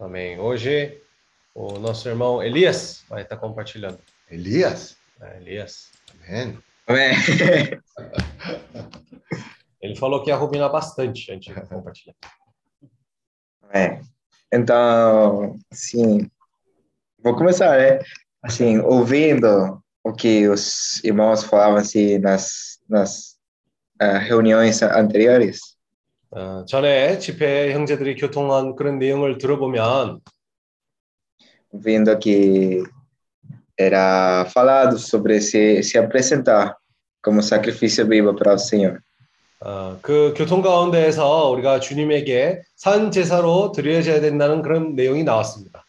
Amém. Hoje o nosso irmão Elias vai estar compartilhando. Elias. É, Elias. Amém. Amém. Ele falou que ia ruminar bastante antes de compartilhar. Amém. Então, assim, vou começar, né? Assim, ouvindo o que os irmãos falavam assim nas, nas ah, reuniões anteriores, 어, 전에 집회 형제들이 교통한 그런 내용을 들어보면 vendo que era falado sobre se, se apresentar como sacrifício vivo para o Senhor. 어, 그 교통 가운데에서 우리가 주님에게 산 제사로 드려져야 된다는 그런 내용이 나왔습니다.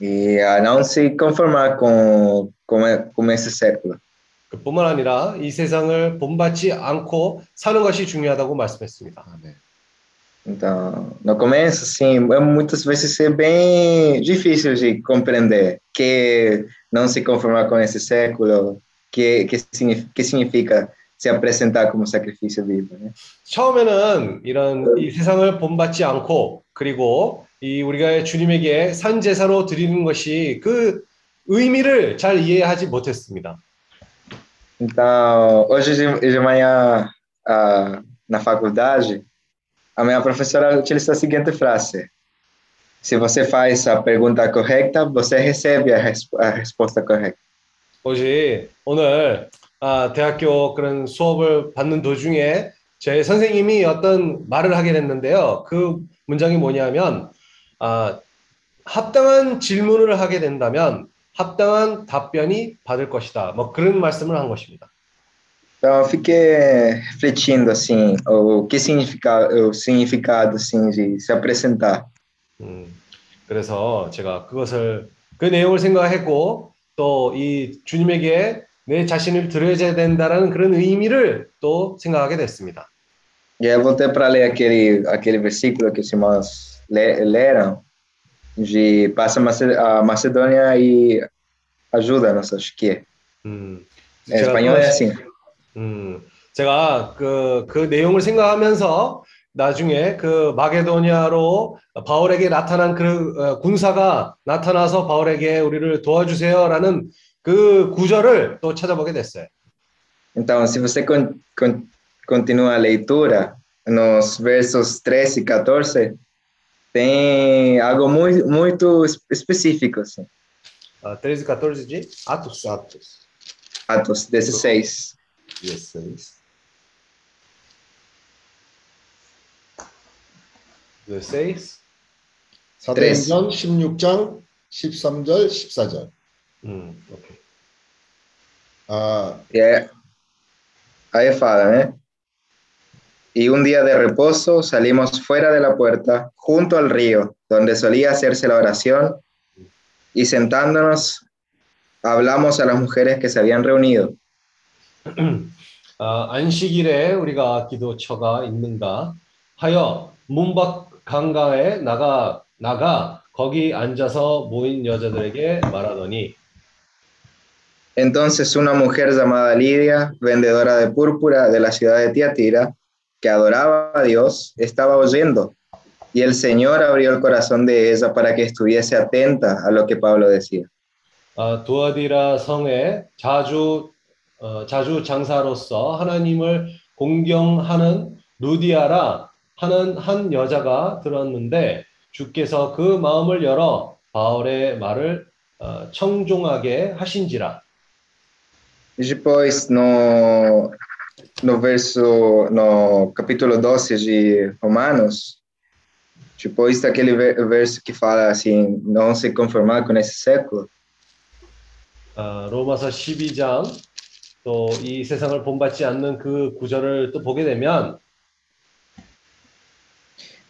E a não se conformar com, com, com esse século. 그뿐만 아니라 이 세상을 본받지 않고 사는 것이 중요하다고 말씀했습니다. Então, no começo, assim, é muitas vezes é bem difícil de compreender que não se conformar com esse século, que, que, que significa se apresentar como sacrifício vivo, né? 처음에는 이런 이 세상을 본받지 않고 그리고 이 우리가 주님에게 산 제사로 드리는 것이 그 의미를 잘 이해하지 못했습니다. Então, hoje de, de manhã, ah, na faculdade, a minha professora utiliza a seguinte frase: Se você faz a pergunta correta, você recebe a, res, a resposta correta. 어제 오늘 아, 대학교 그런 수업을 받는 도중에 제 선생님이 어떤 말을 하게 됐는데요. 그 문장이 뭐냐면 아, 합당한 질문을 하게 된다면 합당한 답변이 받을 것이다. 뭐 그런 말씀을 한 것입니다. Então, eu fiquei refletindo assim o que significa o significado assim de se apresentar. 음, 그래서 제가 그것을 그 내용을 생각했고 또 이 주님에게 내 자신을 드려야 된다라는 그런 의미를 또 생각하게 됐습니다. E aí voltei para ler aquele aquele versículo que os irmãos le, leram de passa a Macedônia e ajuda-nos, acho que. 음, Em espanhol é assim. 음, 제가 그, 그 내용을 생각하면서 나중에 그 마게도니아로 바울에게 나타난 그 어, 군사가 나타나서 바울에게 우리를 도와주세요라는 그 구절을 또 찾아보게 됐어요. Então, se você con, con, continua a leitura, nos versos 13 e 14, tem algo muito, muito específico. Assim. 아, 13, 14 de Atos. Atos. Atos 16. 16. 16. 사도행전 16장 13절 14절. 음, 오케이. 아, E é, ahí fala, né? Y un día de reposo salimos fuera de la puerta, junto al río, donde solía hacerse la oración, y sentándonos, hablamos a las mujeres que se habían reunido. 아, 안식일에 우리가 기도처가 있는가 하여 문밖 강가에 나가 나가 거기 앉아서 모인 여자들에게 말하더니 Entonces una mujer llamada Lidia, vendedora de púrpura de la ciudad de Tiatira, que adoraba a Dios, estaba oyendo, y el Señor abrió el corazón de ella para que estuviese atenta a lo que Pablo decía. 아, 두아디라 성에 자주 어, 자주 장사로서 하나님을 공경하는 루디아라 하는 한 여자가 들었는데 주께서 그 마음을 열어 바울의 말을 어, 청종하게 하신지라. E depois, no, no verso, no capítulo 12 de Romanos, depois daquele ver- verso que fala assim, não se conformar com esse século, 아, 로마서 12장 또 이 세상을 본받지 않는 그 구절을 또 보게 되면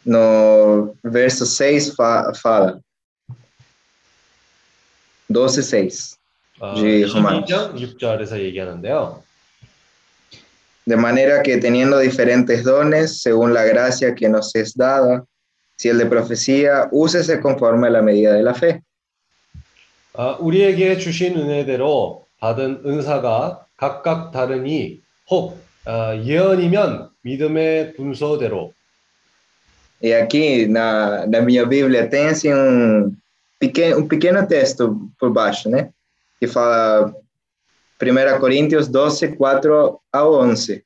no verso 6 fa, fala, 12, 6, 아, 네, 로마nos. 12장 6절에서 얘기하는데요. de manera que teniendo diferentes dones, según la gracia que nos es dada, si el de profecía, úsese conforme a la medida de la fe. 아, 우리에게 주신 은혜대로 받은 은사가 각각 다르니 혹 아, 예언이면 믿음의 분소대로 E aqui na, na minha Bíblia tem assim um pequeno, um pequeno texto por baixo, né? Que fala 1 Coríntios 12, 4 a 11.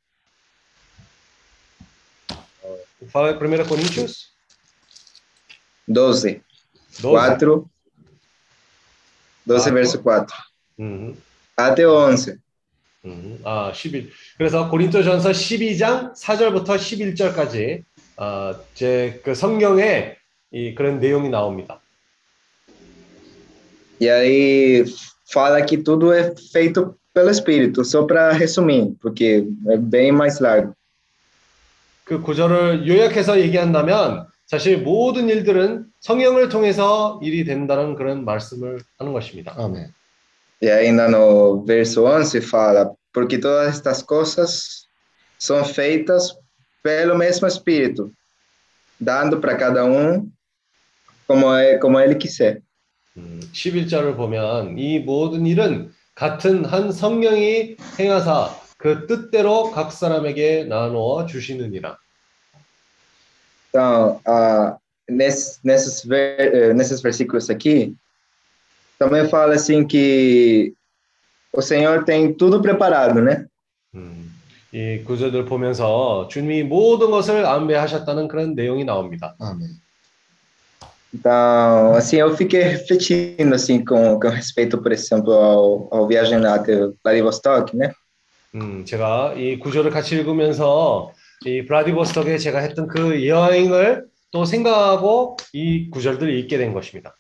Fala 1 Coríntios 12, 12. 4, 12 Quatro. verso 4. 음, Até 11. 음, 아, 11. 그래서 고린도전서 12장 4절부터 11절까지 아, 제그 성경에 이 그런 내용이 나옵니다. E aí fala que tudo é feito pelo Espírito, só para resumir, porque é bem mais largo. 그 구절을 요약해서 얘기한다면 사실 모든 일들은 성령을 통해서 일이 된다는 그런 말씀을 하는 것입니다. 아멘. E ainda no verso 11 fala: Porque todas estas coisas são feitas pelo mesmo Espírito, dando para cada um como, é, como ele quiser. 음, 11절을 보면 이 모든 일은 같은 한 성령이 행하사 그 뜻대로 각 사람에게 나누어 주시느니라. Então, ah, nesse, nesses, eh, nesses versículos aqui, também fala assim que o Senhor tem tudo preparado, né? 음, 이 구절들 보면서 주님이 모든 것을 안배하셨다는 그런 내용이 나옵니다. 아멘. Então, assim, eu fiquei refletindo, assim, com, com respeito, por exemplo, ao, ao viagem lá de Vladivostok, né? 음, 제가 이 구절을 같이 읽으면서 이 브라디보스톡에 제가 했던 그 여행을 또 생각하고 이 구절들을 읽게 된 것입니다.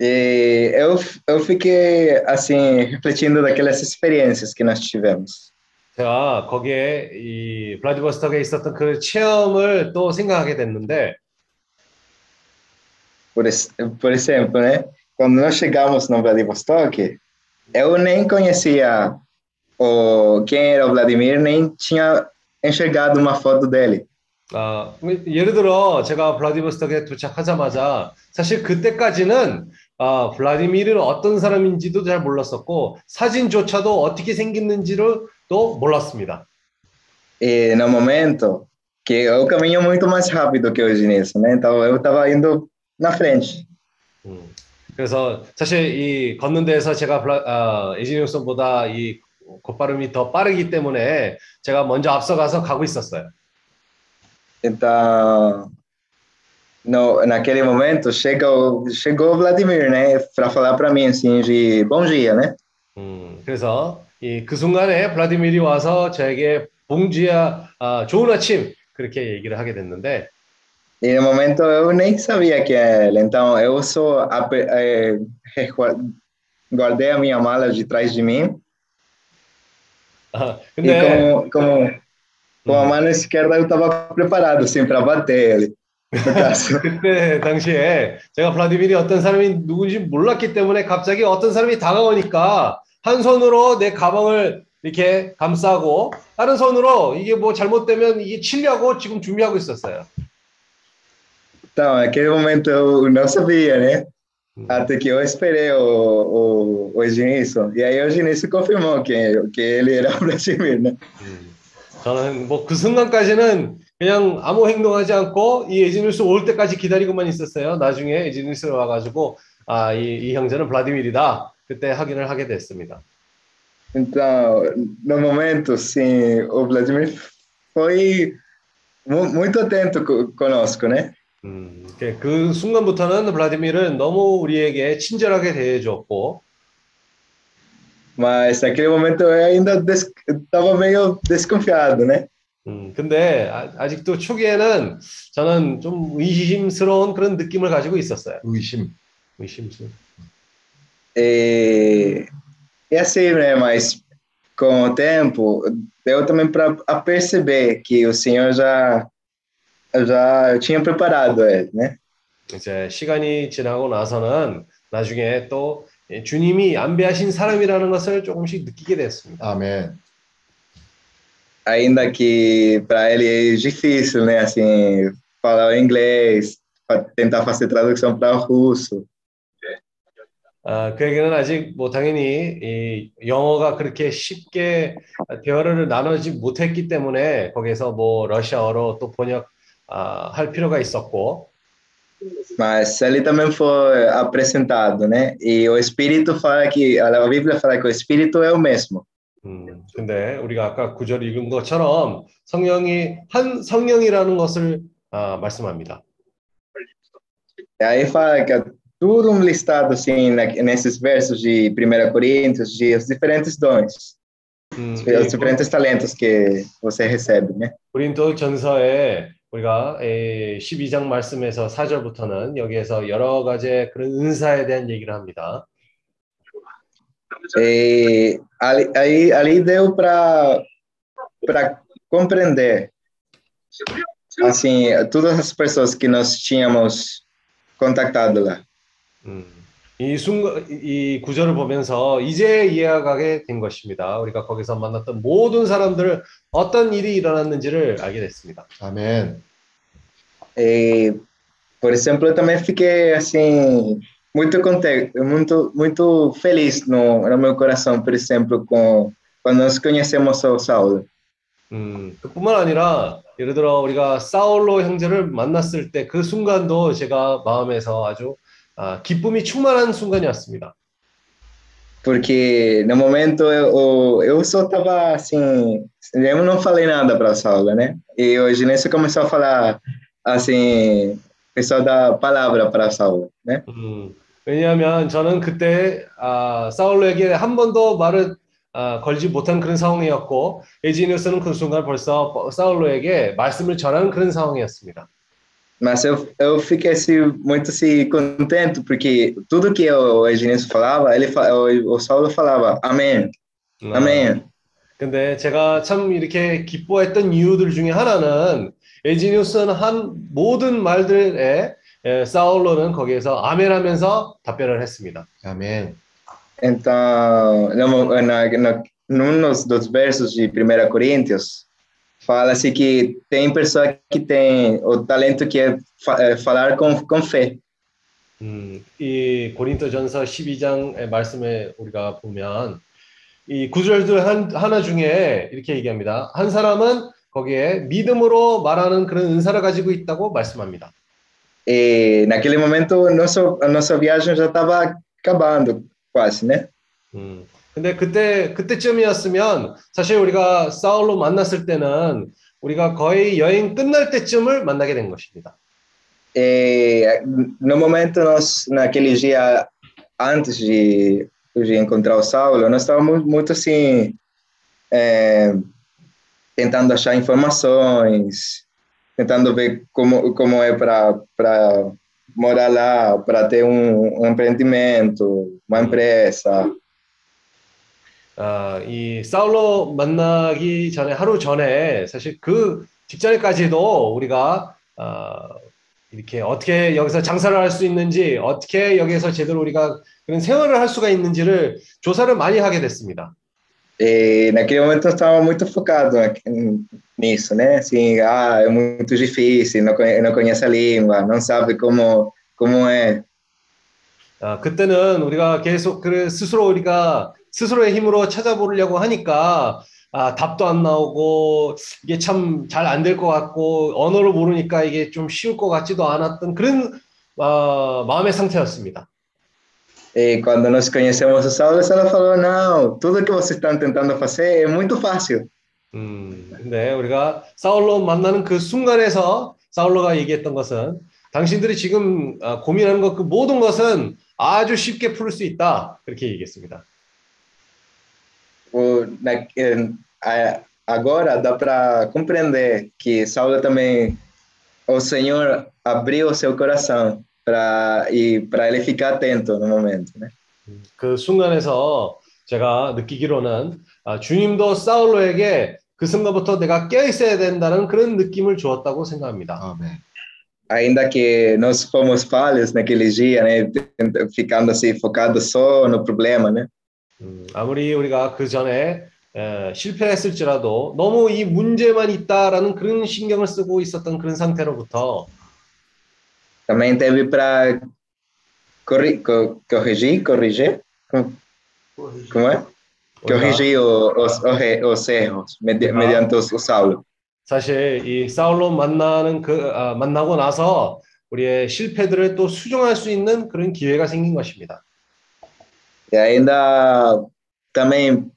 E eu, eu fiquei, assim, refletindo daquelas experiências que nós tivemos. 제가 거기에 이 블라디보스톡에 있었던 그 체험을 또 생각하게 됐는데 Por, ex- por exemplo, né? Quando nós chegamos no Vladivostok, eu nem conhecia o, quem era o Vladimir, nem tinha enxergado uma foto dele. 아, 예를 들어 제가 블라디보스톡에 도착하자마자 사실 그때까지는 아, 블라디미르는 어떤 사람인지도 잘 몰랐었고 사진조차도 어떻게 생겼는지를 또 몰랐습니다. E no momento que eu caminho muito mais rápido que hoje nisso, né? Então eu estava indo na frente. 음, 그래서 사실 이 걷는 데에서 제가 블라, 아, 에지니우슨보다 이 곧발음이 더 빠르기 때문에 제가 먼저 앞서가서 가고 있었어요. Então, no, naquele momento chegou o Vladimir, né? Para falar para mim assim de bom dia, né? 음, 그래서 이 그 순간에 블라디미르이 와서 저에게 봉지야 아, 좋은 아침 그렇게 얘기를 하게 됐는데 E no momento eu nem sabia quem era ele. Então eu só eh, resguar- guardei a minha mala de trás de mim 아, e 근데 como, como com a mão esquerda eu estava preparado assim para bater ele. 그때 당시에 제가 블라디미르이 어떤 사람이 누군지 몰랐기 때문에 갑자기 어떤 사람이 다가오니까 한 손으로 내 가방을 이렇게 감싸고 다른 손으로 이게 뭐 잘못되면 이게 치려고 지금 준비하고 있었어요. Então, naquele momento eu não sabia, né? 음. Até que eu esperei o, o, o Eginício. E aí o Eginício confirmou que, que ele era o Vladimir, né? 음, 저는 뭐 그 순간까지는 그냥 아무 행동하지 않고 이 에지누스 올 때까지 기다리고만 있었어요. 나중에 에지누스 와가지고 아, 이, 이 형제는 블라디미르다. 그때 확인을 하게 됐습니다. Então, no momento, sim, o Vladimir foi mu- muito atento co- conosco, né? 음, 그- 그 순간부터는 블라디미르는 너무 우리에게 친절하게 대해줬고 Mas naquele momento eu ainda estava meio desconfiado, né? 음, 근데 아, 아직도 초기에는 저는 좀 의심스러운 그런 느낌을 가지고 있었어요. 의심. 의심스러운. E, e assim, né? Mas com o tempo, deu também para perceber que o Senhor já já tinha preparado ele, né? 이제 시간이 지나고 나서는 나중에 또 주님이 안배하신 사람이라는 것을 조금씩 느끼게 됐습니다. 아멘. Ainda que para ele é difícil, né? Assim, falar o inglês, tentar fazer tradução para o russo. 아, 그에게는 아직 뭐 당연히 이 영어가 그렇게 쉽게 대화를 나누지 못했기 때문에 거기에서 뭐 러시아어로 또 번역 아, 할 필요가 있었고 Mas ali também foi apresentado, né? E o Espírito fala que, a Bíblia fala que o Espírito é o mesmo. 음, 근데 우리가 아까 구절 읽은 것처럼 성령이 한 성령이라는 것을 아, 말씀합니다. E aí fala que é tudo um listado, assim, na, nesses versos de 1 Coríntios, de os diferentes dons, 음, os diferentes talentos que você recebe, né? 고린도 전서에 우리가 12장 말씀에서 4절부터는 여기에서 여러 가지 그런 은사에 대한 얘기를 합니다. E ali, aí, ali deu para compreender, assim, todas as pessoas que nós tínhamos contactado lá. 음, 이 순간 이 구절을 보면서 이제 이해가게 된 것입니다. 우리가 거기서 만났던 모든 사람들을 어떤 일이 일어났는지를 알게 됐습니다. 아멘. E, por exemplo, eu também fiquei assim muito contente, muito muito feliz no, no meu coração, por exemplo, com quando nós conhecemos o Saulo. 음, 그뿐만 아니라 예를 들어 우리가 사울로 형제를 만났을 때 그 순간도 제가 마음에서 아주 아, 기쁨이 충만한 순간이었습니다. Porque no momento eu, eu só estava assim, eu não falei nada para o Saulo, né? E hoje nesse começou a falar assim, pessoal da palavra para Saulo, né? 음, 왜냐하면 저는 그때 아, 사울로에게 한 번도 말을 아, 걸지 못한 그런 상황이었고 에지니우스는 그 순간 벌써 사울로에게 말씀을 전하는 그런 상황이었습니다. Mas eu, eu fiquei assim, muito assim, contente, porque tudo que o Eginilson falava, ele, fa- o, o Saulo falava, amém, 음, amém. 근데 제가 참 이렇게 기뻐했던 이유들 중에 하나는 에지니우스는 한 모든 말들에 에, 사울로는 거기에서 아멘하면서 답변을 했습니다. 아멘. Então, no, na, na, num dos, dos versos de 1 Coríntios, fala-se que tem pessoa que tem o talento que é fa- é falar com, com fé. 음, 이 고린도전서 12장의 말씀에 우리가 보면 이 구절들 한, 하나 중에 이렇게 얘기합니다. 한 사람은 거기에 믿음으로 말하는 그런 은사를 가지고 있다고 말씀합니다. E naquele momento, nosso, nossa viagem já estava acabando, quase, né? 음, 근데 그때 그때쯤이었으면 사실 우리가 사울로 만났을 때는 우리가 거의 여행 끝날 때쯤을 만나게 된 것입니다. E, no momento, nós, naquele dia antes de, de encontrar o Saulo, nós estávamos muito assim, é, tentando achar informações, tentando ver como, como é para morar lá, para ter um, um empreendimento, uma empresa. 아, 이 사울로 만나기 전에 하루 전에 사실 그 직전에까지도 우리가 아, 이렇게 어떻게 여기서 장사를 할 수 있는지 어떻게 여기서 제대로 우리가 그런 생활을 할 수가 있는지를 조사를 많이 하게 됐습니다. E naquele momento eu estava muito focado nisso, né? Assim, ah, é muito difícil, não conhece, não conhece a língua, não sabe como, como é. 아, 그때는 우리가 계속 그 스스로 우리가 스스로의 힘으로 찾아보려고 하니까 아, 답도 안 나오고 이게 참 잘 안 될 것 같고 언어를 모르니까 이게 좀 쉬울 것 같지도 않았던 그런 아, 마음의 상태였습니다. E quando nós conhecemos o Saulo, ela falou: não, tudo que vocês estão tentando fazer é muito fácil. 음, 근데 우리가 사울로 만나는 그 순간에서 사울로가 얘기했던 것은 당신들이 지금 아, 고민하는 것 그 모든 것은 아주 쉽게 풀 수 있다 그렇게 얘기했습니다. O, na, eh, a- agora dá para compreender que Saulo também, o Senhor abriu o seu coração para e para ele ficar atento no momento, né? 그 순간에서 제가 느끼기로는 아, 주님도 사울로에게 그 순간부터 내가 깨어 있어야 된다는 그런 느낌을 주었다고 생각합니다. 아멘. ainda que nós fomos falhos naquele dia, né, tent- ficando assim focado só no problema, né? 음, 아무리 우리가 그 전에 에, 실패했을지라도 너무 이 문제만 있다라는 그런 신경을 쓰고 있었던 그런 상태로부터 Também teve para corri co corrigir, corrigir, como, é? Corrigir os, os, os erros medi mediante os- o Saulo. 사실 이 사울로 만나는 그 아, 만나고 나서 우리의 실패들을 또 수정할 수 있는 그런 기회가 생긴 것입니다. E ainda também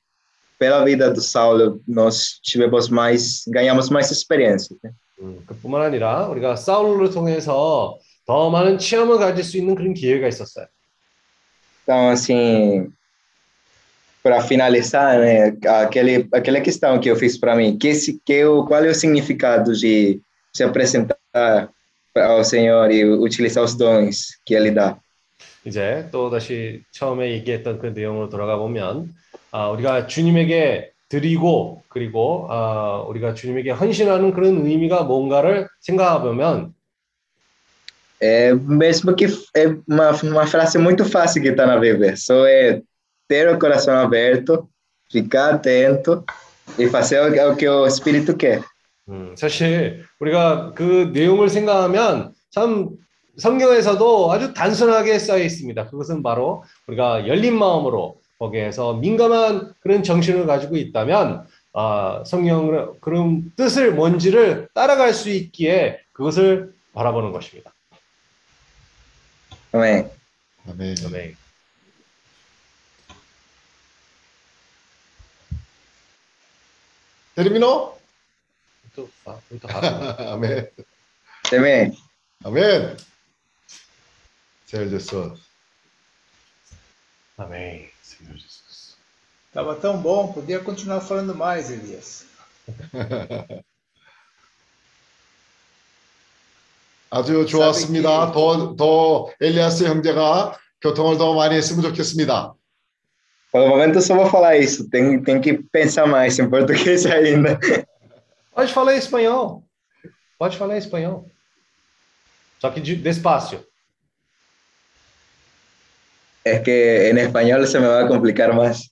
pela vida do Saulo nós tivemos mais ganhamos mais experiência. né? 음, 그뿐만 아니라 우리가 사울을 통해서 더 많은 체험을 가질 수 있는 그런 기회가 있었어요. Então assim para finalizar, né, aquele aquela questão que eu fiz para mim, que se que o qual é o significado de se apresentar ao Senhor e utilizar os dons que Ele dá? 이제 또 다시 처음에 얘기했던 그 내용으로 돌아가 보면 아, 우리가 주님에게 드리고 그리고 아, 우리가 주님에게 헌신하는 그런 의미가 뭔가를 생각해 보면 É mesmo que é uma, uma frase muito fácil que está na Bíblia, só é ter o coração aberto, ficar atento e fazer o, o que o Espírito quer. 음, 사실 우리가 그 내용을 생각하면 참 성경에서도 아주 단순하게 쌓여 있습니다. 그것은 바로 우리가 열린 마음으로 거기에서 민감한 그런 정신을 가지고 있다면 아, 성경의 그런 뜻을 뭔지를 따라갈 수 있기에 그것을 바라보는 것입니다. 아멘. 아멘. Terminou? Muito, fa- muito rápido. 아멘. Amém. 아멘. Senhor Jesus. 아멘. Senhor Jesus. Tava tão bom, podia continuar falando mais, Elias. 아주 좋았습니다. 더, 더 엘리아스 형제가 교통을 더 많이 했으면 좋겠습니다. Pelo momento eu só vou falar isso, tem, tem que pensar mais em português ainda. Pode falar em espanhol. Pode falar em espanhol. Só que de, despacio. Es que en español se me va a complicar más.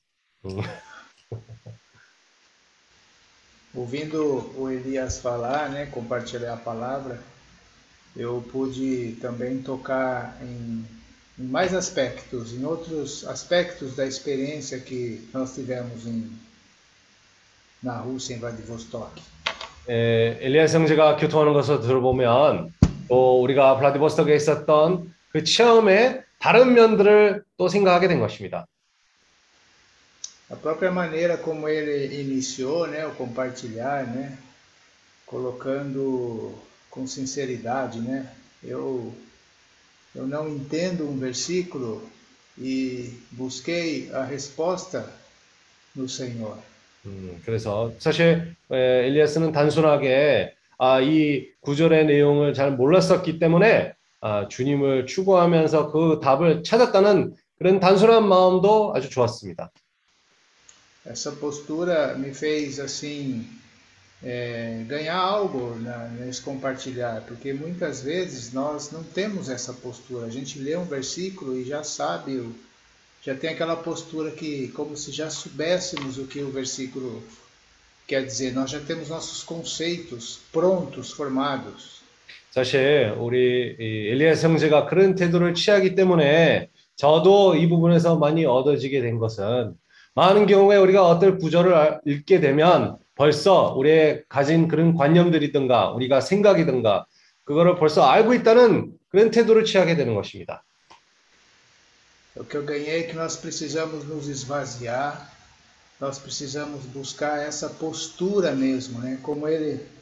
Ouvindo o Elias falar, né, compartilhar a palavra, eu pude também tocar em, em mais aspectos, em outros aspectos da experiência que nós tivemos em, na Rússia, em Vladivostok. 에, 엘리야스 형제가 교통하는 것을 들어보면 또 우리가 블라디보스톡에 있었던 그 체험의 다른 면들을 또 생각하게 된 것입니다. A própria maneira como ele iniciou, né, o compartilhar, né, colocando com sinceridade, né, eu eu não entendo um versículo e busquei a resposta no Senhor. 음, 그래서 사실 에, 엘리야스는 단순하게 아, 이 구절의 내용을 잘 몰랐었기 때문에 아, 주님을 추구하면서 그 답을 찾았다는 그런 단순한 마음도 아주 좋았습니다. Essa postura me fez assim é, ganhar algo na- nesse compartilhar, porque muitas vezes nós não temos essa postura. A gente lê um versículo e já sabe, o- já tem aquela postura que, como se já soubéssemos o que o versículo quer dizer. Nós já temos nossos conceitos prontos, formados. 사실 우리 이 엘리야스 형제가 그런 태도를 취하기 때문에 저도 이 부분에서 많이 얻어지게 된 것은 많은 경우에 우리가 어떤 구절을 알- 읽게 되면 벌써 우리의 가진 그런 관념들이든가 우리가 생각이든가 그거를 벌써 알고 있다는 그런 태도를 취하게 되는 것입니다. O que eu ganhei é que nós precisamos nos esvaziar, nós precisamos buscar essa postura mesmo, né? Como ele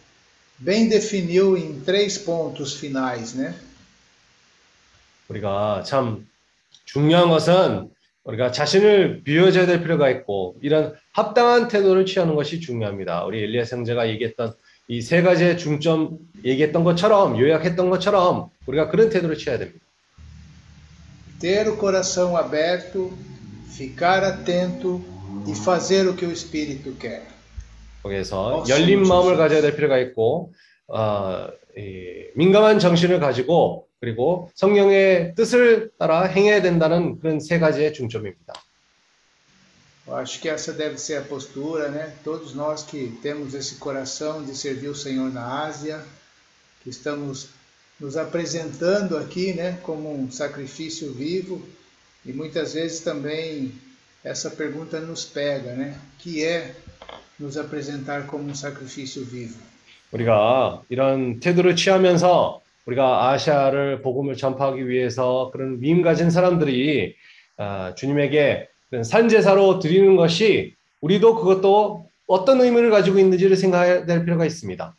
bem definiu em três pontos finais, né? 우리가 참 중요한 것은 우리가 자신을 비워줘야 될 필요가 있고 이런 합당한 태도를 취하는 것이 중요합니다. 우리 엘리야스 형제가 얘기했던 이 세 가지의 중점 얘기했던 것처럼 요약했던 것처럼 우리가 그런 태도를 취해야 됩니다. Ter o coração aberto, ficar atento e fazer o que o Espírito quer. 거기에서 어, 열린 진짜. 마음을 가져야 될 필요가 있고 어, 이, 민감한 정신을 가지고 그리고 성령의 뜻을 따라 행해야 된다는 그런 세 가지의 중점입니다. Eu acho que essa deve ser a postura, né? Todos nós que temos esse coração de servir o Senhor na Ásia, que estamos nos apresentando aqui, né, como um sacrifício vivo, e muitas vezes também essa pergunta nos pega, né? Que é nos apresentar como um sacrifício vivo? 우리가 이런 태도를 취하면서 우리가 아시아를 복음을 전파하기 위해서 그런 미임 가진 사람들이 아, 주님에게 산제사로 드리는 것이 우리도 그것도 어떤 의미를 가지고 있는지를 생각해야 될 필요가 있습니다.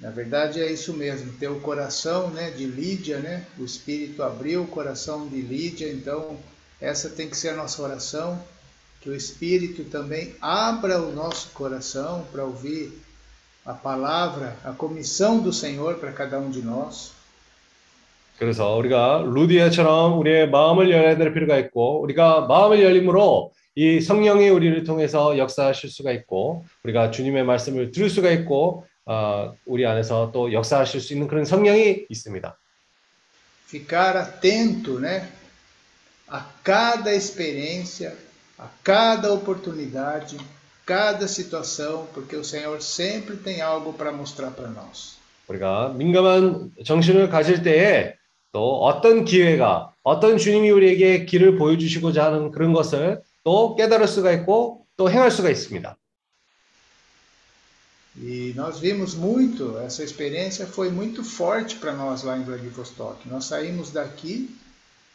Na verdade é isso mesmo, ter o coração né, de Lídia, né? o Espírito abriu o coração de Lídia, então essa tem que ser a nossa oração, que o Espírito também abra o nosso coração para ouvir a palavra, a comissão do Senhor para cada um de nós. 그래서 우리가 루디아처럼 우리의 마음을 열어야 될 필요가 있고 우리가 마음을 열림으로 이 성령이 우리를 통해서 역사하실 수가 있고 우리가 주님의 말씀을 들을 수가 있고 어, 우리 안에서 또 역사하실 수 있는 그런 성령이 있습니다. Ficar atento né, a cada experiência, a cada oportunidade, cada situação, porque o Senhor sempre tem algo para mostrar para nós. 우리가 민감한 정신을 가질 때에 또 어떤 기회가 어떤 주님이 우리에게 길을 보여주시고자 하는 그런 것을 또 깨달을 수가 있고 또 행할 수가 있습니다. E nós vimos muito, essa experiência foi muito forte para nós lá em Vladivostok. Nós saímos daqui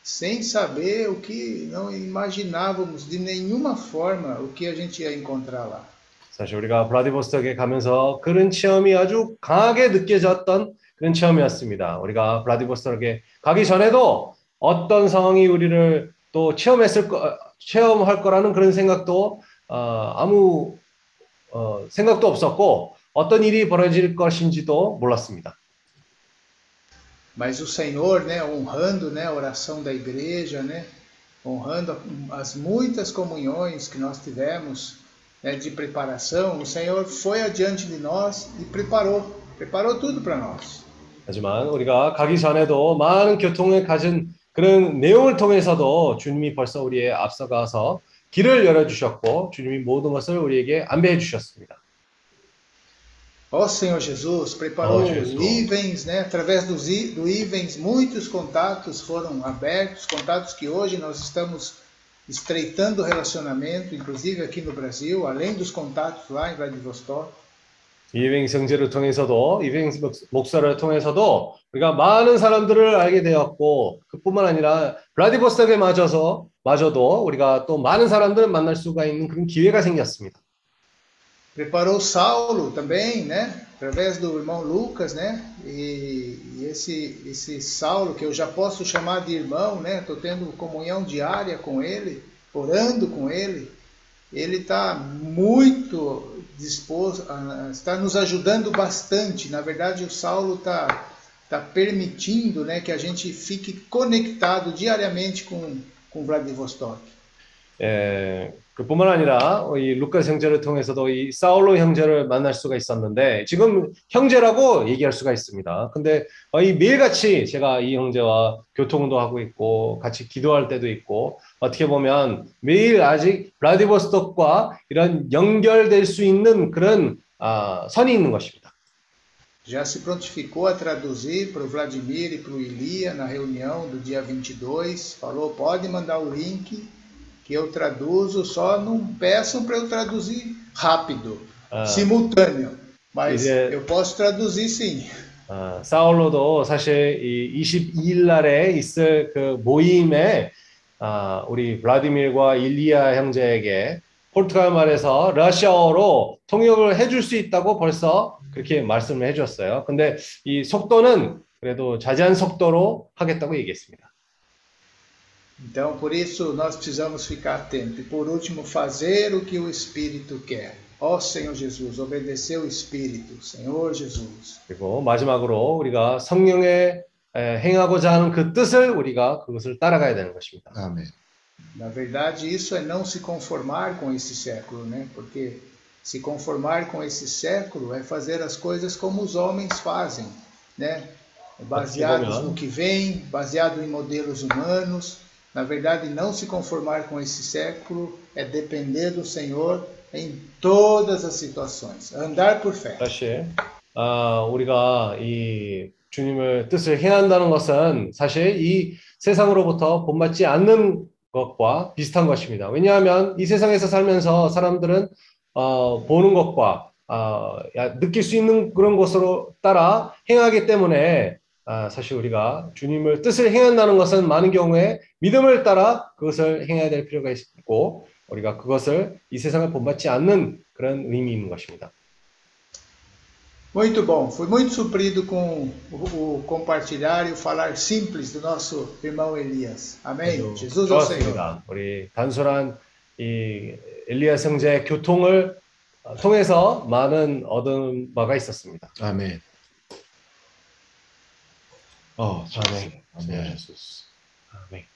sem saber o que, não imaginávamos de nenhuma forma o que a gente ia encontrar lá. 사실 우리가 블라디보스톡에 가면서 그런 체험이 아주 강하게 느껴졌던 그런 체험이었습니다. 우리가 블라디보스톡에 가기 전에도 어떤 상황이 우리를 또 체험했을 거, 체험할 거라는 그런 생각도 어, 아무 어, 생각도 없었고 어떤 일이 벌어질 것인지도 몰랐습니다. Mas o Senhor, né, honrando né, a oração da igreja, né, honrando as muitas comunhões que nós tivemos né, de preparação, o Senhor foi adiante de nós e preparou, preparou tudo para nós. 하지만 우리가 가기 전에도 많은 교통을 가진 그런 내용을 통해서도 주님이 벌써 우리의 앞서가서 길을 열어주셨고 주님이 모든 것을 우리에게 안배해 주셨습니다. Ó Senhor Jesus, preparou Ó Jesus. Ivens, né? Através dos, i- do Ivens, muitos contatos foram abertos, contatos que hoje nós estamos estreitando o relacionamento, inclusive aqui no Brasil, além dos contatos lá em Vladivostok. 이행 성제를 통해서도 이행 목사를 통해서도 우리가 많은 사람들을 알게 되었고 그뿐만 아니라 블라디보스톡에 맞아서 마저도 우리가 또 많은 사람들을 만날 수가 있는 그런 기회가 생겼습니다. Preparou Saulo também, né? Através do irmão Lucas, né? E, e esse, esse Saulo, que eu já posso chamar de irmão, né? Estou tendo comunhão diária com ele, orando com ele. Ele está muito disposto, está nos ajudando bastante. Na verdade, o Saulo está tá permitindo né, que a gente fique conectado diariamente com, com Vladivostok. 에, 그뿐만 아니라 이 루카스 형제를 통해서도 이 사울로 형제를 만날 수가 있었는데 지금 형제라고 얘기할 수가 있습니다. 근데 거의 매일같이 제가 이 형제와 교통도 하고 있고 같이 기도할 때도 있고 어떻게 보면 매일 아직 블라디보스톡과 이런 연결될 수 있는 그런 아, 선이 있는 것입니다. Já se prontificou a traduzir para o Vladimir e para o Ilia na reunião do dia 22. Falou: pode mandar o link que eu traduzo, só não peçam para eu traduzir rápido, 아, simultâneo. Mas Ele- eu posso traduzir sim. 아, 사울로도 사실 이 22일 날에 있을 그 모임에 아, 우리 블라디밀과 일리아 형제에게 포르투갈 말에서 러시아어로 통역을 해줄 수 있다고 벌써 그렇게 말씀을 해줬어요. 근데 이 속도는 그래도 자제한 속도로 하겠다고 얘기했습니다. Então, por isso, nós precisamos ficar atentos. E por último, fazer o que o Espírito quer. Ó Senhor Jesus, obedecer o Espírito. Senhor Jesus. 그리고 마지막으로 우리가 성령의 에, 행하고자 하는 그 뜻을 우리가 그것을 따라가야 되는 것입니다. 아멘. Na verdade, isso é não se conformar com esse século, né? Porque se conformar com esse século é fazer as coisas como os homens fazem, né? Baseados no que vem, baseado em modelos humanos. Na verdade, não se conformar com esse século é depender do Senhor em todas as situações. Andar por fé. 사실 아, 우리가 이 주님을 뜻을 행한다는 것은 사실 이 세상으로부터 본받지 않는 것과 비슷한 것입니다. 왜냐하면 이 세상에서 살면서 사람들은 어, 보는 것과 어, 야, 느낄 수 있는 그런 것으로 따라 행하기 때문에 아, 사실 우리가 주님을 뜻을 행한다는 것은 많은 경우에 믿음을 따라 그것을 행해야 될 필요가 있고 우리가 그것을 이 세상을 본받지 않는 그런 의미 있는 것입니다. Muito bom, fui muito suprido com o, o compartilhar e o falar simples do nosso irmão Elias. Amém? Jesus é o Senhor. 우리 단순한 이 엘리야 형제의 교통을 통해서 많은 얻은 바가 있었습니다. 아멘. 어, 아멘. 아멘. Amém.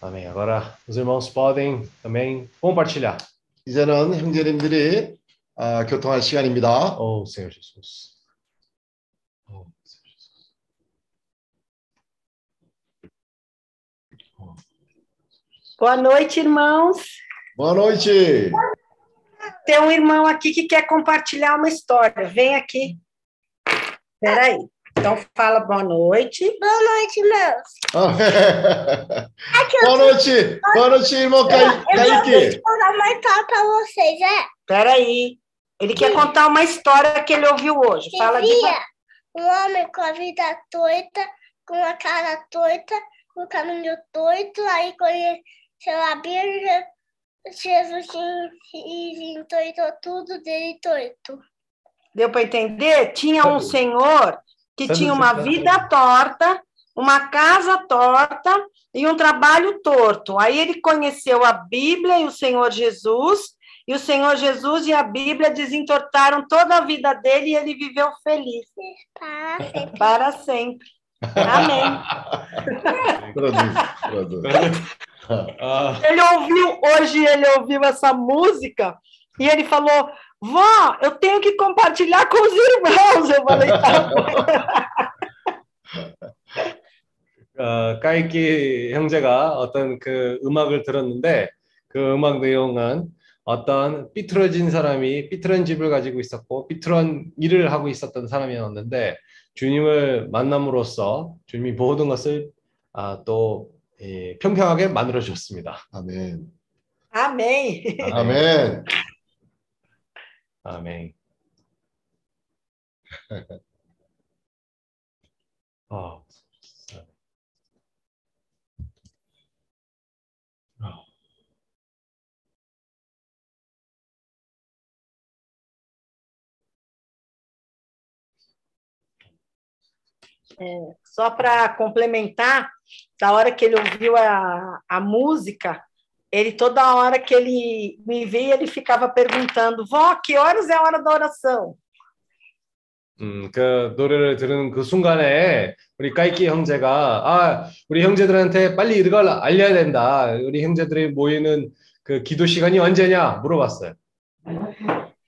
Amém. Agora, os irmãos podem também compartilhar. 이제는 형제님들이 아, 교통할 시간입니다. Oh, Senhor Jesus. Oh, Senhor Jesus. Boa noite, irmãos. Boa noite. Tem um irmão aqui que quer compartilhar uma história. Vem aqui. Peraí. Então fala boa noite. Boa noite, irmãos. 아, Aqui eu, boa noite. Boa noite, irmão Ca- eu vou Kaique. contar uma história pra vocês, é? Peraí. Ele quer contar uma história que ele ouviu hoje. Fala de um homem com a vida torta, com a cara torta, com o caminho torto, aí conheceu a Bíblia, Jesus e entortou tudo dele torto. Deu para entender? Tinha um senhor que tinha uma tá vida torta, uma casa torta e um trabalho torto. Aí ele conheceu a Bíblia e o Senhor Jesus, e o Senhor Jesus e a Bíblia desentortaram toda a vida dele e ele viveu feliz Para sempre. para sempre. Amém. Ele ouviu, hoje ele ouviu essa música e ele falou: Vó, eu tenho que compartilhar com os irmãos. Eu falei: tá. 어, 까이키 형제가 어떤 그 음악을 들었는데 그 음악 내용은 어떤 삐뚤어진 사람이 삐뚤은 집을 가지고 있었고 삐뚤은 일을 하고 있었던 사람이었는데 주님을 만남으로써 주님이 모든 것을 아, 또 예, 평평하게 만들어 주셨습니다. 아멘. 아멘. 아멘. 아, Só para complementar, da hora que ele ouviu a, a música, ele toda hora que ele me via, ele ficava perguntando: Vó, que horas é a hora da oração? 음, 그 노래를 들은 그 순간에 우리 까이키 형제가 아, 우리 형제들한테 빨리 이걸 알려야 된다. 우리 형제들이 모이는 그 기도 시간이 언제냐 물어봤어요.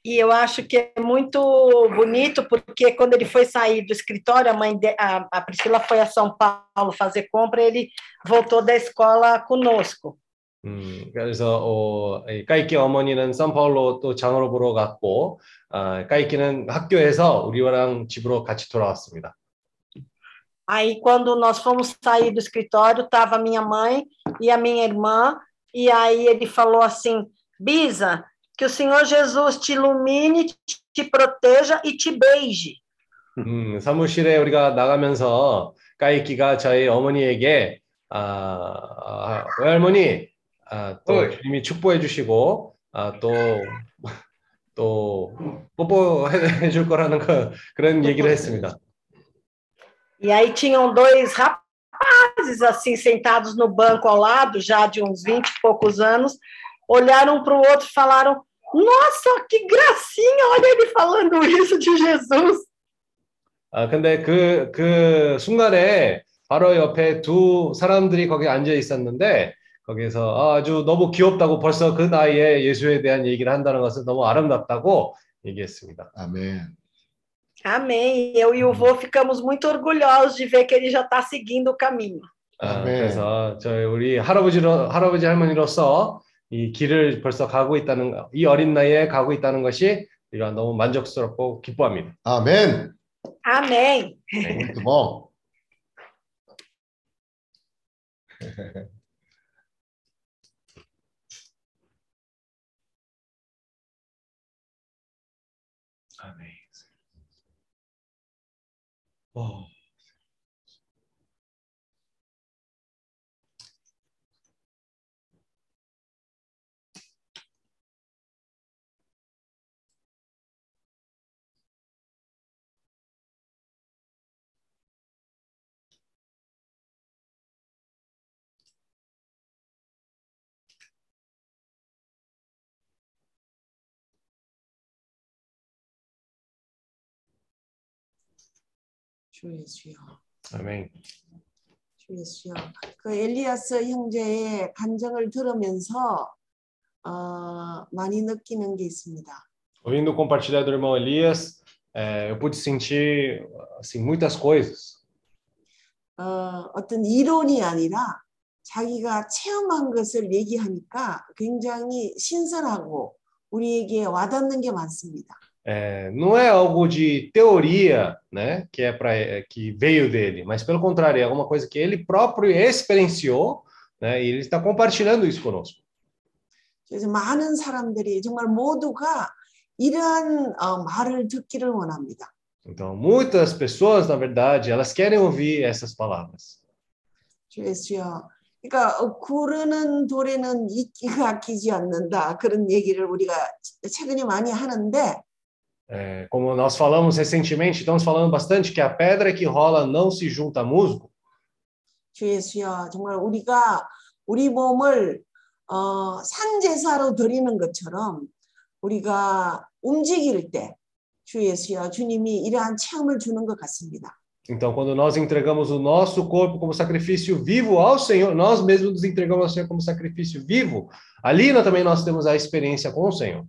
E eu acho que é muito bonito, porque quando ele foi sair do escritório, a mãe de, a, a Priscila foi a São Paulo fazer compra, ele voltou da escola conosco. 음, 그래서 어, 이 까이키 어머니는 산파울로 또 장으로 보러 갔고 아, 까이키는 학교에서 우리랑 집으로 같이 돌아왔습니다. Aí, quando nós fomos sair do escritório, estava minha mãe e a minha irmã, e aí ele falou assim: Bisa, que o Senhor Jesus te ilumine, te proteja e te beije. 음, 사무실에 우리가 나가면서 까이키가 저희 어머니에게 아, 아, 외할머니 아, 또 어이. 주님이 축복해 주시고 아, 또, 또 뽀뽀해 줄 거라는 그, 그런 얘기를 했습니다. E aí tinham dois rapazes assim sentados no banco ao lado, já de uns 20 e poucos anos, olharam um para o outro e falaram: Nossa, que gracinha! Olha ele falando isso de Jesus. 아, 근데 그, 그 순간에 바로 옆에 두 사람들이 거기 앉아 있었는데 거기서 아, 아주 너무 귀엽다고 벌써 그 나이에 예수에 대한 얘기를 한다는 것은 너무 아름답다고 얘기했습니다. 아멘. Amém. Eu e o vô ficamos muito orgulhosos de ver que ele já está seguindo o caminho. 아, 아멘. 그래서 저희 우리 할아버지로 할아버지 할머니로서 이 길을 벌써 가고 있다는 거, 이 어린 나이에 가고 있다는 것이 우리가 너무 만족스럽고 기뻐합니다. 아멘. Amém. Muito bom. Oh, 주 예수여, amém. 주 예수여. 그 엘리야스 형제의 간증을 들으면서 어, 많이 느끼는 게 있습니다. Ouvindo compartilhar do irmão Elias, é, eu pude sentir assim muitas coisas. 어, 어떤 이론이 아니라 자기가 체험한 것을 얘기하니까 굉장히 신선하고 우리에게 와닿는 게 많습니다. É, não é algo de teoria, né, que é para que veio dele, mas pelo contrário, é alguma coisa que ele próprio experienciou, né, e ele está compartilhando isso conosco. 그래서 많은 사람들이 정말 모두가 이러한 어, 말을 듣기를 원합니다. Então, muitas pessoas, na verdade, elas querem ouvir essas palavras. 주 예수여. 그러니까 어, 구르는 돌에는 이끼가 끼지 않는다 그런 얘기를 우리가 최근에 많이 하는데 É, como nós falamos recentemente, estamos falando bastante que a pedra que rola não se junta a musgo. 주 예수여 정말 우리가 우리 몸을 어, 산제사로 드리는 것처럼 우리가 움직일 때 주 예수여 주님이 이러한 체험을 주는 것 같습니다. Então, quando nós entregamos o nosso corpo como sacrifício vivo ao Senhor, nós mesmos nos entregamos ao Senhor como sacrifício vivo, ali nós, também nós temos a experiência com o Senhor.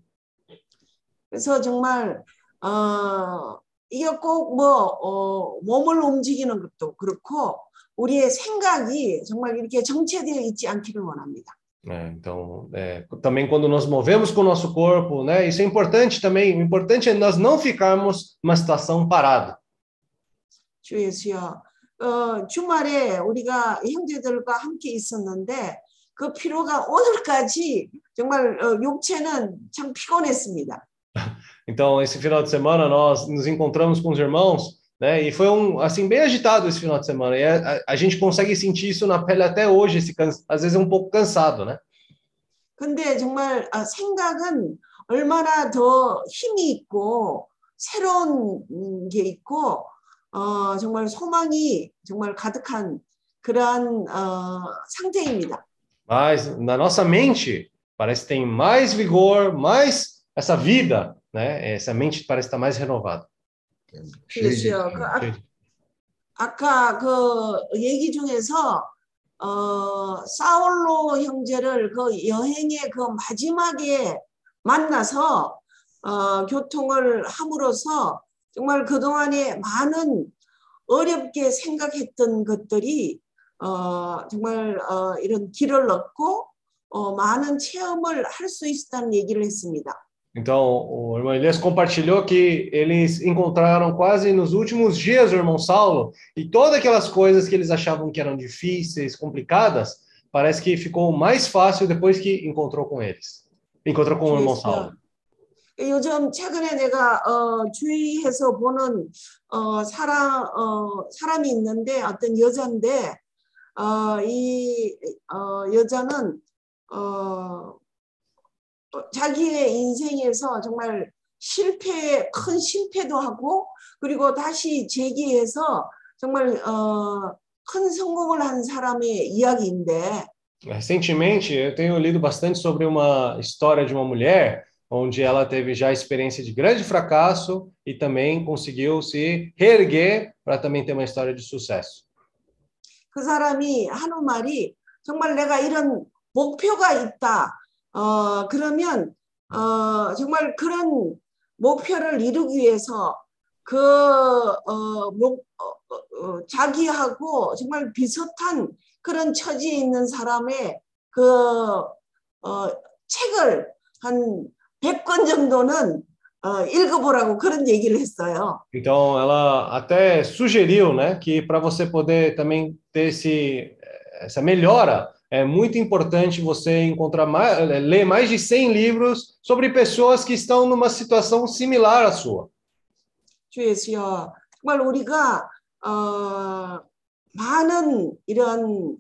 그래서 정말 어, 이게 꼭뭐 어, 몸을 움직이는 것도 그렇고 우리의 생각이 정말 이렇게 정체되어 있지 않기를 원합니다. né? então, é, também quando nós movemos com o nosso corpo, né, isso é importante também. O importante é nós não ficarmos numa situação parada. 주 예수여, 어, 주말에 우리가 형제들과 함께 있었는데 그 피로가 오늘까지 정말 어, 육체는 참 피곤했습니다. Então, esse final de semana nós nos encontramos com os irmãos, né? E foi um assim bem agitado esse final de semana. E a, a- a gente consegue sentir isso na pele até hoje, esse cansa- às vezes é um pouco cansado, né? 근데 정말 아, 생각은 얼마나 더 힘이 있고 새로운 음, 게 있고 어, 정말 소망이 정말 가득한 그러한 어, 상태입니다. Mas na nossa mente parece que tem mais vigor, mais essa vida, né? Essa mente parece estar mais renovada. Cheio de- 그렇죠. 그 아, 아까 그 얘기 중에서 어, 사울로 형제를 그 여행의 그 마지막에 만나서 어, 교통을 함으로써 정말 그동안에 많은 어렵게 생각했던 것들이 어, 정말 어, 이런 길을 얻고 어, 많은 체험을 할 수 있다는 얘기를 했습니다. Então, o irmão Elias compartilhou que eles encontraram quase nos últimos dias o irmão Saulo e todas aquelas coisas que eles achavam que eram difíceis, complicadas, parece que ficou mais fácil depois que encontrou com eles. Encontrou com o irmão Saulo. 요즘 최근에 내가 어, 주위에서 보는 어, 사람 어, 사람이 있는데 어떤 여자인데 어, 이 어, 여자는 어, 어, 자기의 인생에서 정말 실패 큰 실패도 하고 그리고 다시 재기해서 정말 어, 큰 성공을 한 사람의 이야기인데 Recentemente, eu tenho lido bastante sobre uma história de uma mulher onde ela teve já experiência de grande fracasso e também conseguiu se reerguer para também ter uma história de sucesso. 그 사람이 하는 말이 정말 내가 이런 목표가 있다. 어, 그러면 어, 정말 그런 목표를 이루기 위해서 그 어, 목, 어, 어, 어, 자기하고 정말 비슷한 그런 처지에 있는 사람의 그 어, 책을 한 100권 정도는 어, 읽어보라고 그런 얘기를 했어요. Então, ela até sugeriu, né, que para você poder também ter esse, essa melhora, é muito importante você encontrar mais, ler mais de 100 livros sobre pessoas que estão numa situação similar à sua. 주 예수여, 정말 우리가 어, 많은 이런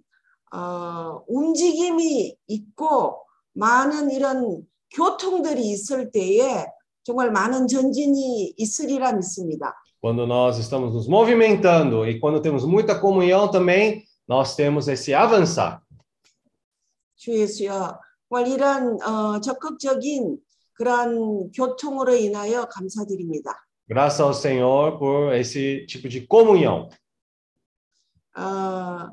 어, 움직임이 있고 많은 이런 교통들이 있을 때에 정말 많은 전진이 있으리라 믿습니다. Quando nós estamos nos movimentando e quando temos muita comunhão também, nós temos esse avançar. 주 예수여, 정말 이런 어, 적극적인 그런 교통으로 인하여 감사드립니다. Graças ao Senhor por esse tipo de comunhão. 어,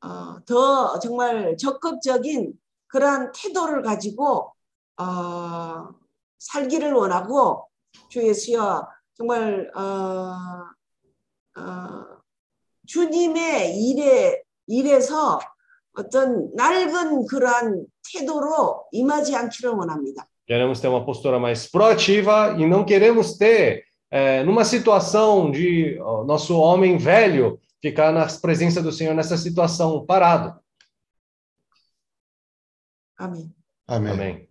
어, 더 정말 적극적인 그러한 태도를 가지고 어, 살기를 원하고 주 예수여 정말 어, 어, 주님의 일에 일에서 어떤 낡은 그러한 태도로 임하지 않기를 원합니다. Queremos ter uma postura mais proativa e não queremos ter, eh, numa situação de ó, nosso homem velho, ficar na presença do Senhor nessa situação parado. 아멘. 아멘. Amém.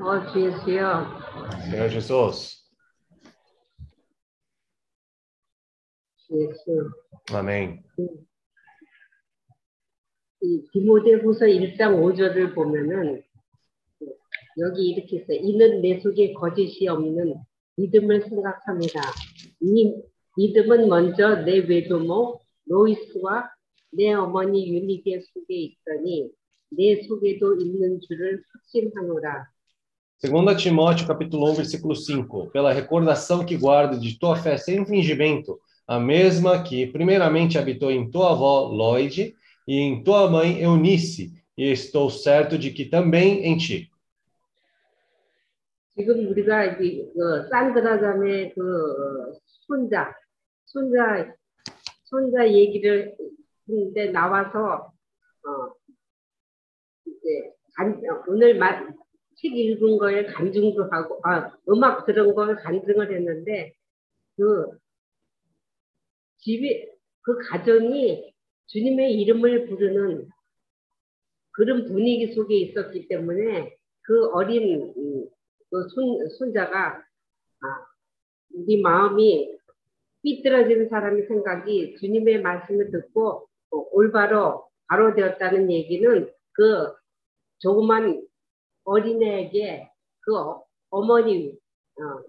어, 주 예수여, Senhor Jesus. Amém. 이 디모데후서 1장 5절을 보면은 여기 이렇게 있어요. 이는 내 속에 거짓이 없는 믿음을 생각합니다. 이 믿음은 먼저 내 외도모 로이스와 내 어머니 유니게 속에 있더니 내 속에도 있는 줄을 확신하노라. 2 Timóteo capítulo 1, versículo 5. Pela recordação que guardo de tua fé sem fingimento, a mesma que primeiramente habitou em tua avó Lloyd e em tua mãe Eunice, e estou certo de que também em ti. 지금 우리가 이제 그 산드라감의 그 어, 손자, 손자, 손자 얘기를 했는데 나와서 어 이제 간, 오늘 마, 책 읽은 거에 간증도 하고 아 음악 들은 거에 간증을 했는데 그 집이 그 가정이 주님의 이름을 부르는 그런 분위기 속에 있었기 때문에 그 어린 음, 그 손, 손자가 아, 우리 마음이 삐뚤어지는 사람의 생각이 주님의 말씀을 듣고 어, 올바로 바로 되었다는 얘기는 그 조그만 어린애에게 그 어- 어머니 어,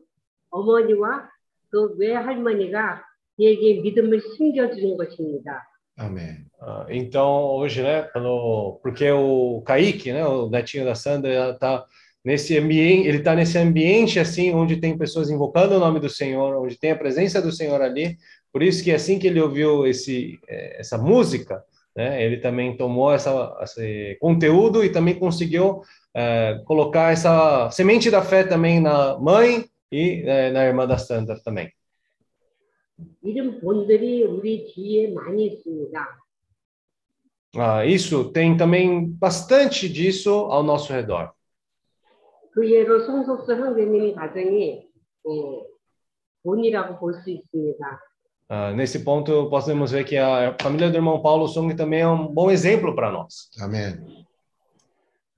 어머니와 그 외할머니가 얘에게 믿음을 심겨주는 것입니다. 아멘. Ah, então, hoje, né, pelo, porque o Kaique, né, o netinho da Sandra, está nesse ambiente, ele está nesse ambiente assim, onde tem pessoas invocando o nome do Senhor, onde tem a presença do Senhor ali. Por isso que assim que ele ouviu esse, eh, essa música, né, ele também tomou essa, esse conteúdo e também conseguiu eh, colocar essa semente da fé também na mãe e eh, na irmã da Sandra também. 이런 본들이 우리 뒤에 많이 있습니다. Ah, isso tem também bastante disso ao nosso redor. 그 예로 송석수 형제님 가정이 예, 본이라고 볼 수 있습니다. Ah, nesse ponto, podemos ver que a família do irmão Paulo Sung também é um bom exemplo para nós. 아멘.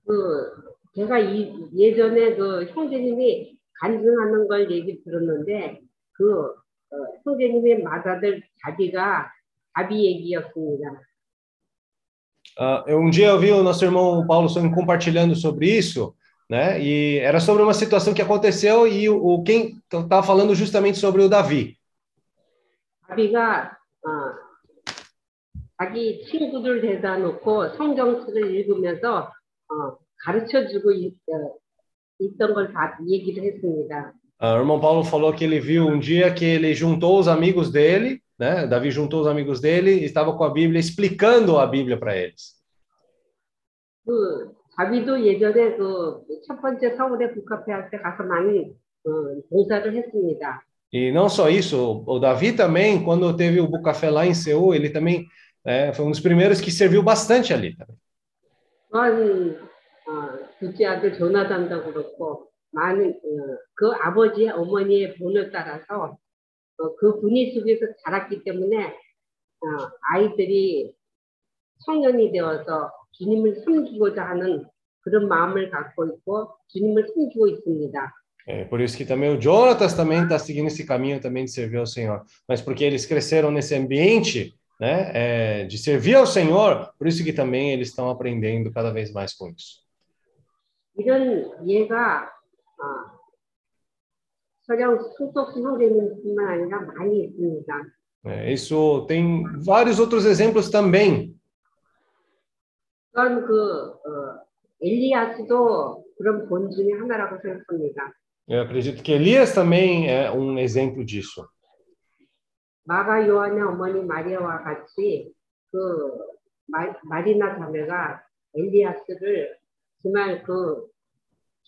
그 제가 이, 예전에 그 형제님이 간증하는 걸 얘기 들었는데 그 어, 형제님의 맏아들 자비가 자비 얘기였습니다. Ah, eu- um dia eu vi o nosso irmão Paulo Sung compartilhando sobre isso, né? E era sobre uma situação que aconteceu e o, o quem estava falando justamente sobre o Davi. 자비가 어, 자기 친구들 대다 놓고 성경책을 읽으면서 어, 가르쳐주고 있, 어, 있던 걸 다 얘기를 했습니다. Ah, o irmão Paulo falou que ele viu um dia que ele juntou os amigos dele, né? Davi juntou os amigos dele e estava com a Bíblia explicando a Bíblia para eles. 그 자비도 예전에 그 첫 번째 서울에 북카페 할 때 가서 많이 어, 봉사를 했습니다. E não só isso, o Davi também, quando teve o Bucafé lá em Seul, ele também é, foi um dos primeiros que serviu bastante ali. também. 또한 어, 둘째 아들 조나단도 그렇고 많은 어, 그 아버지의 어머니의 본을 따라서 어, 그 분위 속에서 자랐기 때문에 어, 아이들이 청년이 되어서 주님을 섬기고자 하는 그런 마음을 갖고 있고 주님을 섬기고 있습니다. É, por isso que também o Jonatas também está seguindo esse caminho também de servir ao Senhor. Mas porque eles cresceram nesse ambiente, né, é, de servir ao Senhor, por isso que também eles estão aprendendo cada vez mais com isso. 이런 예가 어, 서령 수석 선생님뿐만 아니라 많이 있습니다. É, isso tem vários outros exemplos também. 그건 그 어, 엘리야스도 그런 본 중에 하나라고 생각합니다. Eu acredito que Elias também é um exemplo disso. 마가 요한의 어머니 마리아와 같이 그 마, 마리나 자매가 엘리야스를 정말 그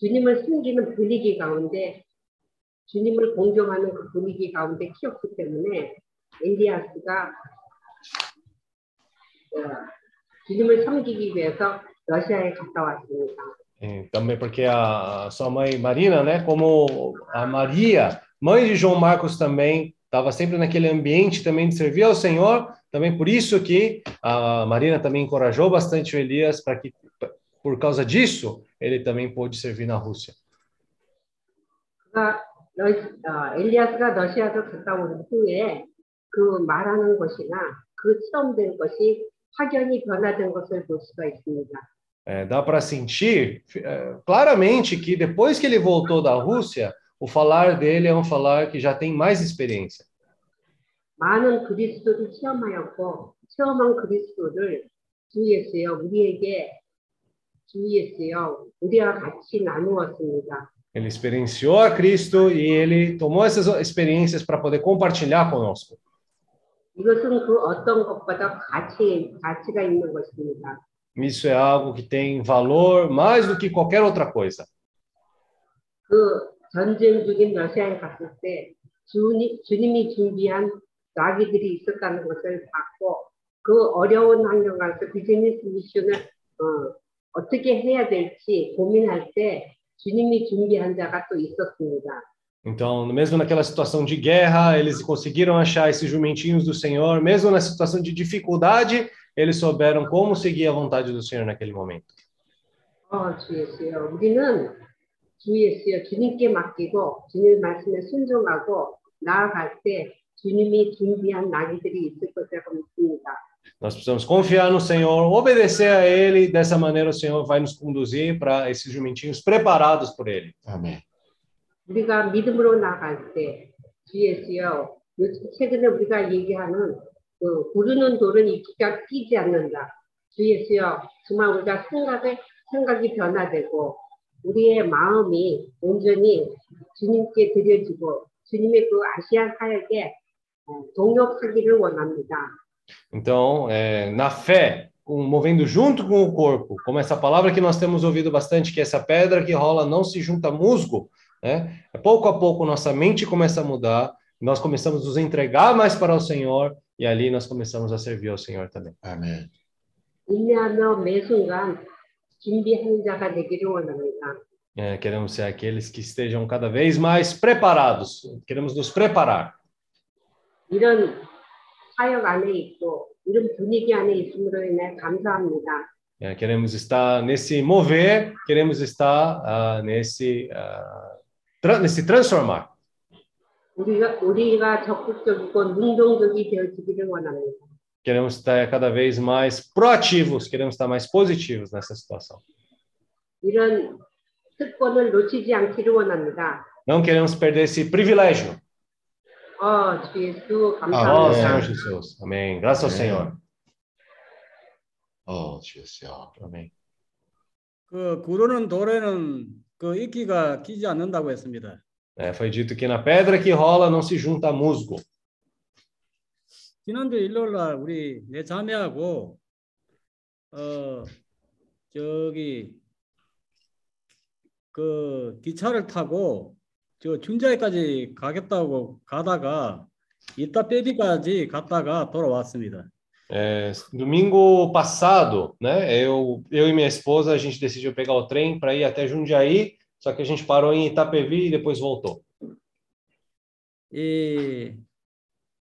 주님을 숨기는 분위기 가운데 주님을 공경하는 그 분위기 가운데 키웠기 때문에 엘리야스가 어, 주님을 섬기기 위해서 러시아에 갔다 왔습니다. E também porque a, a sua mãe Marina, né, como a Maria, mãe de João Marcos também, estava sempre naquele ambiente também de servir ao Senhor, também por isso que a Marina também encorajou bastante o Elias para que por causa disso ele também pôde servir na Rússia. 그가 러, 어, 엘리야스가 러시아로 갔다 온 후에 그 말하는 것이나 그 체험된 것이 확연히 변화된 것을 볼 수가 있습니다. É, dá para sentir é, claramente que depois que ele voltou da Rússia, o falar dele é um falar que já tem mais experiência. 많은 그리스도를 체험하였고 체험한 그리스도를 주 예수여 우리에게 Ele experienciou a Cristo e ele tomou essas experiências para poder compartilhar conosco. 이것은 그 어떤 것보다 가치 가치가 있는 것입니다. Isso é algo que tem valor mais do que qualquer outra coisa. 그 전쟁 중인 러시아에 갔을 때 주님, 주님이 준비한 나귀들이 있었다는 것을 봤고 그 어려운 환경 가서 비즈니스 미션을 어, 어떻게 해야 될지 고민할 때 주님이 준비한 자가 또 있었습니다. Então, mesmo naquela situação de guerra, eles conseguiram achar esses jumentinhos do Senhor, mesmo na situação de dificuldade, eles souberam como seguir a vontade do Senhor naquele momento. 어, 주 예수여, 우리는 주 예수여 주님께 맡기고 주님 말씀에 순종하고 나아갈 때 주님이 준비한 나귀들이 있을 것이라고 믿습니다. Nós precisamos confiar no Senhor, obedecer a Ele, dessa maneira o Senhor vai nos conduzir para esses jumentinhos preparados por Ele. 아멘. 우리가 믿음으로 나갈 때, 주 예수여, 요즘 최근에 우리가 얘기하는 그 구르는 돌은 이끼가 끼지 않는다. 주 예수여, 정말 우리가 생각에, 생각이 변화되고, 우리의 마음이 온전히 주님께 드려지고, 주님의 그 아시아 사역에 어, 동역하기를 원합니다. Então, é, na fé, com, movendo junto com o corpo, como essa palavra que nós temos ouvido bastante, que é essa pedra que rola não se junta musgo, né? É, pouco a pouco nossa mente começa a mudar, nós começamos a nos entregar mais para o Senhor e ali nós começamos a servir ao Senhor também. Amém. É, queremos ser aqueles que estejam cada vez mais preparados. Queremos nos preparar. 이런 사역 안에 있고 이런 분위기 안에 있음으로 인해 감사합니다. É, queremos estar nesse mover, queremos estar ah, nesse, ah, tra- nesse transformar. 우리가 우리가 적극적이고 능동적이 되어지기를 원합니다. Queremos estar cada vez mais proativos, queremos estar mais positivos nessa situação. 이런 특권을 놓치지 않기를 원합니다. Não queremos perder esse privilégio. 어, 주 예수 Ó 감사합니다. Senhor Jesus. Amém. Graças ao. Senhor. 어, 주여. Amém. 그 구르는 돌에는 그 이끼가 끼지 않는다고 했습니다. É, foi dito que na pedra que rola não se junta musgo. 지난주 일요일 날 우리 내 자매하고 어 저기 그 기차를 타고 저 중자에까지 가겠다고 가다가 이따 빼비까지 갔다가 돌아왔습니다. É, domingo passado, né? Eu, eu e minha esposa a gente decidiu pegar o trem para ir até Jundiaí, só que a gente parou em Itapevi e depois voltou. 이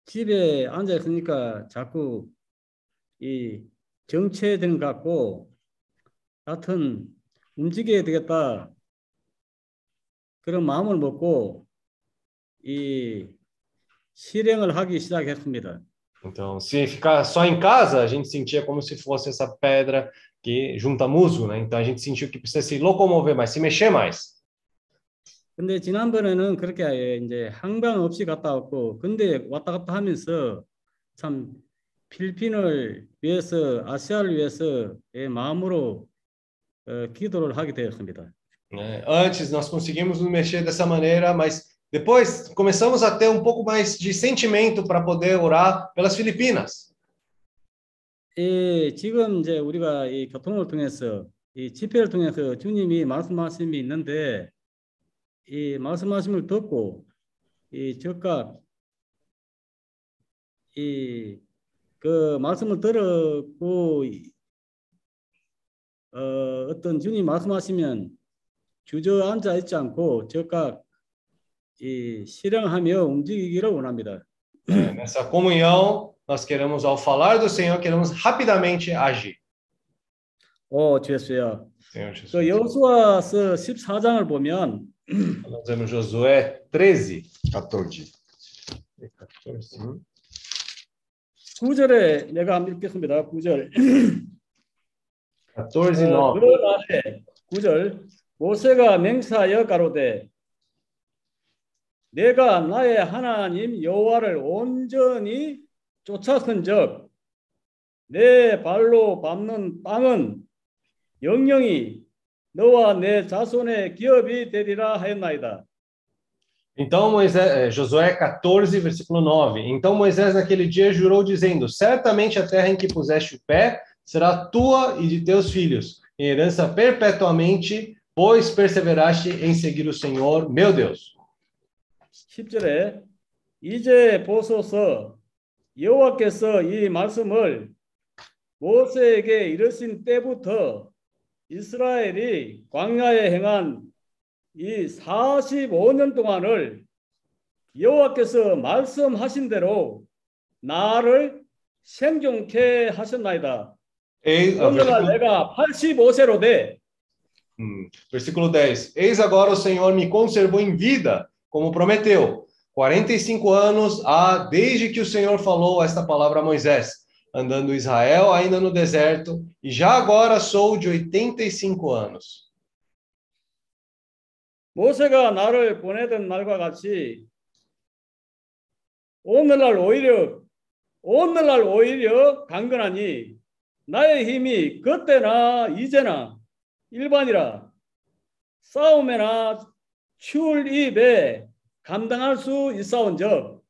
집에 앉아 있으니까 자꾸 이 정체된 것 같고 하여튼 움직여야 되겠다 그런 마음을 먹고 이 실행을 하기 시작했습니다. Então, se ficar só em casa, a gente sentia como se fosse essa pedra que junta musgo, né? Então a gente sentiu que precisa se locomover mais, se mexer mais. 근데 지난번에는 그렇게 이제 항방 없이 갔다 왔고, 근데 왔다 갔다 하면서 참 필리핀을 위해서, 아시아를 위해서의 마음으로 어, 기도를 하게 되었습니다. né? Antes nós conseguimos nos mexer dessa maneira, mas depois começamos a ter um pouco mais de sentimento para poder orar pelas Filipinas. 이 지금 이제 우리가 이 교통을 통해서 이 집회를 통해서 주님이 말씀하심이 있는데 이 말씀하심을 듣고 이 즉각 이 그 말씀을 들었고 어, 어떤 주님 말씀하시면 주저앉아 있지 않고 즉각 이 실행하며 움직이기를 원합니다. Nessa comunhão, nós queremos, ao falar do Senhor, queremos rapidamente agir. 오, 주였어요. 그 여호수아서 14장을 보면 Nós vemos Josué 13. 14. 14. 9절에 내가 한번 읽겠습니다. 9절. 14, 어, 9. 그 날에 9절 모세가 맹사하여 가로되 내가 나의 하나님 여호와를 온전히 쫓아선즉 내 발로 밟는 땅은 영영이 너와 내 자손의 기업이 되리라 하였나이다. Então Moisés, eh, Josué 14, versículo 9. Então Moisés naquele dia jurou dizendo: Certamente a terra em que puseste o pé será tua e de teus filhos, em herança perpetuamente, pois perseveraste em seguir o Senhor, meu Deus. 10절에 이제 보소서 여호와께서 이 말씀을 모세에게 이르신 때부터 이스라엘이 광야에 행한 이 45년 동안을 여호와께서 말씀하신 대로 나를 생존케 하셨나이다. Ah, 오늘날 내가 85세로 돼 hum, versículo 10. Eis agora o Senhor me conservou em vida, como prometeu. 45 anos há desde que o Senhor falou esta palavra a Moisés, andando Israel ainda no deserto, e já agora sou de 85 anos. 모세가 나를 보내던 날과 같이 오늘날 오히려 오늘날 오히려 강건하니 나의 힘이 그때나 이제나 일반이라 싸움에나 추울 입에 감당할 수 있사온즉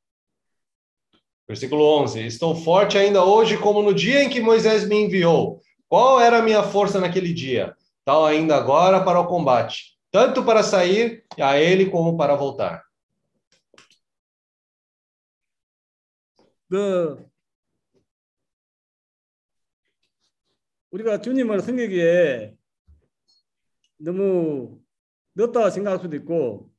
Versículo 11: Estou forte ainda hoje, como no dia em que Moisés me enviou. Qual era a minha força naquele dia? Tal ainda agora para o combate, tanto para sair a ele como para voltar. 그 우리가 주님을 섬기기에 너무 늦다 생각할 수도 있고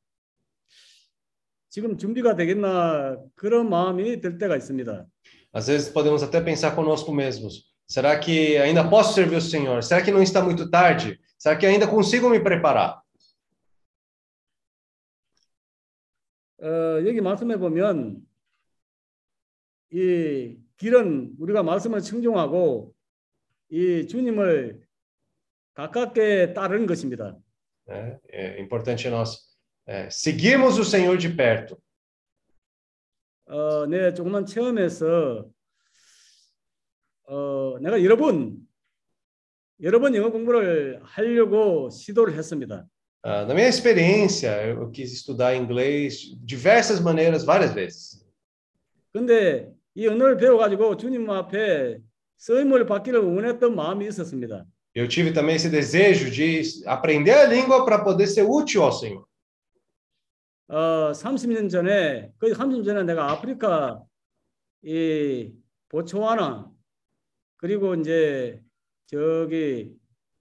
지금 준비가 되겠나 그런 마음이 들 때가 있습니다. Às vezes podemos até pensar conosco mesmos: será que ainda posso servir o Senhor? Será que não está muito tarde? Será que ainda consigo me preparar? 어, 여기 말씀해 보면 이 길은 우리가 말씀을 청종하고 이 주님을 가깝게 따르는 것입니다. né? É importante nós é, seguirmos o Senhor de perto. 어, 내 조그만 체험에서 어, 내가 여러 번 여러 번 영어 공부를 하려고 시도를 했습니다. Ah, na minha experiência, eu quis estudar inglês de diversas maneiras, várias vezes. 근데 이 언어를 배워 가지고 주님 앞에 쓰임을 받기를 원했던 마음이 있었습니다. Eu tive também esse desejo de aprender a língua para poder ser útil ao Senhor. 어, 30년 전에 거의 30년 전에 내가 아프리카 이 보츠와나 그리고 이제 저기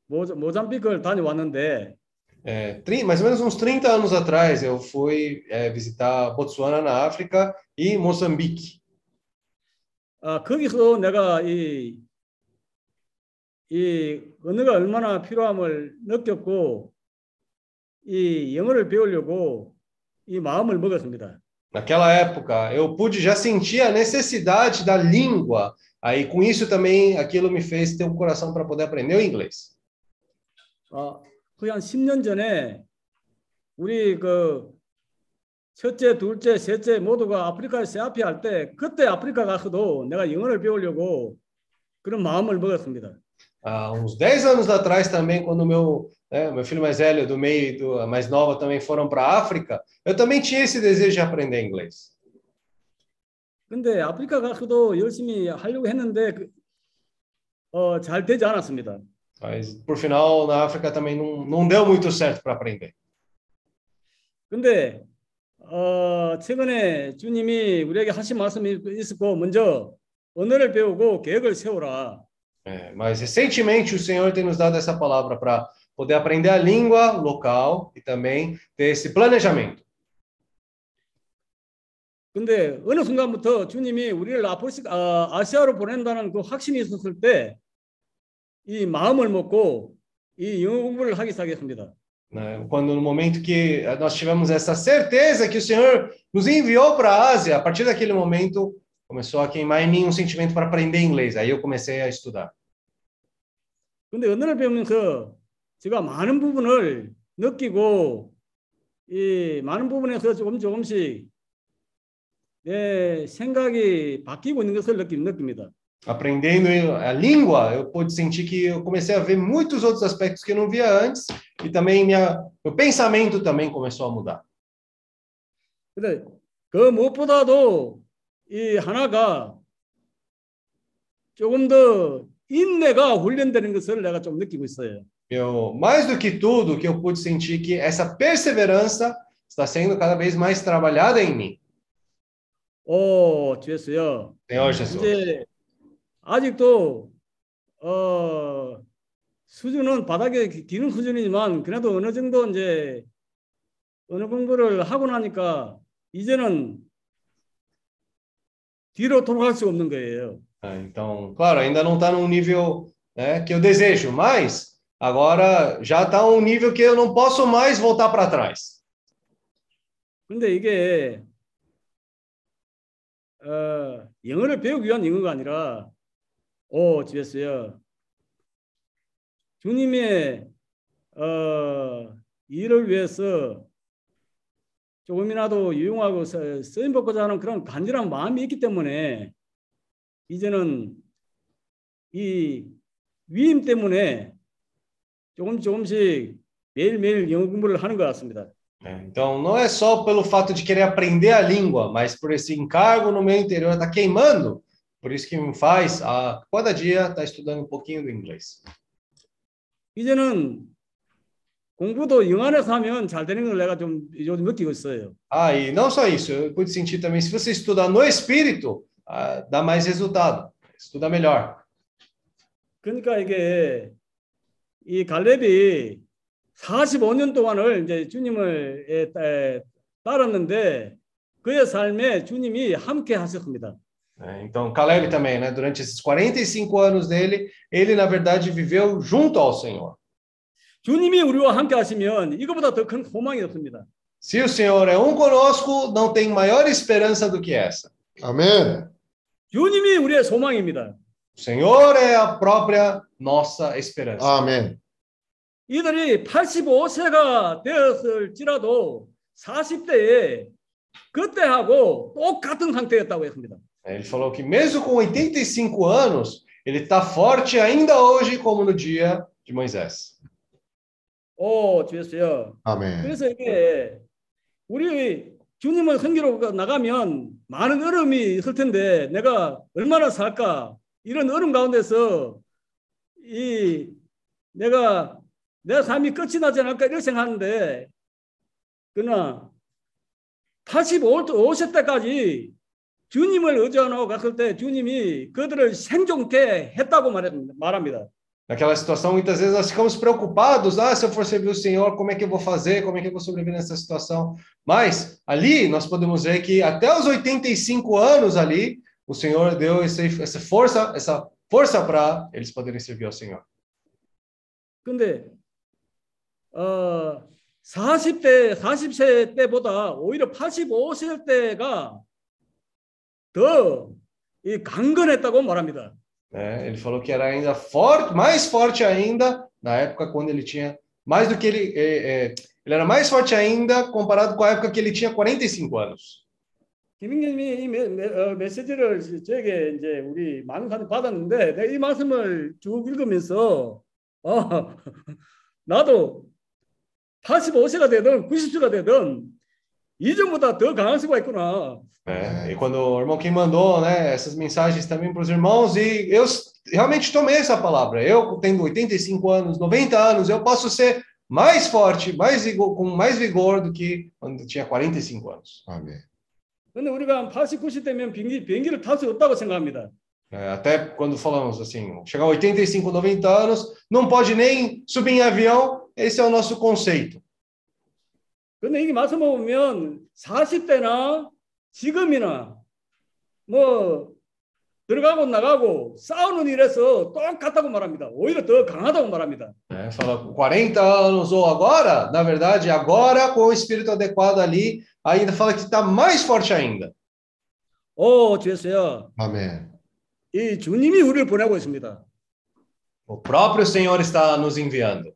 모, 모잠비크를 다녀왔는데 É, tri- mais ou menos uns 30 anos atrás, eu fui é, visitar Botsuana na África e Moçambique. 아, 거기서 내가 이, 이 언어가 얼마나 필요함을 느꼈고 이 영어를 배우려고 이 마음을 먹었습니다. Naquela época, eu pude já sentir a necessidade da língua. Aí, com isso também, aquilo me fez ter um coração para poder aprender o inglês. 아, 거의 한 10년 전에 우리 그 첫째, 둘째, 셋째 모두가 아프리카에 세아피 할때 그때 아프리카 가서도 내가 영어를 배우려고 그런 마음을 먹었습니다. Há uns 10 anos atrás também, quando meu, né, meu filho mais velho, do meio e do a mais nova também foram para a África, eu também tinha esse desejo de aprender inglês. 근데 아프리카 가서도 열심히 하려고 했는데 그, 어, 잘 되지 않았습니다. Mas, por final, na África também não, não deu muito certo para aprender. 근데 어, 최근에 주님이 우리에게 하신 말씀이 있었고 먼저 언어를 배우고 계획을 세우라. É, mas recentemente o Senhor tem nos dado essa palavra para poder aprender a língua local e também ter esse planejamento. 근데 어느 순간부터 주님이 우리를 아프리 아, 아시아로 보낸다는 그 확신이 있었을 때 이 마음을 먹고 이 영어 공부를 하기 시작했습니다. né? Quando no momento que nós tivemos essa certeza que o Senhor nos enviou para a Ásia, a partir daquele momento começou a queimar em mim um sentimento para aprender inglês. Aí eu comecei a estudar. 근데 언어를 배우면서 제가 많은 부분을 느끼고 이 많은 부분에서 조금 조금씩 내 생각이 바뀌고 있는 것을 느낍니다. Aprendendo a língua, eu pude sentir que eu comecei a ver muitos outros aspectos que eu não via antes e também minha, meu pensamento também começou a mudar. 근데 그 무엇보다도 이 하나가 조금 더 인내가 훈련되는 것을 내가 좀 느끼고 있어요. Eu, mais do que tudo, que eu pude sentir que essa perseverança está sendo cada vez mais trabalhada em mim. 오, 주였어요. Senhor Jesus. 이제 아직도 어 수준은 바닥에 기는 수준이지만 그래도 어느 정도 이제 어느 공부를 하고 나니까 이제는 뒤로 돌아갈 수 없는 거예요. Então, claro, ainda não está num nível né, que eu desejo, mas agora já está um nível que eu não posso mais voltar para trás. 근데 이게 어, 영어를 배우기 위한 영어가 아니라 오, 주였어요. 주님의 어, 일을 위해서 조금이라도 유용하고 써- 쓰임 받고자 하는 그런 간절한 마음이 있기 때문에 이제는 이 위임 때문에 조금 조금씩 매일매일 영어 공부를 하는 것 같습니다. né? Então, não é só pelo fato de querer aprender a língua, mas por esse encargo no meu interior está queimando. Por isso que me faz, a cada dia, estar estudando um pouquinho do inglês. 이제는 공부도 영 안에서 하면 잘 되는 걸 내가 좀 요즘 느끼고 있어요. Ah, e não só isso, eu pude sentir também, se você estudar no Espírito, ah, dá mais resultado, estuda melhor. 그러니까 이게 이 갈렙이 45년 동안을 이제 주님을 에, 에, 따랐는데 그의 삶에 주님이 함께 하셨습니다. né? Então, Caleb também, né? Durante esses 45 anos dele, ele, na verdade, viveu junto ao Senhor. 주님이 우리와 함께 하시면 이거보다 더 큰 소망이 없습니다. Se o Senhor é um conosco, não tem maior esperança do que essa. 아멘. 주님이 우리의 소망입니다. O Senhor é a própria nossa esperança. 아멘. 이들이 85세가 되었을지라도 40대에 그때하고 똑같은 상태였다고 했습니다. Ele falou que mesmo com 85 anos, ele está forte ainda hoje, como no dia de Moisés. 오, 주였어요. 아멘. 그래서 이게 우리 주님을 섬기러 나가면 많은 어려움이 있을 텐데 내가 얼마나 살까 이런 어려움 가운데서 이 내가 내 삶이 끝이 나지 않을까 이렇게 생각하는데 그러나 85세 때까지 주님을 의존하고 갔을 때 주님이 그들을 생존케 했다고 말합니다. 말합니다. Naquela situação, muitas vezes nós ficamos preocupados. Ah, se eu for servir o Senhor, como é que eu vou fazer? Como é que eu vou sobreviver nessa situação? Mas ali nós podemos ver que até os 85 anos ali, o Senhor deu esse, essa força, essa força para eles poderem servir ao Senhor. 근데 어 40대, 40세 때보다 오히려 85세 때가 더 이 강건했다고 말합니다. né? Ele falou que era ainda forte, mais forte ainda na época quando ele tinha mais do que ele é, é, ele era mais forte ainda comparado com a época que ele tinha 45 anos. 김인경님이 이 메, 메, 어, 메시지를 저에게 이제 우리 많은 사람이 받았는데 내가 이 말씀을 쭉 읽으면서 어, 나도 85세가 되든 90세가 되든 이전보다 더 강할 수가 있구나. né? E quando o irmão Kim mandou, né, essas mensagens também para os irmãos, e eu realmente tomei essa palavra. Eu, tendo 85 anos, 90 anos, eu posso ser mais forte, mais vigor, com mais vigor do que quando eu tinha 45 anos. 아멘. 근데 우리가 한 80, 90 되면 비행기, 비행기를 탈 수 없다고 생각합니다. É, até quando falamos assim, chegar a 85, 90 anos, não pode nem subir em avião, esse é o nosso conceito. 근데 이게 말씀 보면 40대나 지금이나 뭐 들어가고 나가고 싸우는 일에서 똑같다고 말합니다. 오히려 더 강하다고 말합니다. né? Fala com 40 anos ou agora, na verdade, agora com o espírito adequado ali, ainda fala que está mais forte ainda. 오, 주였어요. 아멘. 이 주님이 우리를 보내고 있습니다. O próprio Senhor está nos enviando.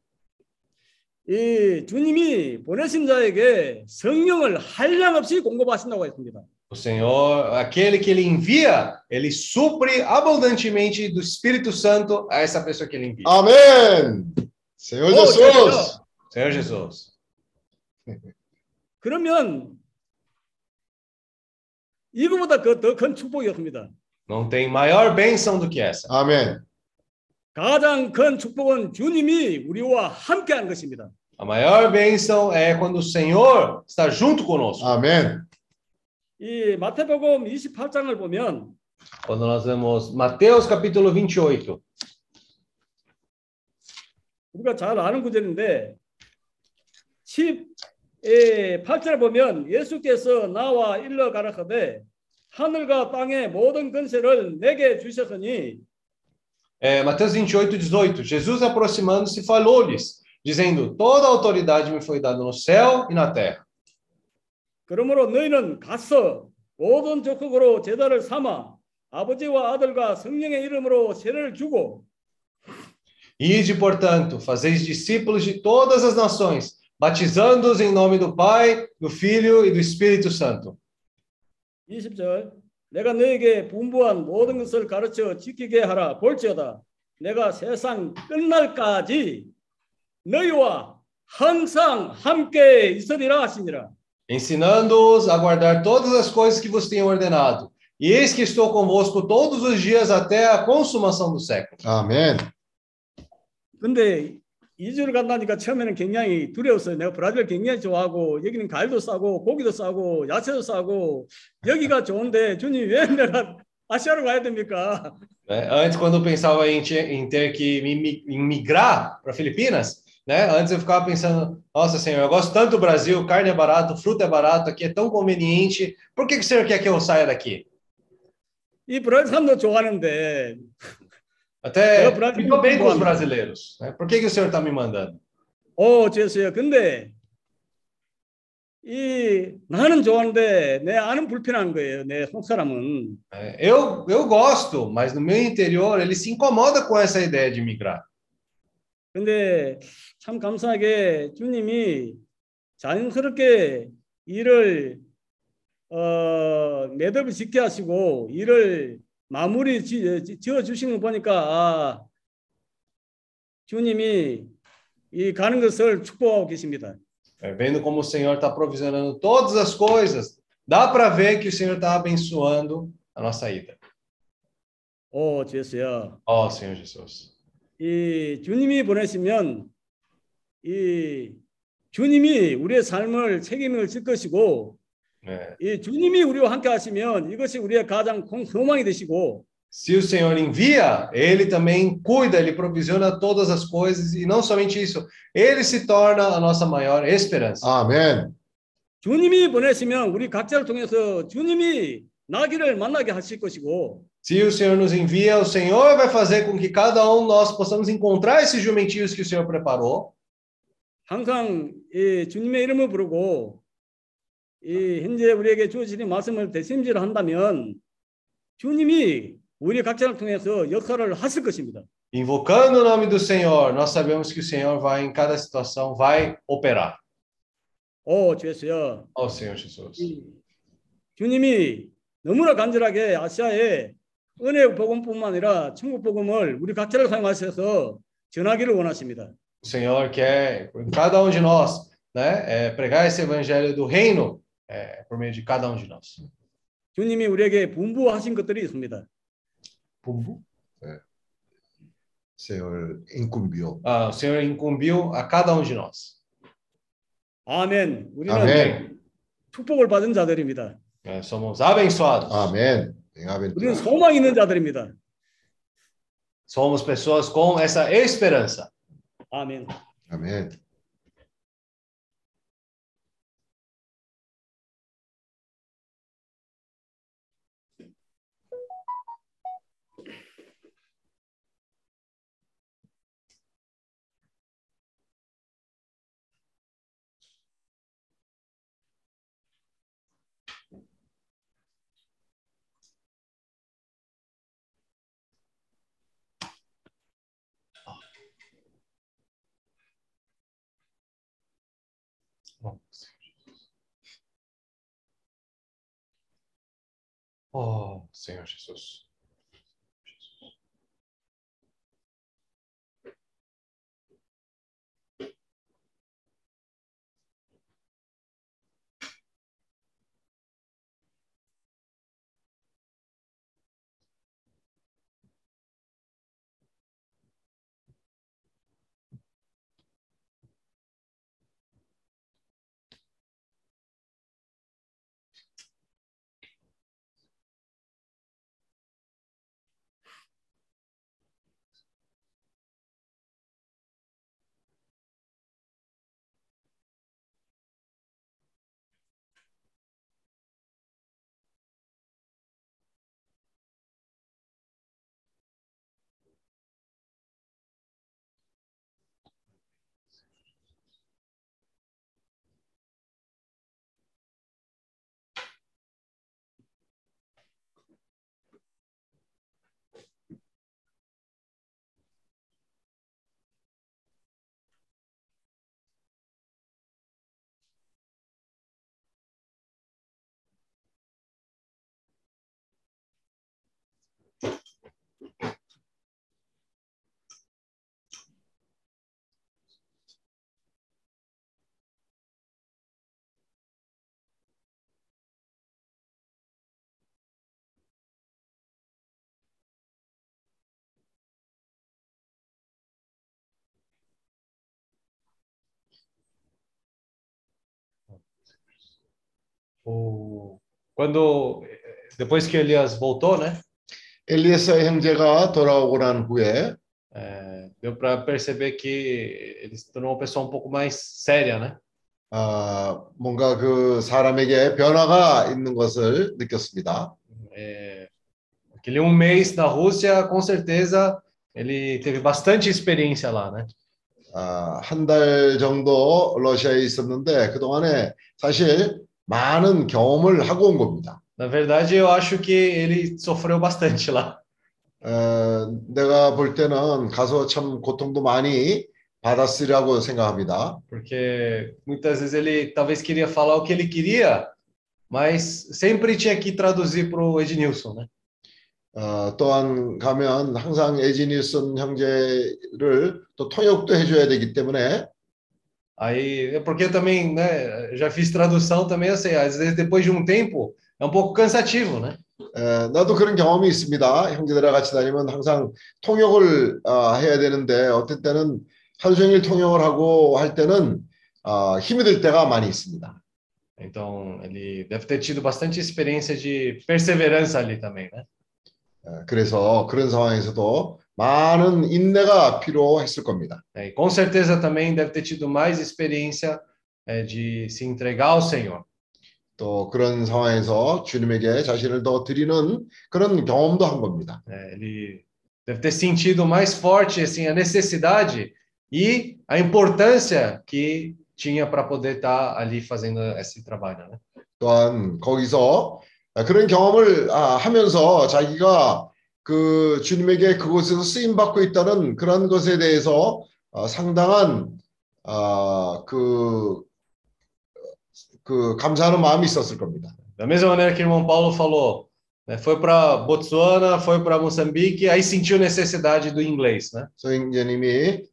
이 주님이 보내신 자에게 성령을 한량없이 공급하신다고 했습니다. O Senhor, aquele que ele envia, ele supre abundantemente do Espírito Santo a essa pessoa que ele envia. 아멘. Senhor 오, Jesus. Senhor Jesus. 그러면 이거보다 그더큰 축복이 없습니다. Não tem maior bênção do que essa. 아멘. 가장 큰 축복은 주님이 우리와 함께하는 것입니다. A maior bênção é quando o Senhor está junto conosco. 아멘. 이 마태복음 28장을 보면 Quando nós vemos Mateus capítulo 28, 우리가 잘 아는 구절인데 18절 보면 예수께서 나와 일러 가라사대 하늘과 땅의 모든 권세를 내게 주셨으니 é, Mateus 28, 18, Jesus aproximando-se falou-lhes, dizendo: Toda a autoridade me foi dada no céu e na terra. 그러므로 너희는 가서 모든 족속으로 제자를 삼아 아버지와 아들과 성령의 이름으로 세례를 주고 Ide, portanto, fazeis discípulos de todas as nações, batizando-os em nome do Pai, do Filho e do Espírito Santo. 20절 내가 너에게 분부한 모든 것을 가르쳐 지키게 하라 볼지어다 내가 세상 끝날까지 너희와 항상 함께 있으리라 하시니라 ensinando-os a guardar todas as coisas que vos tenho ordenado. E eis que estou convosco todos os dias até a consumação do século. 아멘. 근데 이주를 간다니까 처음에는 굉장히 두려웠어요. 내가 브라질 굉장히 좋아하고 여기는 과일도 싸고 고기도 싸고 야채도 싸고 여기가 좋은데 주님 왜 내가 아시아로 가야 됩니까? né? Antes, quando eu pensava em, te- em ter que me, mi- em migrar para Filipinas, né? Antes eu ficava pensando, nossa Senhor, eu gosto tanto do Brasil, carne é barato, fruta é barato, aqui é tão conveniente. Por que, que o Senhor quer que eu saia daqui? 이 브라질 사람도 좋아하는데 Até Eu, Brasil, me dou bem com os bom. brasileiros. Né? Por que, que o Senhor está me mandando? 어, 죄송해요. 근데 이 나는 좋아하는데 내 아는 불편한 거예요. 내 속사람은. É, Eu, eu gosto, mas no meu interior ele se incomoda com essa ideia de migrar. 근데 참 감사하게 주님이 자연스럽게 일을 어, 매듭을 짓게 하시고 일을 마무리 지, 지어 주시는 거 보니까 아, 주님이 이 가는 것을 축복하고 계십니다. É, vendo como o Senhor está provisionando todas as coisas, dá para ver que o Senhor está abençoando a nossa ida. 오, 주였어요. Ó Senhor Jesus. 이 주님이 보내시면 이 주님이 우리의 삶을 책임을 질 것이고 É, 이 주님이 우리와 함께 하시면 이것이 우리의 가장 큰 소망이 되시고 se o Senhor envia, Ele também cuida, Ele provisiona todas as coisas, e não somente isso, Ele se torna a nossa maior esperança. 아멘. 주님이 보내시면 우리 각자를 통해서 주님이 나기를 만나게 하실 것이고 Se o Senhor nos envia, o Senhor vai fazer com que cada um nós possamos encontrar esses jumentinhos que o Senhor preparou. 항상 이 주님의 이름을 부르고 이 현재 우리에게 주어지는 말씀을 대심지를 한다면 주님이 우리 각자를 통해서 역할을 하실 것입니다. Invocando o nome do Senhor, nós sabemos que o Senhor vai, em cada situação, vai operar. 오 주여 Ó Senhor Jesus. 주님이 너무나 간절하게 아시아에 은혜 복음뿐만 아니라 천국 복음을 우리 각자를 사용하셔서 전하기를 원하십니다. O Senhor quer, em cada um de nós, né, é, pregar esse evangelho do reino é, por meio de cada um de nós. 주님이 우리에게 분부하신 것들이 있습니다. Pumbu? Senhor incumbiu. Ah, o Senhor incumbiu a cada um de nós. 아멘. 우리는 아멘. 축복을 받은 자들입니다. É, somos abençoados. 아멘. 우리는 빙하벤투라. 소망 있는 자들입니다. Somos pessoas com essa esperança. 아멘. Oh, Senhor Jesus. O... Quando, depois que Elias voltou, né? 엘리에서 형제가 돌아오고 난 후에 é, deu para perceber que ele se tornou uma pessoa um pouco mais séria, né? 아, 뭔가 그 사람에게 변화가 있는 것을 느꼈습니다. É, aquele um mês na Rússia, com certeza, ele teve bastante experiência lá, né? 아, 한 달 정도 러시아에 있었는데 그동안에 사실 많은 경험을 하고 온 겁니다. Na verdade, eu acho que ele sofreu bastante lá. 어, 내가 볼 때는 가서 참 고통도 많이 받았으리라고 생각합니다. Porque muitas vezes ele talvez queria falar o que ele queria, mas sempre tinha que traduzir para o Ednilson, né? 어, 또한 가면 항상 에지니슨 형제를 또 통역도 해줘야 되기 때문에 Aí, é porque eu também, né, já fiz tradução também, eu sei, às vezes depois de um tempo é um pouco cansativo, né? 에, 나도 그런 경험이 있습니다. 형제들하고 같이 다니면 항상 통역을 어, 해야 되는데 어떤 때는 하루 종일 통역을 하고 할 때는 어, 힘이 들 때가 많이 있습니다. Então, ele deve ter tido bastante experiência de perseverança ali também, né? 에, 그래서 그런 상황에서도 많은 인내가 필요했을 겁니다. É, e com certeza também deve ter tido mais experiência é, de se entregar ao Senhor. 또 그런 상황에서 주님에게 자신을 더 드리는 그런 경험도 한 겁니다. É, ele deve ter sentido mais forte assim a necessidade e a importância que tinha para poder estar ali fazendo esse trabalho. Né? 또한 거기서 그런 경험을 아, 하면서 자기가 그 주님에게 그곳에서 쓰임 받고 있다는 그런 것에 대해서 어, 상당한 아, 그, 그 감사하는 마음이 있었을 겁니다. Da mesma maneira que o irmão Paulo falou, né, foi para Botsuana, foi para Moçambique, aí sentiu necessidade do inglês, né? 소행제님이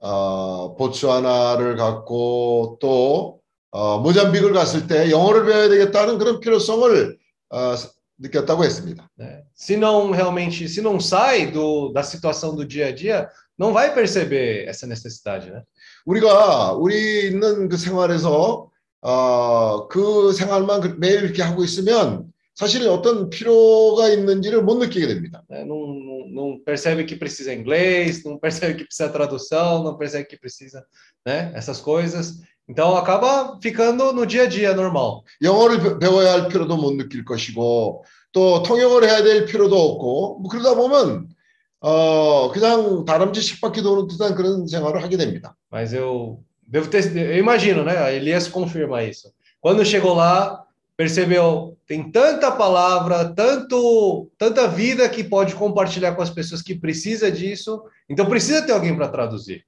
어, 보츠와나를 갔고 또 어, 모잠비크를 갔을 때 영어를 배워야 되겠다는 그런 필요성을 어, 느꼈다고 했습니다. né? Se não realmente, se não sai do, da situação do dia a dia, não vai perceber essa necessidade, né? 우리가 우리 있는 그 생활에서 어, 그 생활만 그- 매일 이렇게 하고 있으면 사실 어떤 필요가 있는지를 못 느끼게 됩니다. né? Não, não, não percebe que precisa inglês, não percebe que precisa tradução, não percebe que precisa, né? Essas coisas. Então acaba ficando no dia a dia normal. 영어를 배- 배워야 할 필요도 못 느낄 것이고 또 통역을 해야 될 필요도 없고 뭐 그러다 보면 어 그냥 다람쥐 씩바퀴 도는 듯한 그런 생활을 하게 됩니다. Mas eu devo ter, eu imagino, né? A Elias confirma isso. Quando chegou lá, percebeu, tem tanta palavra, tanto, tanta vida que pode compartilhar com as pessoas que precisa disso. Então precisa ter alguém para traduzir.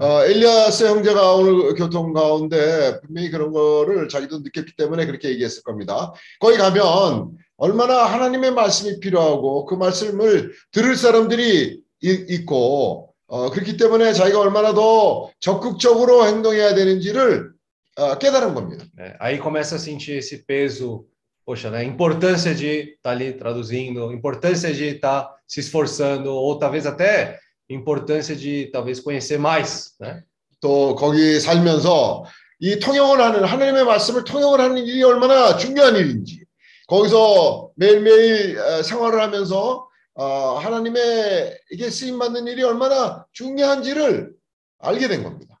어, 엘리아스 형제가 오늘 교통 가운데 분명히 그런 거를 자기도 느꼈기 때문에 그렇게 얘기했을 겁니다. 거기 가면 얼마나 하나님의 말씀이 필요하고 그 말씀을 들을 사람들이 이- 있고 어, 그렇기 때문에 자기가 얼마나 더 적극적으로 행동해야 되는지를 어, 깨달은 겁니다. né? Aí começa a sentir esse peso, poxa, né? Importância de estar ali traduzindo, importância de estar se esforçando, ou talvez até importância de talvez conhecer mais, né? 또 거기 살면서 이 통역을 하는 하나님의 말씀을 통역을 하는 일이 얼마나 중요한 일인지 거기서 매일매일 어, 생활을 하면서 어, 하나님의 이게 쓰임 받는 일이 얼마나 중요한지를 알게 된 겁니다.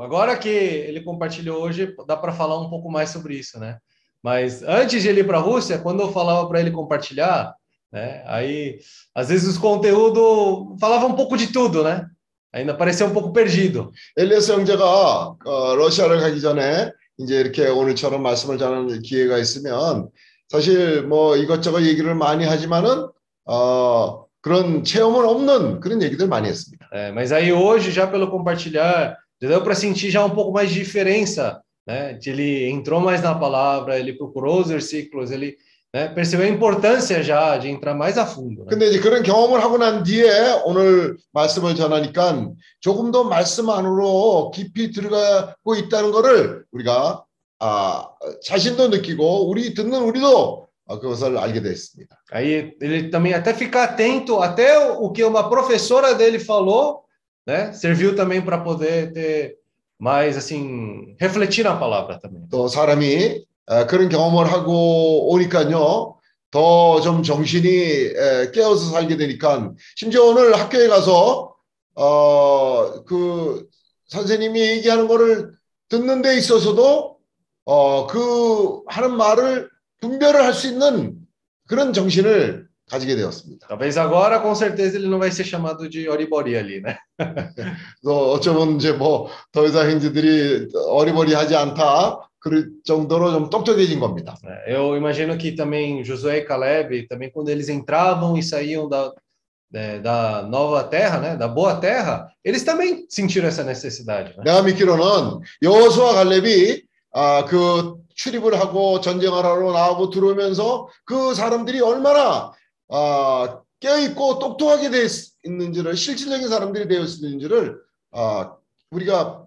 Agora que ele compartilhou hoje, dá para falar um pouco mais sobre isso, né? Mas antes de ele ir para a Rússia, quando eu falava para ele compartilhar, né? Aí, às vezes os conteúdos falava um pouco de tudo, né? Ainda parecia um pouco perdido. 엘리아스 형제가 어, 러시아를 가기 전에 이제 이렇게 오늘처럼 말씀을 전하는 기회가 있으면 사실 뭐 이것저것 얘기를 많이 하지만은 어, 그런 체험은 없는 그런 얘기들 많이 했습니다. É, mas aí hoje, já pelo compartilhar, já deu para sentir já um pouco mais de diferença, né? De Ele entrou mais na palavra, ele procurou os versículos, ele né, percebeu a importância já de entrar mais a fundo. né? 근데 이제 그런 경험을 하고 난 뒤에 오늘 말씀을 전하니까 조금 더 말씀 안으로 깊이 들어가고 있다는 거를 우리가 아, 자신도 느끼고 우리 듣는 우리도 아, 그것을 알게 됐습니다. Aí ele também até ficar atento até o o que uma professora dele falou, né? Serviu também para poder ter mais assim refletir na palavra também. 또 사람이 아, 그런 경험을 하고 오니까요. 더 좀 정신이 에, 깨어서 살게 되니까 심지어 오늘 학교에 가서 어, 그 선생님이 얘기하는 거를 듣는 데 있어서도 어, 그 하는 말을 분별을 할 수 있는 그런 정신을 가지게 되었습니다. Talvez agora, com certeza, ele não vai ser chamado de oribori ali, né? 또 어쩌면 이제 뭐더 이상 형제들이 어리버리하지 않다 그럴 정도로 좀 똑똑해진 겁니다. Eu imagino que também Josué e Caleb, também quando eles entravam e saíam da, da nova terra, né, da boa terra, eles também sentiram essa necessidade. Né? 내가 믿기로는 여호수아 갈렙이 아, 그 출입을 하고 전쟁을 하러 나오고 들어오면서 그 사람들이 얼마나 아, 깨어있고 똑똑하게 되어 있는지를 실질적인 사람들이 되어 있는지를 아, 우리가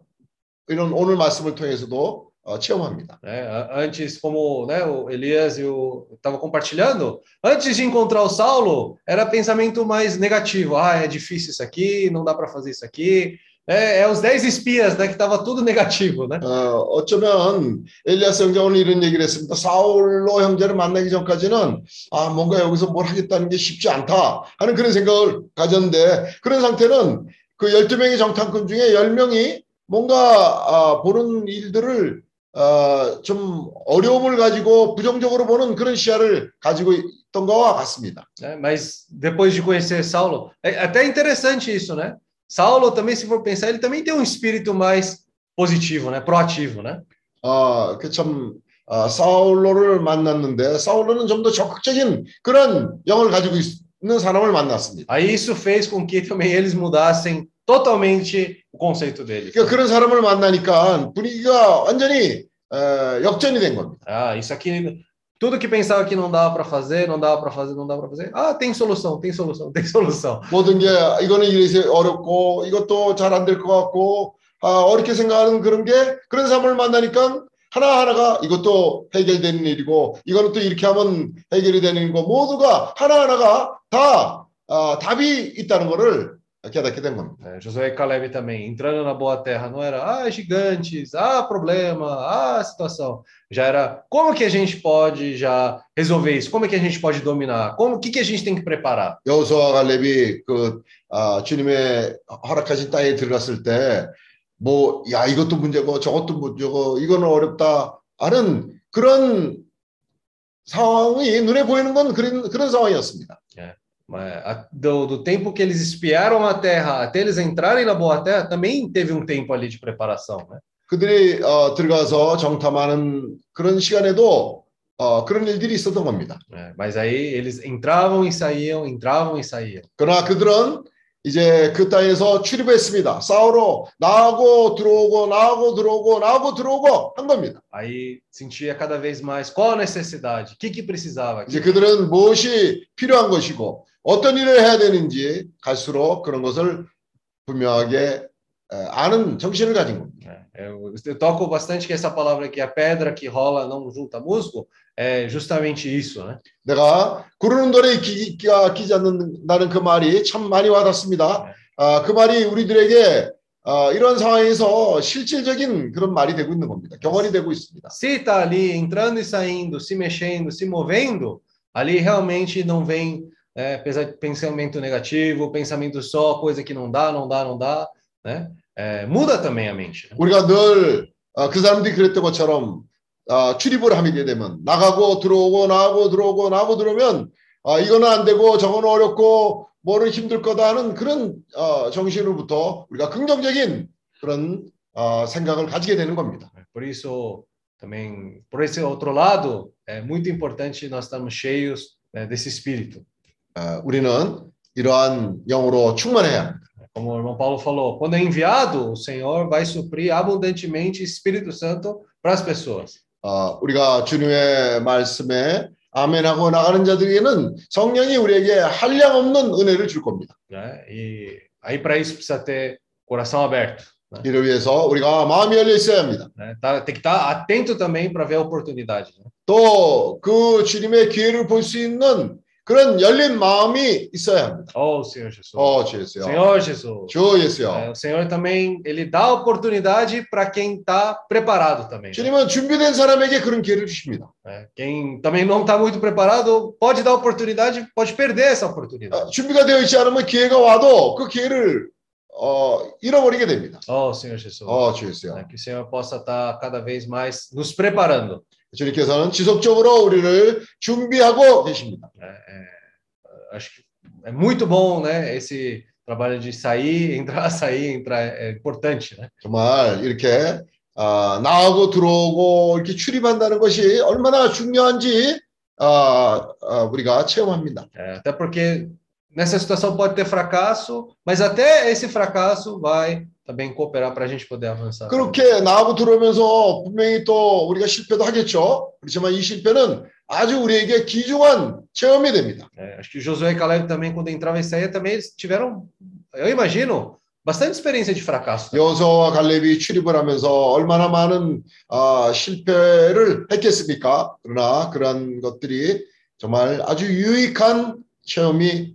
이런 오늘 말씀을 통해서도 어, 체험합니다. né? A- Antes, como né, o Elias e o estava compartilhando, antes de encontrar o Saulo, era pensamento mais negativo. Ah, é difícil isso aqui, não dá para fazer isso aqui. É, é os 10 espias, né, que estava tudo negativo, né? 어, 어쩌면 엘리야스 형제 오늘 이런 얘기를 했습니다. 사울로 형제를 만나기 전까지는 아 뭔가 여기서 뭘 하겠다는 게 쉽지 않다 하는 그런 생각을 가졌는데 그런 상태는 그 12명의 정탐꾼 중에 10명이 뭔가 아, 보는 일들을 아, 좀 어려움을 가지고 부정적으로 보는 그런 시야를 가지고 있던 것과 같습니다. né? Mas depois de conhecer Saulo, é até interessante isso, né? Saulo também, se for pensar, ele também tem um espírito mais positivo, né? Proativo, né? 아, 그참 아, 사울로를 만났는데 사울로는 좀 더 적극적인 그런 영을 가지고 있는 사람을 만났습니다. Aí isso fez com que também eles mudassem totalmente o conceito dele. 그러니까 그런 사람을 만나니까 분위기가 완전히 어, 역전이 된 겁니다. Ah, isso aqui, tudo que pensava que não dava para fazer, não dava para fazer, não dava para fazer. Ah, tem solução, tem solução, tem solução. 모든 게 이거는 이래서 어렵고 이것도 잘 안 될 것 같고 아, 어렵게 생각하는 그런 게 그런 사람을 만나니까 하나하나가 이것도 해결되는 일이고 이거는 또 이렇게 하면 해결이 되는 거 모두가 하나하나가 다 아, 답이 있다는 거를 깨닫게 된 겁니다. É, Josué e Caleb também, entrando na boa terra, não era, ah, gigantes, ah, problema, ah, situação. Já era, como que a gente pode já resolver isso? Como é que a gente pode dominar? Como, o que que a gente tem que preparar? 여호수아 갈렙이 그 아, 주님의 허락하신 땅에 들어갔을 때 뭐 야 이것도 문제고 저것도 문제고 이거는 어렵다 하는 그런 상황이 눈에 보이는 건 그런 그런 상황이었습니다. Mas, a- Do, do tempo que eles espiaram a terra até eles entrarem na boa terra, também teve um tempo ali de preparação, né? 그들이 어, 들어가서 정탐하는 그런 시간에도 어, 그런 일들이 있었던 겁니다. É, mas aí eles entravam e saíam, entravam e saíam. 그러나 그들은 이제 그 땅에서 출입했습니다. 싸우러 나하고 들어오고 나하고 들어오고 나하고 들어오고 한 겁니다. Aí sentia cada vez mais qual a necessidade, o que que precisava. 이제 그들은 무엇이 필요한 것이고 어떤 일을 해야 되는지 갈수록 그런 것을 분명하게 에, 아는 정신을 가진 겁니다. É, eu, eu toco bastante que essa palavra aqui, a pedra que rola não junta musgo, é justamente isso, né? 내가 구르는 돌에 기, 기가 끼지 않는다는 그 말이 참 많이 와닿습니다. 아, 그 말이 우리들에게 아, 이런 상황에서 실질적인 그런 말이 되고 있는 겁니다. 경험이 되고 있습니다. Se está ali entrando e saindo, se mexendo, se movendo, ali realmente não vem é, pesa- pensamento negativo, pensamento só, coisa que não dá, não dá, não dá, né? É, muda também a mente. 우리가 늘 아, 그 사람들이 그랬던 것처럼 아, 출입을 하게 되면 나가고 들어오고 나가고 들어오고 나가고 들어오면 아, 이거는 안 되고 저거는 어렵고 뭐는 힘들 거다 하는 그런 어, 정신으로부터 우리가 긍정적인 그런 어, 생각을 가지게 되는 겁니다. Por isso, também, por esse outro lado, é muito importante nós estarmos cheios desse espírito. 어, 우리는 이러한 영으로 충만해야 합니다. Como o irmão Paulo falou, quando é enviado, o Senhor vai suprir abundantemente Espírito Santo para as pessoas. 어, 우리가 주님의 말씀에 아멘하고 나가는 자들에게는 성령이 우리에게 한량 없는 은혜를 줄 겁니다. Né? E aí, para isso, precisa ter coração aberto. Né? 이를 위해서 우리가 마음이 열려 있어야 합니다. Né? Tá- tem que estar atento também para ver a oportunidade. né? 또 그 주님의 기회를 볼 수 있는 그런 열린 마음이 있어야 합니다. Oh, Senhor Jesus. 어, 주 예수요. Senhor Jesus. 주 É, 예수요. o Senhor também, ele dá oportunidade para quem está preparado também. né? 주님은 준비된 사람에게 그런 기회를 주십니다. É, Quem também não está muito preparado pode dar oportunidade, pode perder essa oportunidade. 어, 준비가 되어 있지 않으면 기회가 와도 그 기회를 어, 잃어버리게 됩니다. Oh, Senhor Jesus. 어, 주 예수요. Né? Que o Senhor possa estar cada vez mais nos preparando. 주님께서는 지속적으로 우리를 준비하고 계십니다. né? É, acho que é muito bom, né? Esse trabalho de sair, entrar, sair, entrar é importante, né? 정말 이렇게 아, 나하고 들어오고 이렇게 출입한다는 것이 얼마나 중요한지 아, 아, 우리가 체험합니다. É, até porque nessa situação pode ter fracasso, mas até esse fracasso vai também cooperar para a gente poder avançar. também. 그렇게 나하고 들어오면서 분명히 또 우리가 실패도 하겠죠. 그렇지만 이 실패는 아주 우리에게 귀중한 체험이 됩니다. É, acho que Josué e Caleb também, quando entrava e saía, também eles tiveram, eu imagino, bastante experiência de fracasso. também. 여호수아와 갈렙이 출입을 하면서 얼마나 많은 아, 실패를 했겠습니까? 그러나 그러한 것들이 정말 아주 유익한 체험이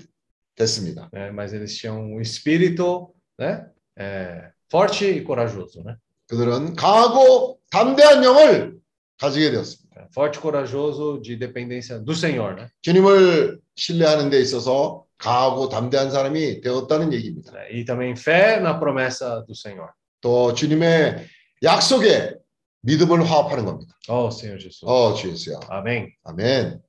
됐습니다. né? Mas eles tinham um espírito, né? É, forte e corajoso, né? 그들은 강하고 담대한 영을 가지게 되었습니다. Forte e corajoso de dependência do Senhor, né? 주님을 신뢰하는 데 있어서 강하고 담대한 사람이 되었다는 얘기입니다. É, E também fé na promessa do Senhor. 또 주님의 약속에 믿음을 화합하는 겁니다. Oh, Senhor Jesus. 어, 주 예수야. Amém. 아멘.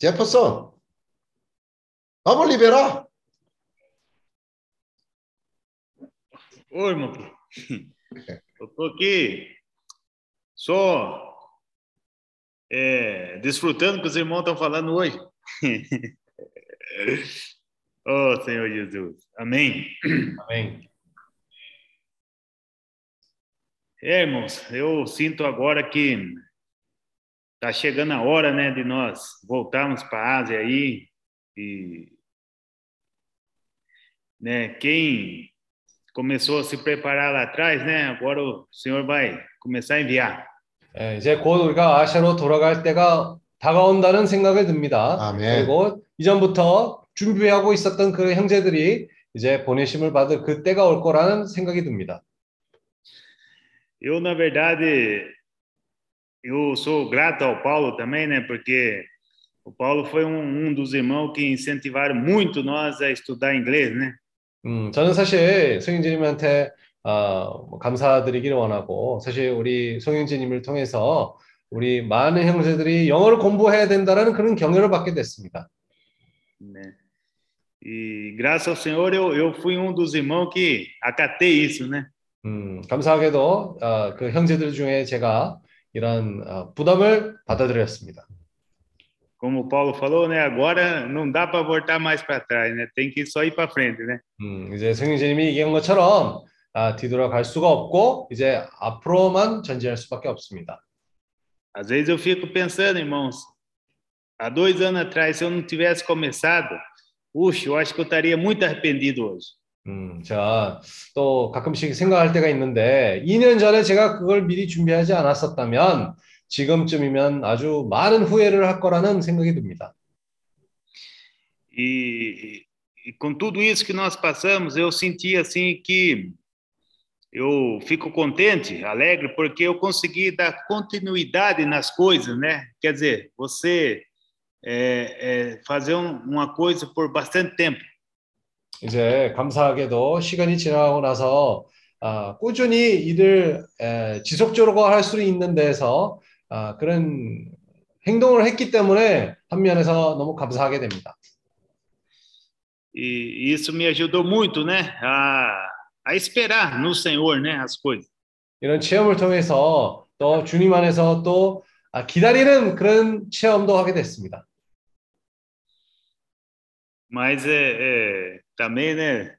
Jefferson, vamos liberar. Oi, irmão. Eu tô aqui só é, desfrutando do que os irmãos estão falando hoje. oh, Senhor Jesus. Amém. Amém. É, irmãos, eu sinto agora que tá chegando a hora, né, de nós voltarmos para a Ásia aí e né, quem começou a se preparar lá atrás, né, agora o Senhor vai começar a enviar. 예, 이제 곧 우리가 아시아로 돌아갈 때가 다가온다는 생각이 듭니다. 아멘. 그리고 이전부터 준비하고 있었던 그 형제들이 이제 보내심을 받을 그 때가 올 거라는 생각이 듭니다. Eu, na verdade, eu sou grato ao Paulo também, né? Porque o Paulo foi um, um dos irmãos que incentivaram muito nós a estudar inglês, né? 음, 저는 사실 송영진님한테 어, 뭐 감사드리기를 원하고 사실 우리 송영진님을 통해서 우리 많은 형제들이 영어를 공부해야 된다라는 그런 격려를 받게 됐습니다. né? E graças ao Senhor eu, eu fui um dos irmãos que acatei isso, né? 음, 감사하게도 어, 그 형제들 중에 제가 이런 어, 부담을 받아들였습니다. Como o Paulo falou, né? Agora não dá para voltar mais para trás, né? Tem que só ir para frente, né? 음, 이제 성령님이 얘기한 것처럼 아, 뒤돌아갈 수가 없고 이제 앞으로만 전진할 수밖에 없습니다. Às vezes eu fico pensando, irmãos, há dois anos atrás, se eu não tivesse começado, puxa, eu acho que eu estaria muito arrependido hoje. 음, 제가 또 가끔씩 생각할 때가 있는데 2년 전에 제가 그걸 미리 준비하지 않았었다면 지금쯤이면 아주 많은 후회를 할 거라는 생각이 듭니다. E, e com tudo isso que nós passamos, eu senti assim que eu fico contente, alegre, porque eu consegui dar continuidade nas coisas, né? Quer dizer, você é, é, fazer um, uma coisa por bastante tempo. 이제 감사하게도 시간이 지나고 나서 아, 꾸준히 일을 에, 지속적으로 할 수 있는 데서 아, 그런 행동을 했기 때문에 한 면에서 너무 감사하게 됩니다. E isso me ajudou muito, né? A, a esperar no Senhor, né? As coisas. 이런 체험을 통해서 또 주님 안에서 또 아, 기다리는 그런 체험도 하게 됐습니다. Mas é, é, também, né?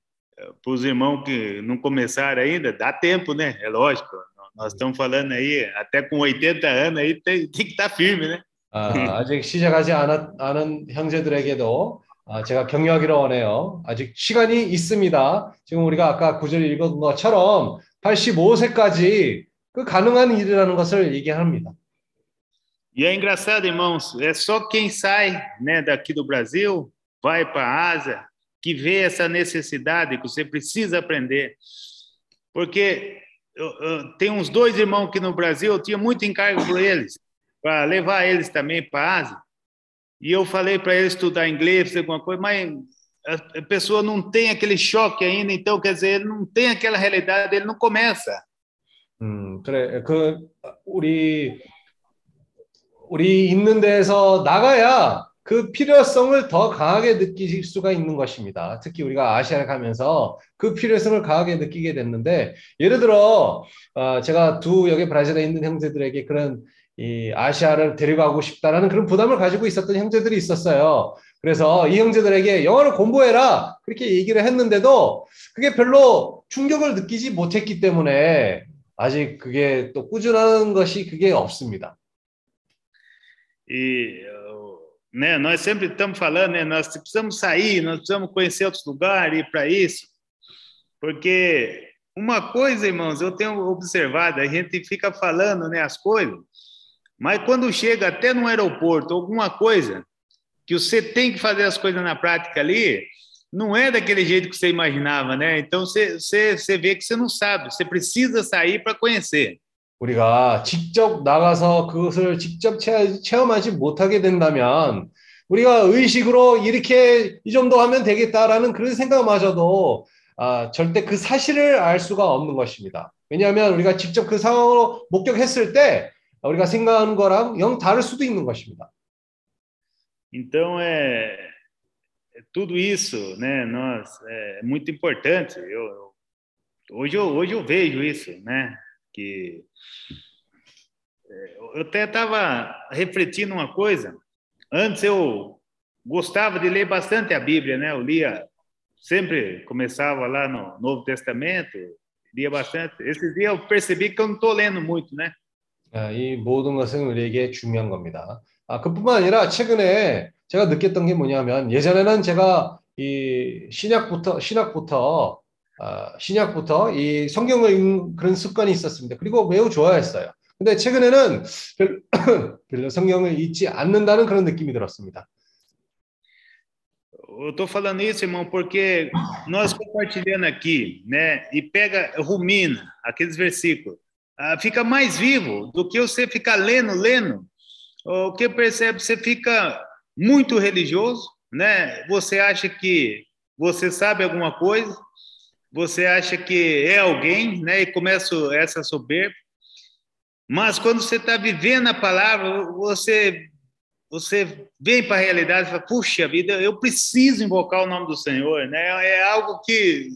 Para os irmãos que não começaram ainda, dá tempo, né? É lógico. Nós estamos falando aí, até com 80 anos aí tem, tem que estar firme, né? 아, 아직 시작하지 않았, 않은 형제들에게도 아, 제가 격려하기를 원해요. 아직 시간이 있습니다. 지금 우리가 아까 구절 읽은 것처럼 85세까지 그 가능한 일이라는 것을 얘기합니다. E é engraçado, irmãos, é só quem sai né, daqui do Brasil, vai para a Ásia, que vê essa necessidade que você precisa aprender. Porque eu, eu, tem uns dois irmãos aqui no Brasil, eu tinha muito encargo por eles, para levar eles também para a Ásia. E eu falei para eles estudar inglês, fazer alguma coisa, mas a, a pessoa não tem aquele choque ainda, então, quer dizer, ele não tem aquela realidade, ele não começa. 음, 그래. 그 우리 우리 있는 데에서 나가야 그 필요성을 더 강하게 느끼실 수가 있는 것입니다. 특히 우리가 아시아를 가면서 그 필요성을 강하게 느끼게 됐는데 예를 들어 어, 제가 두 여기 브라질에 있는 형제들에게 그런 이 아시아를 데려가고 싶다라는 그런 부담을 가지고 있었던 형제들이 있었어요. 그래서 이 형제들에게 영어를 공부해라 그렇게 얘기를 했는데도 그게 별로 충격을 느끼지 못했기 때문에 아직 그게 또 꾸준한 것이 그게 없습니다. E né, nós sempre estamos falando, né, nós precisamos sair, nós precisamos conhecer outros lugares, ir para isso, porque uma coisa, irmãos, eu tenho observado, a gente fica falando né, as coisas, mas quando chega até no aeroporto, alguma coisa, que você tem que fazer as coisas na prática ali, não é daquele jeito que você imaginava, né? Então você, você, você vê que você não sabe, você precisa sair para conhecer. 우리가 직접 나가서 그것을 직접 체험하지 못하게 된다면 우리가 의식으로 이렇게 이 정도 하면 되겠다라는 그런 생각마저도 아, 절대 그 사실을 알 수가 없는 것입니다. 왜냐하면 우리가 직접 그 상황으로 목격했을 때 우리가 생각하는 거랑 영 다를 수도 있는 것입니다. Então é, tudo isso, né? Nós é muito importante. Eu, eu- hoje eu hoje eu vejo isso, né? Que é, eu até estava refletindo uma coisa. Antes eu gostava de ler bastante a Bíblia, né? Eu lia sempre começava lá no Novo Testamento, lia bastante. Esses dias eu percebi que eu não estou lendo muito, né? 아, 이 모든 것은 우리에게 중요한 겁니다. 아, 그뿐만 아니라 최근에 제가 느꼈던 게 뭐냐면 예전에는 제가 이 신약부터 신학부터 아, 신약부터 이 성경을 읽는 그런 습관이 있었습니다. 그리고 매우 좋아했어요. 근데 최근에는 별, 별로 성경을 읽지 않는다는 그런 느낌이 들었습니다. Eu estou falando isso, irmão, porque nós compartilhando aqui, né? E pega, rumina aqueles versículos, ah, fica mais vivo do que você ficar lendo, lendo. O que percebe, você fica muito religioso, né? Você acha que você sabe alguma coisa, você acha que é alguém, né? E começa essa soberba. Mas quando você está vivendo a palavra, você você vem para a realidade e fala, puxa vida, eu preciso invocar o nome do Senhor, né? É algo que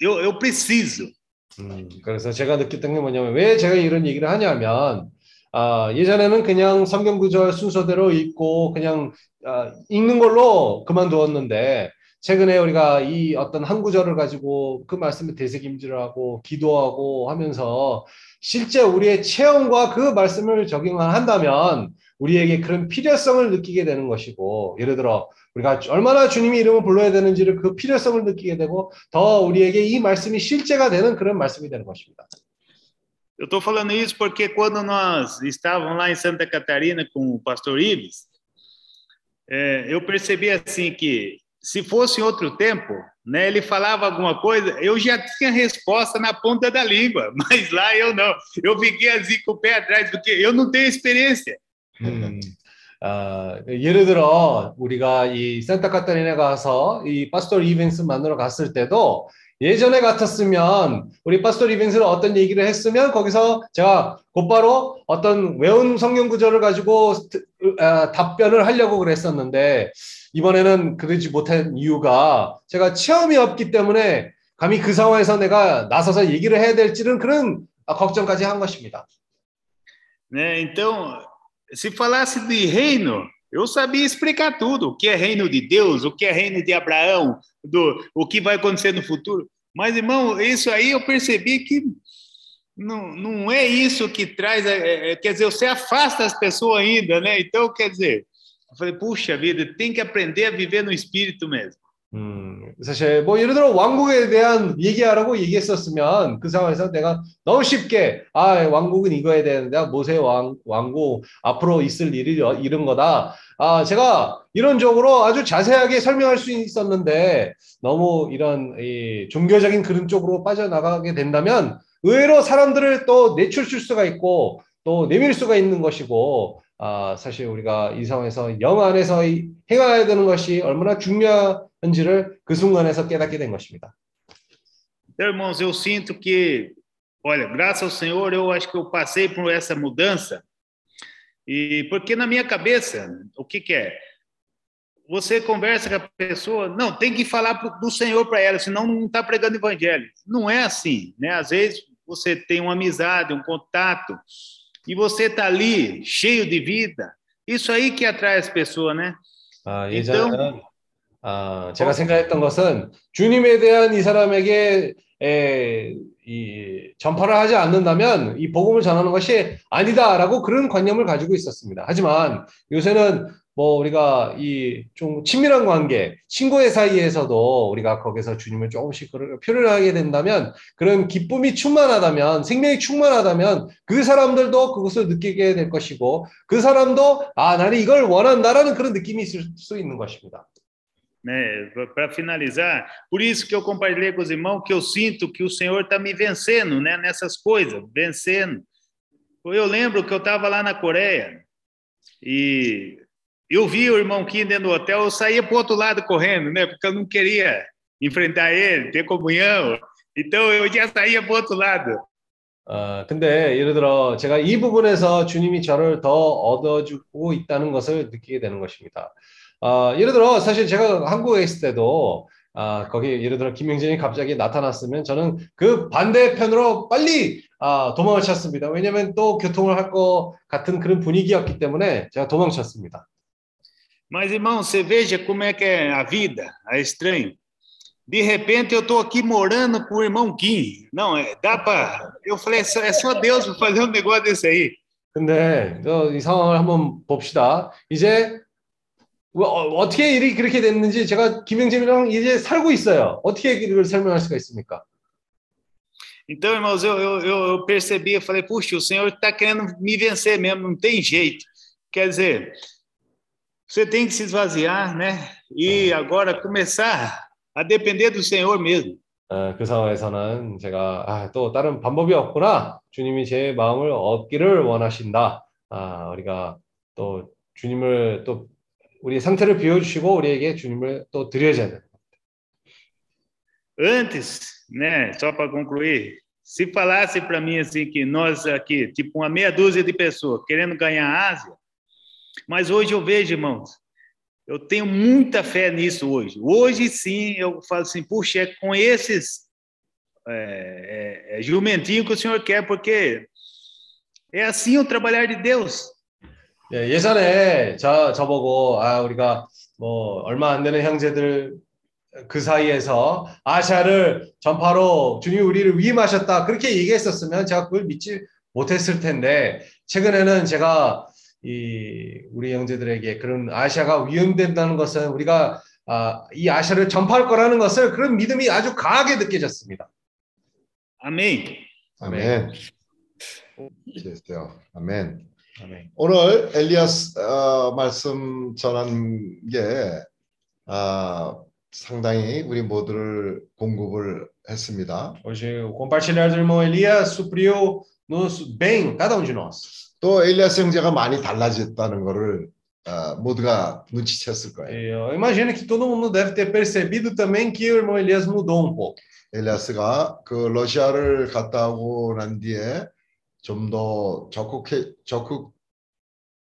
eu, eu preciso. 음, 그래서 제가 느꼈던 게 뭐냐면 왜 제가 이런 얘기를 하냐면 아, 예전에는 그냥 성경 구절 순서대로 읽고 그냥 아, 읽는 걸로 그만두었는데 최근에 우리가 이 어떤 한 구절을 가지고 그 말씀에 되새김질 하고 기도하고 하면서 실제 우리의 체험과 그 말씀을 적용한다면 우리에게 그런 필요성을 느끼게 되는 것이고 예를 들어 우리가 얼마나 주님의 이름을 불러야 되는지를 그 필요성을 느끼게 되고 더 우리에게 이 말씀이 실제가 되는 그런 말씀이 되는 것입니다. Eu estou falando isso porque quando nós estávamos lá em Santa Catarina com o pastor Ives, é, eu percebi assim que se fosse em outro tempo, né, ele falava alguma coisa, eu já tinha resposta na ponta da língua, mas lá eu não. Eu fiquei assim com o pé atrás, porque eu não tenho experiência. 음, 아, 예를 들어 우리가 이 산타카타리나 가서 이 파스토 이벤스 만나러 갔을 때도 예전에 같았으면 우리 파스토 이벤스를 어떤 얘기를 했으면 거기서 제가 곧바로 어떤 외운 성경 구절을 가지고 아, 답변을 하려고 그랬었는데 이번에는 그러지 못한 이유가 제가 체험이 없기 때문에 감히 그 상황에서 내가 나서서 얘기를 해야 될지는 그런 걱정까지 한 것입니다. Né? Então, se falasse de reino, eu sabia explicar tudo, o que é reino de Deus, o que é reino de Abraão, do, o que vai acontecer no futuro. Mas, irmão, isso aí eu percebi que não, não é isso que traz, é, é, quer dizer, você afasta as pessoas ainda, né? Então, quer dizer, eu falei, puxa vida, tem que aprender a viver no espírito mesmo. 음, 사실 뭐 예를 들어 왕국에 대한 얘기하라고 얘기했었으면 그 상황에서 내가 너무 쉽게 아 왕국은 이거에 되는데 모세 왕 왕국 앞으로 있을 일이 이런 거다. 아 제가 이론적으로 아주 자세하게 설명할 수 있었는데 너무 이런 이 종교적인 그런 쪽으로 빠져나가게 된다면 의외로 사람들을 또 내쫓을 수가 있고 또 내밀 수가 있는 것이고 아, 사실 우리가 이 상황에서 영 안에서 행해야 되는 것이 얼마나 중요한지를 그 순간에서 깨닫게 된 것입니다. Então, irmãos, eu sinto que, olha, graças ao Senhor, eu acho que eu passei por essa mudança. E porque na minha cabeça, o que, que é? Você conversa com a pessoa, não, tem que falar do Senhor para ela, senão não está pregando evangelho. Não é assim, né? Às vezes você tem uma amizade, um contato, e você está ali cheio de vida. Isso aí que atrai as pessoas, né? 아, 예전에는 아, 제가 생각했던 것은 주님에 대한 이 사람에게 에, 이 전파를 하지 않는다면 이 복음을 전하는 것이 아니다라고 그런 관념을 가지고 있었습니다. 하지만 요새는 뭐 우리가 이 좀 친밀한 관계, 친구의 사이에서도 우리가 거기서 주님을 조금씩 표현하게 된다면 그런 기쁨이 충만하다면 생명이 충만하다면 그 사람들도 그것을 느끼게 될 것이고 그 사람도 아 나는 이걸 원한다라는 그런 느낌이 있을 수 있는 것입니다. Né, para finalizar, por isso que eu compartilhei com os irmãos que eu sinto que o Senhor está me vencendo, né, nessas coisas, vencendo. Eu lembro que eu estava lá na Coreia e eu vi o irmão Kim dentro do hotel, eu saía para o outro lado correndo, né? Porque eu não queria enfrentar ele, ter comunhão. Então eu já saía para o outro lado. 어, 근데 예를 들어 제가 이 부분에서 주님이 저를 더 얻어주고 있다는 것을 느끼게 되는 것입니다. 어, 예를 들어 사실 제가 한국에 있을 때도 아, 거기 예를 들어 김영진이 갑자기 나타났으면 저는 그 반대편으로 빨리 아, 도망을 쳤습니다. 왜냐하면 또 교통을 할 것 같은 그런 분위기였기 때문에 제가 도망쳤습니다. Mas, irmão, você veja como é que é a vida, é estranho. De repente eu estou aqui morando com o irmão Kim. Não, é, dá para. Eu falei, é só, é só Deus para fazer um negócio desse aí. 근데 어, 이 상황을 한번 봅시다. 이제 어, 떻게 일이 그렇게 됐는지 제가 김영진이랑 이제 살고 있어요. 어떻게 이걸 설명할 수가 있습니까? Então, irmãos, eu, eu, eu percebi, eu falei, puxa, o Senhor está querendo me vencer mesmo, não tem jeito. Quer dizer, você tem que se esvaziar, né? E agora começar a depender do Senhor mesmo. 어, 그 상황에서는 제가 아, 또 다른 방법이 없구나. 주님이 제 마음을 얻기를 원하신다. 아, 우리가 또 주님을 또 우리 상태를 비워주시고 우리에게 주님을 또 드려야 돼. Antes, né, só para concluir, se falasse para mim assim que nós aqui, tipo uma meia dúzia de pessoas querendo ganhar a Ásia, mas hoje eu vejo, irmãos, eu tenho muita fé nisso hoje. Hoje sim, eu falo assim, puxa, é com esses é, é, é jumentinho que o Senhor quer, porque é assim o trabalhar de Deus. 예, 예전에 저 저보고 아 우리가 뭐 얼마 안 되는 형제들 그 사이에서 아시아를 전파로 주님 우리를 위임하셨다 그렇게 얘기했었으면 제가 그걸 믿지 못했을 텐데 최근에는 제가 이 우리 형제들에게 그런 아시아가 위임된다는 것은 우리가 아, 이 아시아를 전파할 거라는 것을 그런 믿음이 아주 강하게 느껴졌습니다. 아멘. 아멘. 됐어요. 아멘. 아멘. 오늘 엘리아스 어, 말씀 전한 게 아, 상당히 우리 모두를 공급을 했습니다. Hoje compartilhar do irmão Elias supriu nos bem cada um de nós. 또 엘리아스 형제가 많이 달라졌다는 것을 어, 모두가 눈치챘을 거예요. E eu imagino que todo mundo deve ter percebido também que o irmão Elias mudou um pouco. 엘리아스가 그 러시아를 갔다 오고 난 뒤에 좀 더 적극해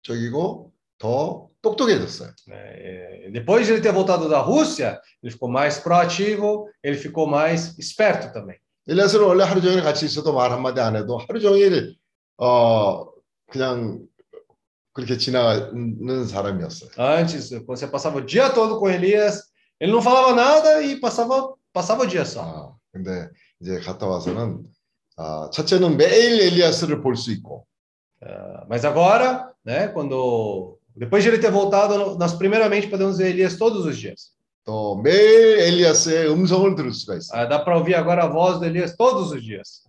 적극적이고 더 똑똑해졌어요. E Depois de ele ter voltado da Rússia, ele ficou mais proativo, ele ficou mais esperto também. 엘리아스는 원래 하루 종일 같이 있어도 말 한마디 안 해도 하루 종일 어 그냥 그렇게 지나가는 사람이었어요. Antes, você passava o dia todo com Elias, ele não falava nada e passava, passava o dia só. 아, 근데 이제 갔다 와서는 아, 첫째는 매일 엘리아스를 볼 수 있고 Ah, Mas agora, né, quando depois de ele ter voltado, nós primeiramente podemos ver Elias todos os dias. 또 매일 엘리아스의 음성을 들을 수가 있어요. Ah, dá para ouvir agora a voz do Elias todos os dias.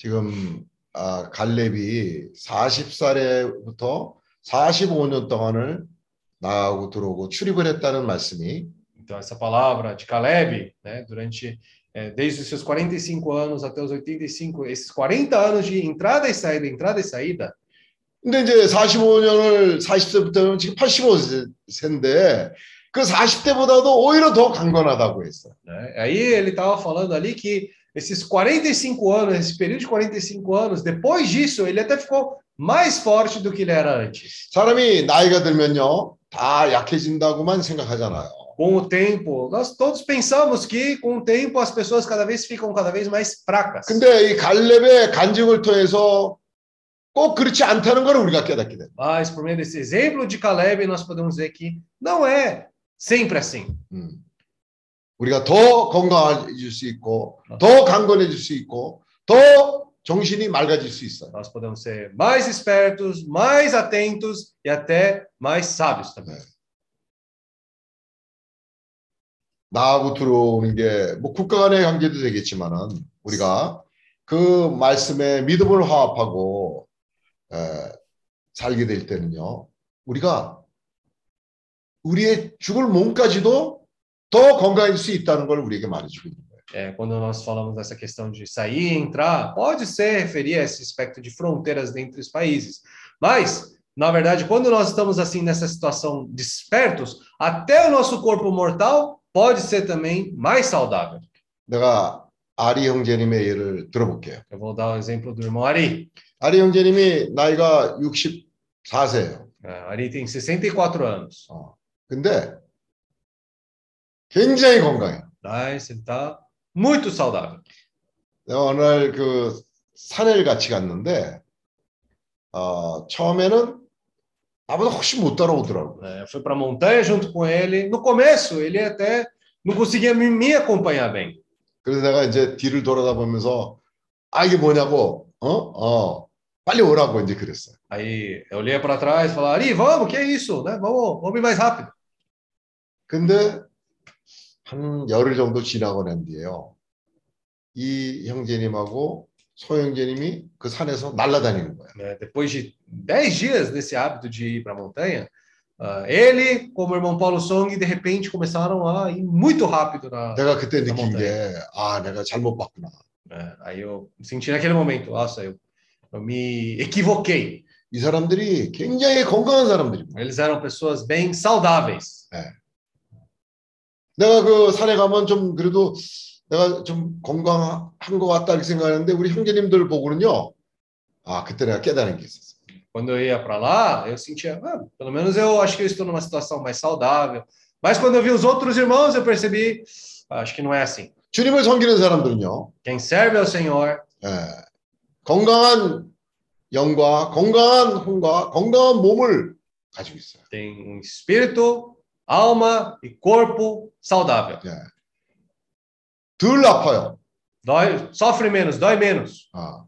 지금 아, 갈렙이 40살에부터 45년 동안을 나가고 들어오고 출입을 했다는 말씀이 Então, essa palavra de Caleb, né, durante, eh, desde os seus 45 anos até os 85, esses 40 anos de entrada e saída, entrada e saída, 근데 이제 45년을 40세부터는 지금 85세인데 그 40대보다도 오히려 더 강건하다고 né? Aí ele estava falando ali que esses 45 anos, esse período de 45 anos, depois disso, ele até ficou mais forte do que ele era antes. 사람이 나이가 들면요 다 약해진다고만 생각하잖아요. Com o tempo, nós todos pensamos que com o tempo as pessoas cada vez ficam cada vez mais fracas. 근데 이 갈렙의 간증을 통해서 꼭 그렇지 않다는 걸 우리가 깨닫게 됩니다. Mas por meio desse exemplo de Caleb, nós podemos ver que não é sempre assim. 음. 우리가 더 건강해질 수 있고 더 강건해질 수 있고 더 정신이 맑아질 수 있어요. Nós podemos ser mais espertos, mais atentos e até mais sábios também. 나하고 들어오는 게 뭐 국가 간의 관계도 되겠지만은 우리가 그 말씀에 믿음을 화합하고 에, 살게 될 때는요 우리가 우리의 죽을 몸까지도 더 건강해질 수 있다는 걸 우리에게 말해주고 있는 거예요. É, quando nós falamos dessa questão de sair e entrar, pode ser referir a esse aspecto de fronteiras entre os países. Mas, na verdade, quando nós estamos assim nessa situação despertos, até o nosso corpo mortal pode ser também mais saudável. 내가 아리 형제님의 예를 들어볼게요. Eu vou dar o exemplo do irmão Ari. 아리 형제님이 나이가 60 4세예요. Ah, Ari tem 64 anos. 어. 근데 굉장히 건강해요. Mas ele está muito saudável. 내가 어느 날 그 산을 같이 갔는데 어, 처음에는 나보다 훨씬 못 따라오더라고요. né? Eu fui para a montanha junto com ele. No começo, ele até não conseguia me, me acompanhar bem. 그래서 내가 이제 뒤를 돌아다 보면서 아 이게 뭐냐고 어? 어 빨리 오라고 이제 그랬어요. Aí eu olhei para trás e falava, Ari, vamos, que é isso? Né? Vamos, vamos mais rápido. 근데 한 열흘 정도 지나고 난 뒤에요. 이 형제님하고 소 형제님이 그 산에서 날아다니는 거예요. Depois de 10 dias desse hábito de ir para a montanha, ah, ele, como o irmão Paulo Song, de repente começaram a ir muito rápido na. 내가 그때 나 느낀 montanha. 게아 내가 잘못 봤구나. Aí eu senti naquele momento, nossa, eu, eu me equivoquei. 이 사람들이 굉장히 건강한 사람들입니다. Eles eram pessoas bem saudáveis. 내가 그 산에 가면 좀 그래도 내가 좀 건강한 것 같다 이렇게 생각하는데 우리 형제님들 보고는요. 아 그때 내가 깨달은 게 있었어요. Quando eu ia para lá, eu sentia, ah, pelo menos eu acho que eu estou numa situação mais saudável. Mas quando eu vi os outros irmãos, eu percebi, "Ah, acho que não é assim. 주님을 섬기는 사람들은요. Quem serve ao Senhor 예, 건강한 영과 건강한 혼과 건강한 몸을 가지고 있어요. tem um espírito, alma e corpo saudável. 덜 아파요. Dói, sofre menos, dói menos. 아.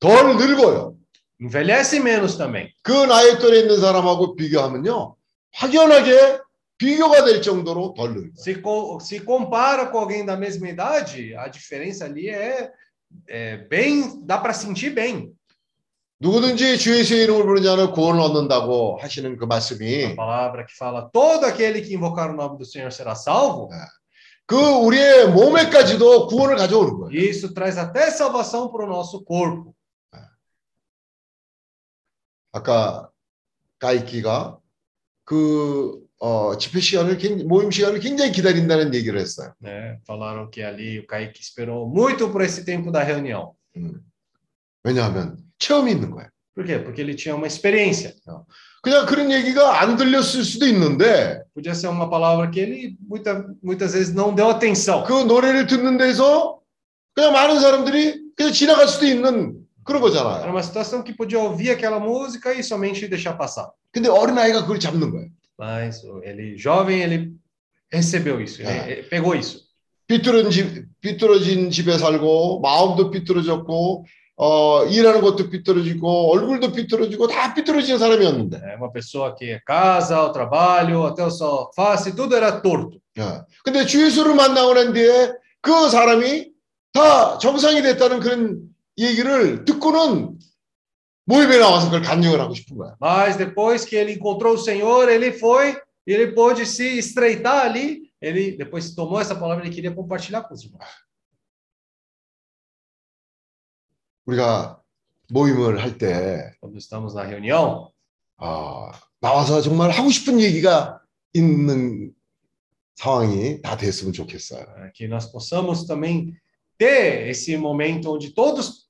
덜 늙어요. Envelhece menos também. 그 나이 또래 있는 사람하고 비교하면요. 확연하게 비교가 될 정도로 덜 늙어요. Se, co- se compara com alguém da mesma idade, a diferença ali é, é bem, dá para sentir bem. 누구든지 주 예수의 이름을 부르는 자는 구원을 얻는다고 하시는 그 말씀이 palavra que fala: todo aquele que invocar o nome do Senhor será salvo. 그 우리의 몸에까지도 구원을 가져오는 거예요. E isso traz até salvação para o nosso corpo. 아까 가이키가 그 어, 집회 시간을 굉- 모임 시간을 굉장히 기다린다는 얘기를 했어요. Né? Falaram que ali o Kaique esperou muito por esse tempo da reunião. 음. 왜냐하면 체험이 있는 거예요. Por quê? Porque ele tinha uma experiência. 그냥 그런 얘기가 안 들렸을 수도 있는데 Podia ser uma palavra que ele muita, muitas vezes não deu atenção. 그 노래를 듣는 데서 그냥 많은 사람들이 그냥 지나갈 수도 있는 그런 Era 거잖아요. uma situação que podia ouvir aquela música e somente deixar passar. 근데 어린아이가 그걸 잡는 거예요. Mas ele, jovem, ele recebeu isso, ele, Ah. ele pegou isso. 삐뚤어진 집, 삐뚤어진 집에 살고 마음도 삐뚤어졌고 어, 일하는 것도 삐뚤어지고 얼굴도 삐뚤어지고 다 삐뚤어진 사람이었는데 É uma pessoa que casa, o trabalho, até a sua face, tudo era torto. 예. 근데 주 예수를 만나고 난 뒤에 그 사람이 다 정상이 됐다는 그런 얘기를 듣고는 모임에 나와서 그걸 간증을 하고 싶은 거야. Mas depois que ele encontrou o Senhor, ele foi, ele pôde se estreitar ali. Ele depois tomou essa palavra, ele queria compartilhar com os irmãos. 우리가 모임을 할 때 Quando estamos na reunião, 아, 나와서 정말 하고 싶은 얘기가 있는 상황이 다 됐으면 좋겠어요. é, que nós possamos também ter esse momento onde todos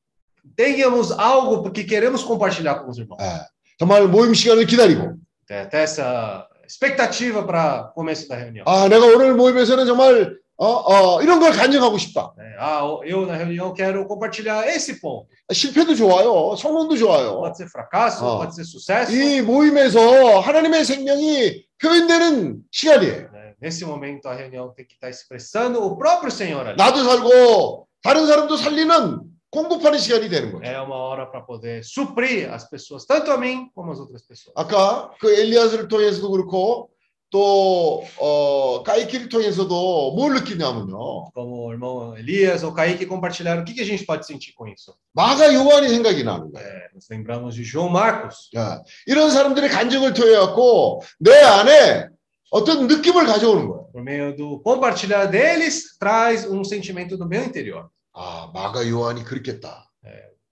tenhamos algo que queremos compartilhar com os irmãos. 예. 정말 모임 시간을 기다리고 Tem até essa expectativa para começo da reunião. 아, 내가 오늘 모임에서는 정말 어, 어, 이런 걸 간증하고 싶다. Ah, eu na reunião quero compartilhar esse ponto. 실패도 좋아요. 성공도 좋아요. Pode ser fracasso, Ah. pode ser sucesso. 이 모임에서 하나님의 생명이 표현되는 시간이에요. né? Nesse momento, a reunião tem que estar expressando o próprio Senhor ali. 나도 살고 다른 사람도 살리는 공급하는 시간이 되는 거죠. É uma hora para poder suprir as pessoas, tanto a mim como as outras pessoas. 아까 그 엘리야스를 통해서도 그렇고 또 어, 가이키를 통해서도 뭘 느끼냐면요. Como o irmão Elias ou Kaique compartilharam, o que, que a gente pode sentir com isso? 마가 요한이 생각이 나는 거예요. É, nos lembramos de João Marcos. 야, 이런 사람들의 간증을 통해 갖고 내 안에 어떤 느낌을 가져오는 거예요. Por meio do compartilhar deles, traz um sentimento do meu interior. 아, 마가 요한이 그렇겠다.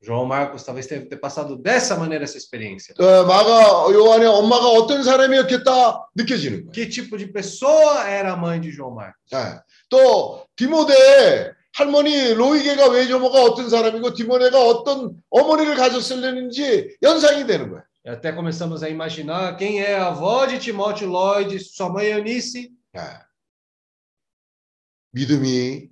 João Marcos talvez tenha ter passado dessa maneira essa experiência. 어, 마가 요한의 엄마가 어떤 사람이었겠다 느껴지는 거예요. Que tipo de pessoa era a mãe de João Marcos? 예. 또 디모데 할머니 로이게가 외조모가 어떤 사람이고 디모네가 어떤 어머니를 가졌을는지 연상이 되는 거예요. E até começamos a imaginar quem é a avó de Timóteo Lloyd, sua mãe Eunice. 예. 믿음이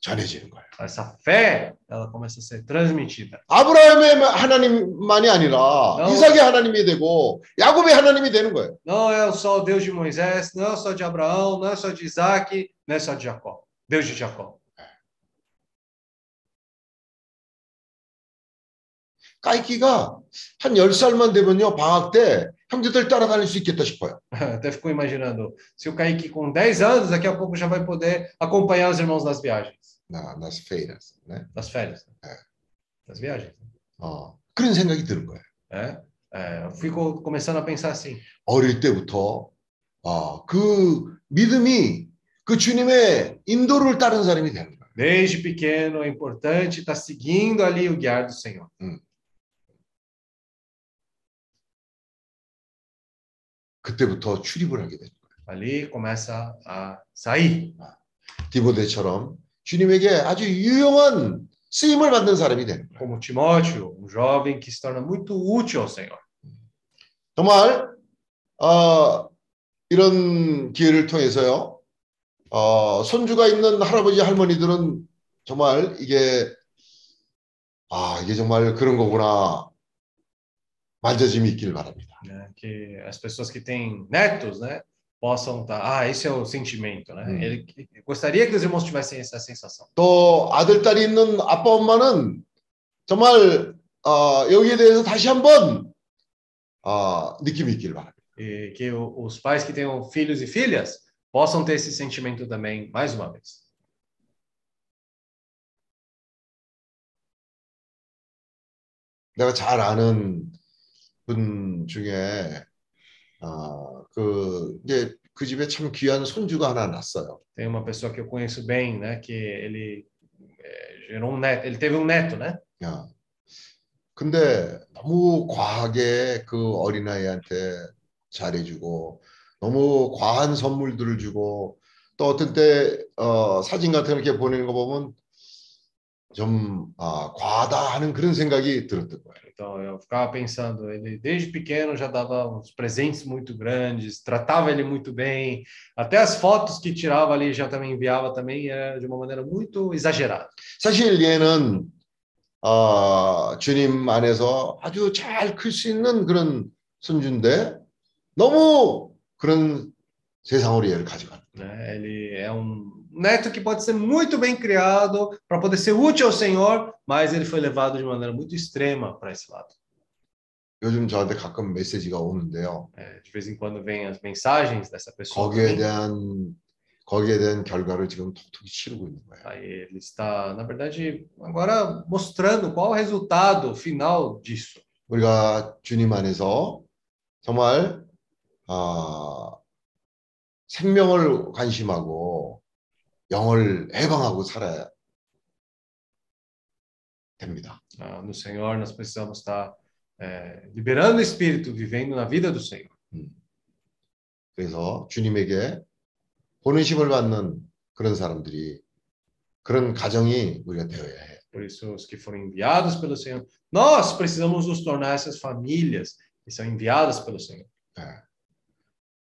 전해지는 거예요. Essa fé, ela começa a ser transmitida. 아브라함의 하나님만이 아니라 No. 이삭의 하나님이 되고 야곱의 하나님이 되는 거예요. Não é só o Deus de Moisés, não é só de Abraão, não é só de Isaac, não é só de Jacó. Deus de Jacó. 까이키가 한 10살만 되면요. 방학 때 형제들 따라다닐 수 있겠다 싶어요. Até ficou imaginando, se o Kaique com 10 anos, daqui a pouco já vai poder acompanhar os irmãos nas viagens, 나, nas feiras. 네. nas férias, É. nas viagens. 어, 그런 생각이 드는 거예요. É, é, eu fico começando a pensar assim, 어릴 때부터 어, 그 믿음이 그 주님의 인도를 따른 사람이 되는 거예요. desde pequeno é importante estar seguindo ali o guiar do Senhor. 그때부터 출입을 하게 되는 거예요. Ali começa a sair, 디모데처럼 주님에게 아주 유용한 쓰임을 받는 사람이 되는 거예요. como Timóteo, um jovem que se torna muito útil ao Senhor. 정말 어, 이런 기회를 통해서요. 어, 손주가 있는 할아버지 할머니들은 정말 이게 아 이게 정말 그런 거구나 만져짐이 있기를 바랍니다. Que as pessoas que têm netos, né, possam estar, ah, esse é o sentimento, né? Hum. Ele eu gostaria que os irmãos tivessem essa sensação. 또 아들 딸이 있는 아빠 엄마는 정말 어, 여기에 대해서 다시 한번 어, 느낌이 있기를 바랍니다. E que o- os pais que tenham filhos e filhas possam ter esse sentimento também, mais uma vez. 내가 잘 아는 분 중에 어, 그 이제 그 집에 참 귀한 손주가 하나 났어요. Tem uma pessoa que eu conheço bem, né, que ele gerou um neto, ele teve um neto, né? 야. 근데 너무 과하게 그 어린아이한테 잘해주고 너무 과한 선물들을 주고 또 어떤 때 어, 사진 같은 거 이렇게 보내는 거 보면 좀 아, 과하다 하는 그런 생각이 들었던 거예요. Então eu ficava pensando, ele desde pequeno já dava uns presentes muito grandes, tratava ele muito bem, até as fotos que tirava ali já também enviava também era de uma maneira muito exagerada. 사실 얘는 어, 주님 안에서 아주 잘 클 수 있는 그런 손주인데 너무 그런 세상으로 얘를 가져가는 né? Ele é um neto que pode ser muito bem criado para poder ser útil ao Senhor, mas ele foi levado de maneira muito extrema para esse lado. 요즘 저한테 가끔 메시지가 오는데요. É, de vez em quando vem as mensagens dessa pessoa. 거기에 também. 대한 거기에 대한 결과를 지금 톡톡히 치르고 있는 거예요. Aí ele está, na verdade, agora mostrando qual o resultado final disso. 우리가 주님 안에서 정말 아, 생명을 관심하고 영을 해방하고 살아야 됩니다. Ah, no Senhor, nós precisamos estar é, liberando o Espírito, vivendo na vida do Senhor. 그래서 주님에게 본의심을 받는 그런 사람들이 그런 가정이 우리가 되어야 해요. Por isso, os que foram enviados pelo Senhor, nós precisamos nos tornar essas famílias que são enviadas pelo Senhor. 네.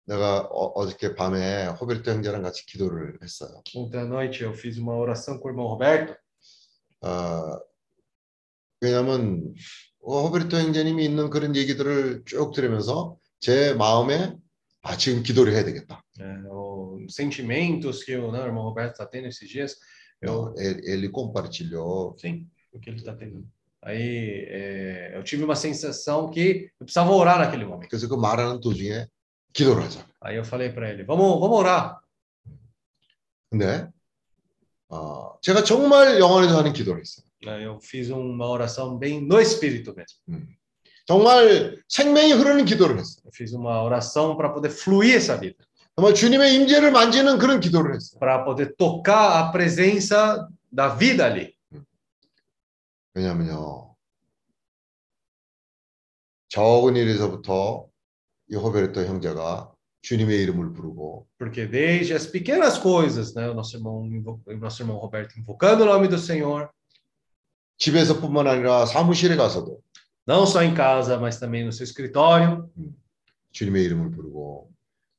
내가 어, 저께 밤에 호베르토 형제랑 같이 기도를 했어요. Ontem à noite eu fiz uma oração com o irmão Roberto, 어, 왜냐하면 어, 호베르토 형제님이 있는 그런 얘기들을 쭉 들으면서 제 마음에 아 지금 기도를 해야 되겠다. né, os sentimentos que o, né, irmão Roberto está tendo esses dias. Eu, 어, 에- 엘리 compartilhou. sim, o que ele está tendo. Aí é, eu tive uma sensação que eu precisava orar naquele momento. 그래서 그 말하는 도중에 기도를 하자. Aí eu falei para ele: vamos, vamos orar. 근데 어, 제가 정말 영원에서 하는 기도를 했어요. Eu fiz uma oração bem no espírito mesmo. 정말 생명이 흐르는 기도를 했어요. Eu fiz uma oração para poder fluir essa vida, 정말 주님의 임재를 만지는 그런 기도를 했어요. para poder tocar a presença da vida ali. 왜냐하면요. 적은 일에서부터 이 호베르토 형제가 주님의 이름을 부르고 Porque desde as pequenas coisas, né, o nosso irmão, invo- o nosso irmão Roberto invocando o nome do Senhor, 집에서뿐만 아니라 사무실에 가서도 não só em casa, mas também no seu escritório, 주님의 이름을 부르고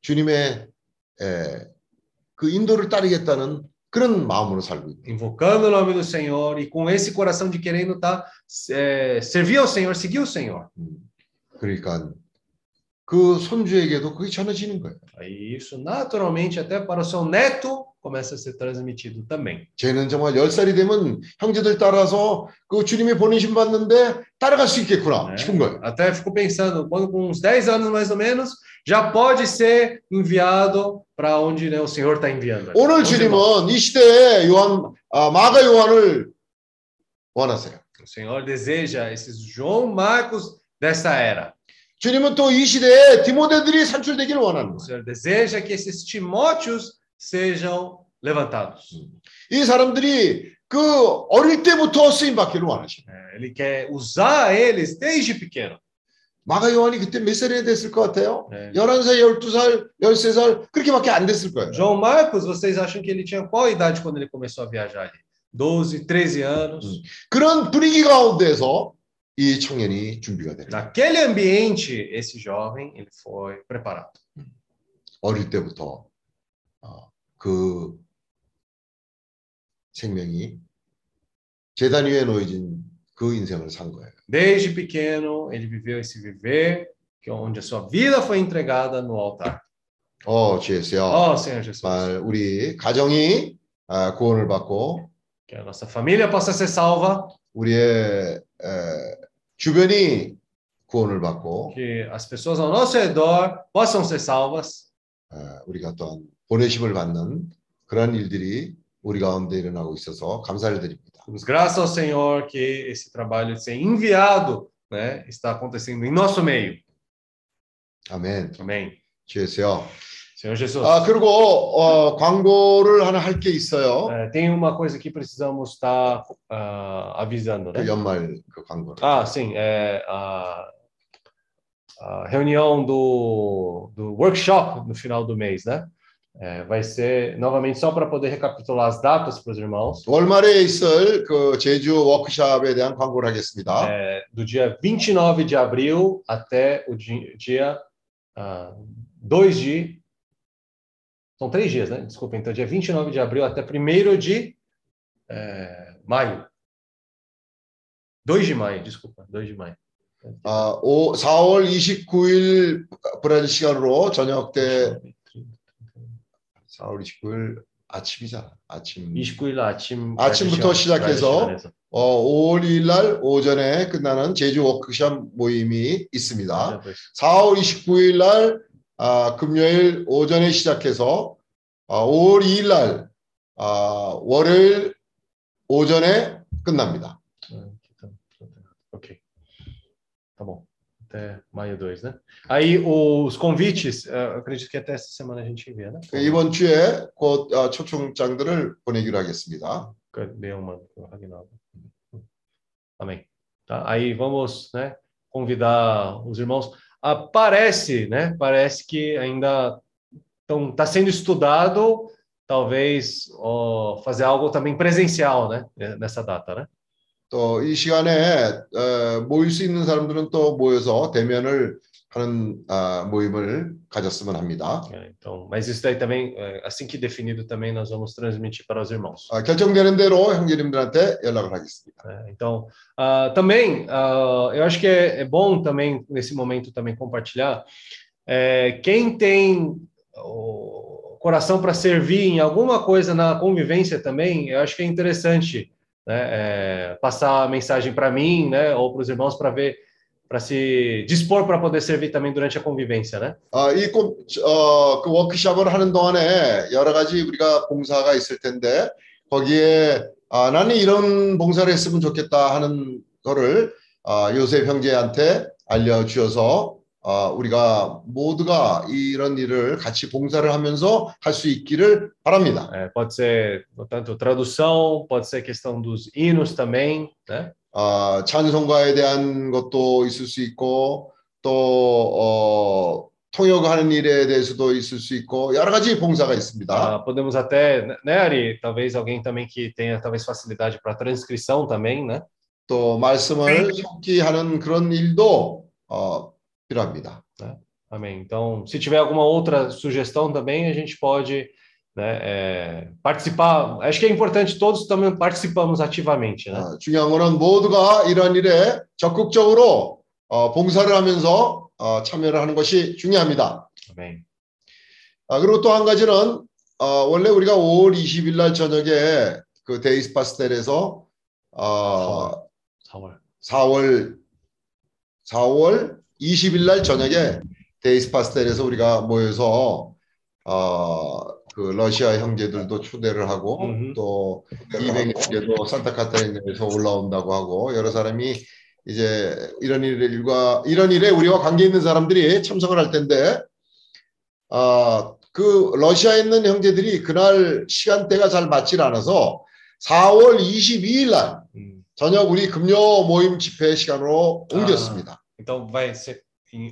주님의 에, 그 인도를 따르겠다는 그런 마음으로 살고 있다. invocando o nome do Senhor e com esse coração de querendo tá, é, servir ao Senhor, seguir o Senhor. 그러니까 그 손주에게도 그게 전해지는 거예요. Aí isso naturalmente até para o seu neto começa a ser transmitido também. 쟤는 정말 10살이 되면 형제들 따라서 그 주님의 보내심 받는데 따라갈 수 있겠구나 né? 싶은 거예요. Até fico pensando, quando com uns 10 anos mais ou menos, já pode ser enviado para onde né, o Senhor está enviando. 오늘 Os irmãos. 주님은 이 시대에 요한 아, 마가 요한을 원하세요. O Senhor deseja esses João Marcos dessa era. 주님은 또 이 시대에 디모데들이 산출되기를 원하는 O 거예요. Senhor deseja que esses Timóteos sejam levantados. 이 사람들이 그 어릴 때부터 쓰임 받기를 원하시고 É, Ele quer usar eles desde pequeno. 마가 요한이 그때 몇 살이 됐을 것 같아요? 네. 11살, 12살, 13살 그렇게밖에 안 됐을 거예요. João Marcos, vocês acham que ele tinha qual idade quando ele começou a viajar ali? 12, 13 anos. 그런 분위기 가운데서 이 청년이 준비가 거예요. Naquele ambiente, esse jovem, ele foi preparado. 어릴 때부터 어, 그 생명이 재단 위에 놓여진 그 인생을 산 거예요. Desde pequeno, ele viveu esse viver, que onde a sua vida foi entregada no altar. 어, 주예수요. Oh, Senhor Jesus. 정말 우리 가정이 아, 구원을 받고 Que a nossa família possa ser salva, 우리의 에, 주변이 구원을 받고 que as pessoas ao nosso redor possam ser salvas, 에, 우리가 또한 보내심을 받는 그런 일들이 우리 가운데 일어나고 있어서 감사를 드립니다. Damos graças ao Senhor que esse trabalho de ser enviado né, está acontecendo em nosso meio. 아멘. Amém. 주예수요. Senhor Jesus. 아 그리고 어, 광고를 하나 할 게 있어요. É, tem uma coisa que precisamos estar ah, avisando, né? 그 연말 그 광고를. Ah, sim, é a, a reunião do, do workshop no final do mês, né? É, vai ser novamente só para poder recapitular as datas para os irmãos. 월말에 있을 그 제주 워크숍에 대한 광고를 하겠습니다. É, do dia 29 de abril até o di- dia ah, 2 de. São três dias, né? Desculpa, então dia 29 de abril até 1 de é, maio. 2 de maio, desculpa, 2 de maio. 아, 오, 4월 29일 브라질 시간으로 저녁 때 4월 29일 아침이잖아. 아침. 29일 아침 아침부터 시작해서 어, 5월 2일 날 오전에 끝나는 제주 워크숍 모임이 있습니다. 시간에서. 4월 29일 날 아, 금요일 오전에 시작해서 아, 5월 2일 날 아, 월요일 오전에 끝납니다. Ok. Tá bom. Até maio 2, né? Aí os convites, eh, acredito que até essa semana a gente envia, né? 이번 주에 곧 아, 초청장들을 보내기로 하겠습니다. Uma Aguinaldo? Amém. Tá? Aí vamos, né, convidar os irmãos. Ah, parece, né? Parece que ainda está sendo estudado, talvez ó, fazer algo também presencial, né? Nessa data, né? 또 이 시간에 어, 모일 수 있는 사람들은 또 모여서 대면을 하는 아, 모임을 가졌으면 합니다. É, então, mas isso daí também, é, assim que definido também, nós vamos transmitir para os irmãos. 아, 결정되는 대로 형제님들한테 연락을 하겠습니다. né? Então, ah, também, ah, eu acho que é, é bom também, nesse momento, também compartilhar, é, quem tem o coração para servir em alguma coisa na convivência também, eu acho que é interessante né, é, passar a mensagem para mim, né, ou para os irmãos para ver, para se dispor para poder servir também durante a convivência, né? 아, 이 꼼- 어, 그 워크숍을 하는 동안에 여러 가지 우리가 봉사가 있을 텐데 거기에 아, 나는 이런 봉사를 했으면 좋겠다 하는 거를 아, 요셉 형제한테 알려주어서 아, 우리가 모두가 이런 일을 같이 봉사를 하면서 할 수 있기를 바랍니다. É, pode ser tanto tradução, pode ser questão dos hinos também, né? 아, 찬송가에 대한 것도 있을 수 있고 또 어, 통역하는 일에 대해서도 있을 수 있고 여러 가지 봉사가 있습니다. Ah, podemos até, né, Ari? Talvez alguém também que tenha talvez facilidade para transcrição também, né? 또 말씀을 속기하는 그런 일도 어, 필요합니다. Amém. Então, se tiver alguma outra sugestão também, a gente pode né, é, participar. Acho que é importante todos também participamos ativamente, né? 어, 중요한 거는 모두가 이런 일에 적극적으로 어, 봉사를 하면서 어, 참여를 하는 것이 중요합니다. Amém. 아, 그리고 또 한 가지는 어, 원래 우리가 5월 20일 날 저녁에 그 데이스 파스텔에서 어, 4월. 4월 4월 20일 날 저녁에 데이스 파스텔에서 우리가 모여서 어, 그 러시아 형제들도 초대를 하고 음흠. 또 이백 형제도 산타카타리나에서 올라온다고 하고 여러 사람이 이제 이런 일과 이런 일에 우리와 관계 있는 사람들이 참석을 할 텐데 아, 그 러시아에 있는 형제들이 그날 시간대가 잘 맞질 않아서 4월 22일 날 Hum. 저녁 우리 금요 모임 집회 시간으로 옮겼습니다. Então, vai ser,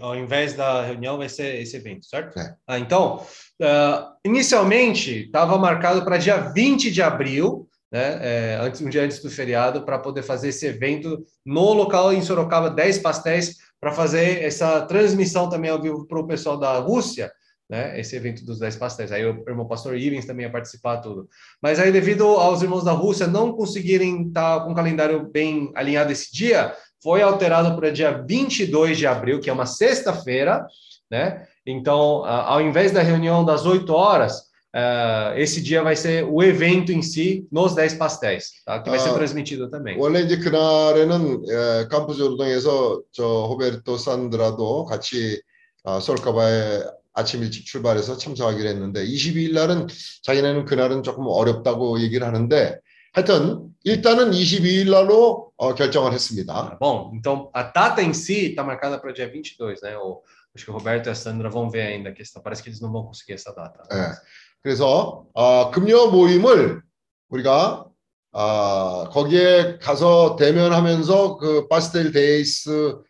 ao invés da reunião, vai ser esse evento, certo? É. Ah, então, ah, inicialmente estava marcado para dia 20 de abril, né? é, antes, um dia antes do feriado, para poder fazer esse evento no local em Sorocaba, 10 pastéis, para fazer essa transmissão também ao vivo para o pessoal da Rússia, né? Esse evento dos 10 pastéis. Aí o irmão pastor Ivens também ia participar tudo. Mas aí, devido aos irmãos da Rússia não conseguirem estar com o calendário bem alinhado esse dia, foi alterado para dia 22 de abril, que é uma sexta-feira, né? Então, ao invés da reunião das 8 horas, ah, esse dia vai ser o evento em si, nos 10 pastéis, tá? Que vai ser Ah, transmitido também. 원래 이제 그날에는 에, 캠프스 요르동에서 저 호베르토 산드라도 같이 아, 솔카바에 아침 일찍 출발해서 참석하기로 했는데 22일 날은 자기네는 그날은 조금 어렵다고 얘기를 하는데 하여튼 일단은 22일 날로 어, 결정을 했습니다. Bom, então a data em si está marcada para dia 22, né? O, acho que o Roberto e a Sandra vão ver ainda a questão. Parece que eles não vão conseguir essa data. 예. 그래서 아, 금요 모임을 우리가 아, 거기에 가서 대면하면서 그 파스텔 데이스에서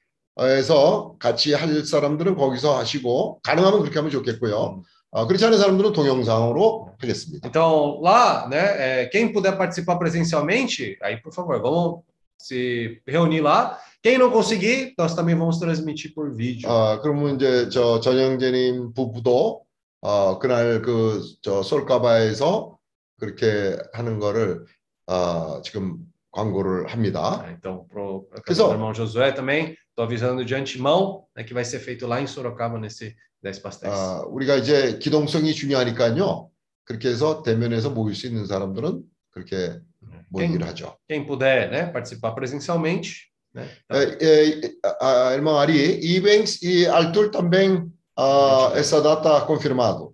같이 할 사람들은 거기서 하시고 가능하면 그렇게 하면 좋겠고요. 아, 그렇지 않은 사람들은 동영상으로 하겠습니다. Então, lá, né, é, quem puder participar presencialmente, aí, por favor, vamos se reunir lá. Quem não conseguir, nós também vamos transmitir por vídeo. 아, 그러면 이제 저 전영재님 부부도 어, 그날 그 저 솔카바에서 그렇게 하는 거를 아, 지금 광고를 합니다. tá? Então, pro, pro Pessoal. irmão Josué também, estou avisando de antemão né, que vai ser feito lá em Sorocaba, nesse 10 pastéis. 아, 우리가 이제 기동성이 중요하니까요. 그렇게 해서 대면에서 모일 수 있는 사람들은 그렇게 모이기를 하죠. Quem puder né, participar presencialmente, né, tá. 에, 에, 아, irmão Ari, Ivens e Arthur também ah, essa data confirmado.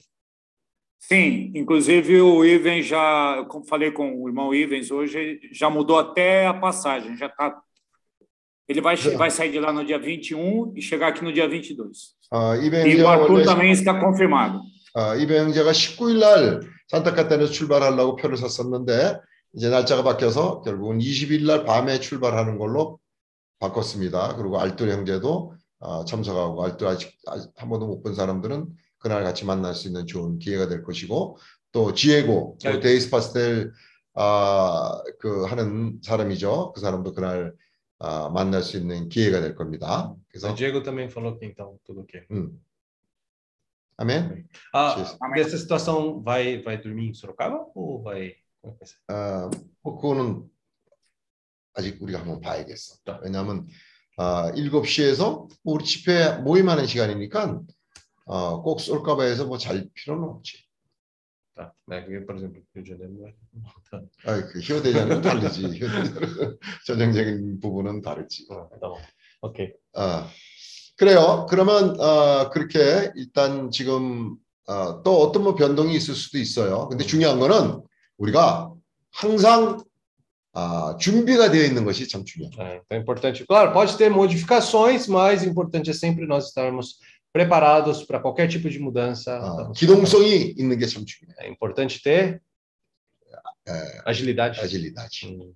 Sim, inclusive o Ivens já, eu falei com o irmão Ivens hoje, já mudou até a passagem, já tá. Ele vai, vai sair de lá no dia 21 e chegar aqui no dia 22. 아, 이배 E o 형제가 Arthur 원래 também está confirmado. 아, 이배 형제가 19일 날 산타카타에서 출발하려고 표를 샀었는데 이제 날짜가 바뀌어서 결국은 20일 날 밤에 출발하는 걸로 바꿨습니다. 그리고 알뜰 형제도 아, 참석하고 알뜰 아직, 한 번도 못 본 사람들은 그날 같이 만날 수 있는 좋은 기회가 될 것이고 또 지에고 또 네. 데이스 파스텔 아, 그 하는 사람이죠. 그 사람도 그날 아, 만날 수 있는 기회가 될 겁니다. 그래서 Diego também falou que então tudo ok. 음. 아멘. Ah, Jesus. dessa situação vai vai dormir em Sorocaba ou vai? como é que vai ser? 그거는 아직 우리가 한번 봐야겠어. 네. 왜냐하면 아, 7시에서 우리 집회 모임하는 시간이니까 어, 꼭 쏠까봐 해서 뭐 잘 필요는 없지. Tá, né? porque, Por exemplo, Rio de Janeiro não vai. Tá, 아, 그 다르지. 전형적인 부분은 다르지. Ah, tá bom. Ok. 아, 그래요. 그러면 어, 그렇게 일단 지금 어, 또 어떤 뭐 변동이 있을 수도 있어요. 근데 중요한 거는 우리가 항상 아, 준비가 되어 있는 것이 참 중요해요. É, então é importante. Claro, pode ter modificações, mas o importante é sempre nós estarmos preparados para qualquer tipo de mudança. 아, 기동성이 있는 게 참 중요해요. É importante ter 에, agilidade. 아질리다지. Hum.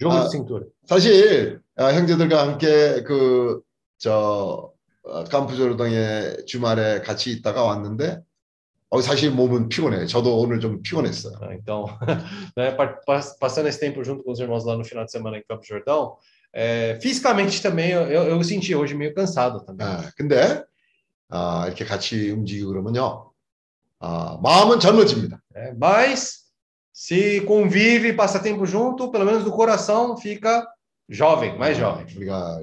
Jogo Ah. de cintura. 사실 아, 형제들과 함께 그저 어, campo조르동에 주말에 같이 있다가 왔는데 어, 사실 몸은 피곤해요. 저도 오늘 좀 피곤했어요. Ah, Então, né, pa- pa- passando esse tempo junto com os irmãos lá no final de semana em Campo Jordão, é, fisicamente também eu, eu, eu senti hoje meio cansado também. 아, 근데 아, 이렇게 같이 움직이고 그러면요, 아, 마음은 젊어집니다. né? Mas se convive e passa tempo junto, pelo menos no coração fica jovem, mais jovem. 우리가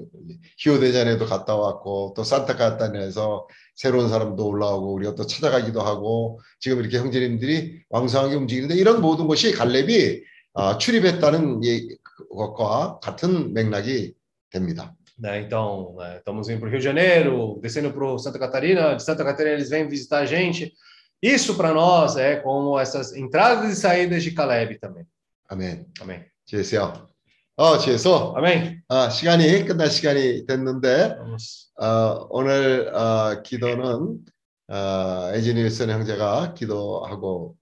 히오 대전에도 갔다 왔고 또 산타카타니아에서 새로운 사람도 올라오고 우리가 또 찾아가기도 하고 지금 이렇게 형제님들이 왕성하게 움직이는데 이런 모든 것이 갈렙이 아, 출입했다는 예- 것과 같은 맥락이 됩니다. né? Então, né, estamos indo para o Rio de Janeiro, descendo para Santa Catarina, de Santa Catarina eles vêm visitar a gente. Isso para nós é como essas entradas e saídas de Caleb também. 아멘. Amém. 지혜세요. 어, 지혜서. Amém. 아, 시간이 끝날 시간이 됐는데 Vamos. 어, 오늘 어, 기도는 어, 에지니슨 형제가 기도하고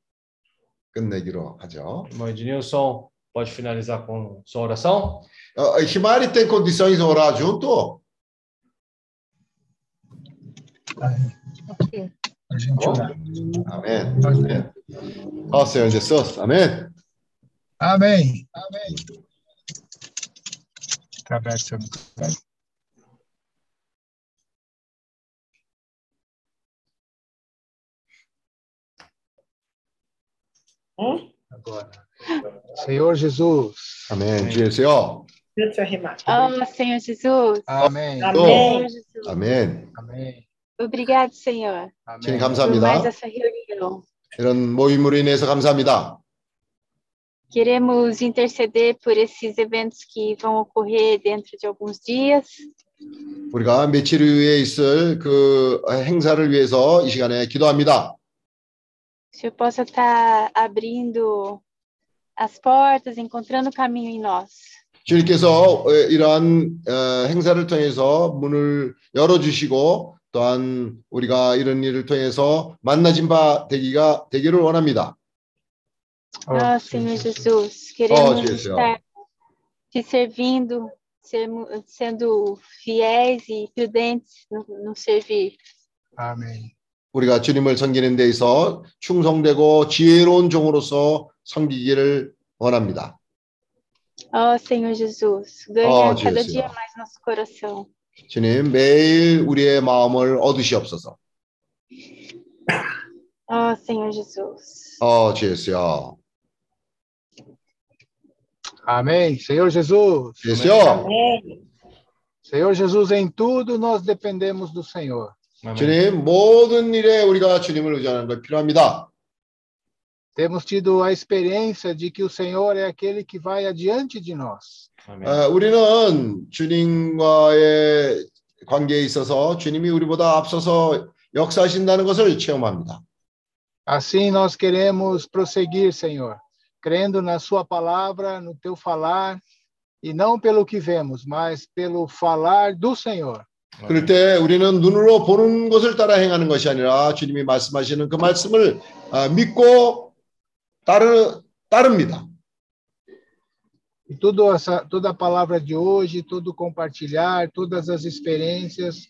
끝내기로 하죠. Ednilson, pode finalizar com sua oração? 어, 히마리 tem condições de orar junto? A gente orar. Amém. Amém. Ó Senhor Jesus. Amém. Amém. Amém. Atravessa. Agora. Senhor Jesus. Amém. eu rimar. Oh, Senhor Jesus. Amém. 또. Senhor Jesus. 아멘. Amém. Obrigado, Senhor, Amém. por mais 감사합니다. essa reunião. 이런 모임으로 인해서 감사합니다. Queremos interceder por esses eventos que vão ocorrer dentro de alguns dias. 우리가 며칠 후에 있을 그 행사를 위해서 이 시간에 기도합니다. O Senhor possa estar abrindo as portas, encontrando o caminho em nós. 주님께서 어, 이러한 어, 행사를 통해서 문을 열어 주시고 또한 우리가 이런 일을 통해서 만나진 바 되기가 되기를 원합니다. Oh, Senhor Jesus, queremos Jesus. estar te servindo, sermo- sendo fiéis e prudentes no, no servir. Amém. 우리가 주님을 섬기는 데 있어 충성되고 지혜로운 종으로서 섬기기를 원합니다. Oh, Senhor Jesus, ganha Oh, cada Jesus. dia mais nosso coração. 주님 매일 우리의 마음을 얻으시옵소서. Oh, Senhor Jesus. 어, 주예수요. Amém. Senhor Jesus. 주예수요. Amém. Senhor Jesus, em tudo nós dependemos do Senhor. Amém. 주님 모든 일에 우리가 주님을 의지하는 것 필요합니다. Temos tido a experiência de que o Senhor é aquele que vai adiante de nós. Amém. 어, 우리는 주님과의 관계에 있어서 주님이 우리보다 앞서서 역사하신다는 것을 체험합니다. Assim nós queremos prosseguir, Senhor, crendo na Sua palavra, no Teu falar, e não pelo que vemos, mas pelo falar do Senhor. 그럴 때 우리는 눈으로 보는 것을 따라 행하는 것이 아니라 주님이 말씀하시는 그 말씀을 아, 믿고 따르, 따릅니다. E tudo essa, toda a palavra de hoje, todo compartilhar, todas as experiências,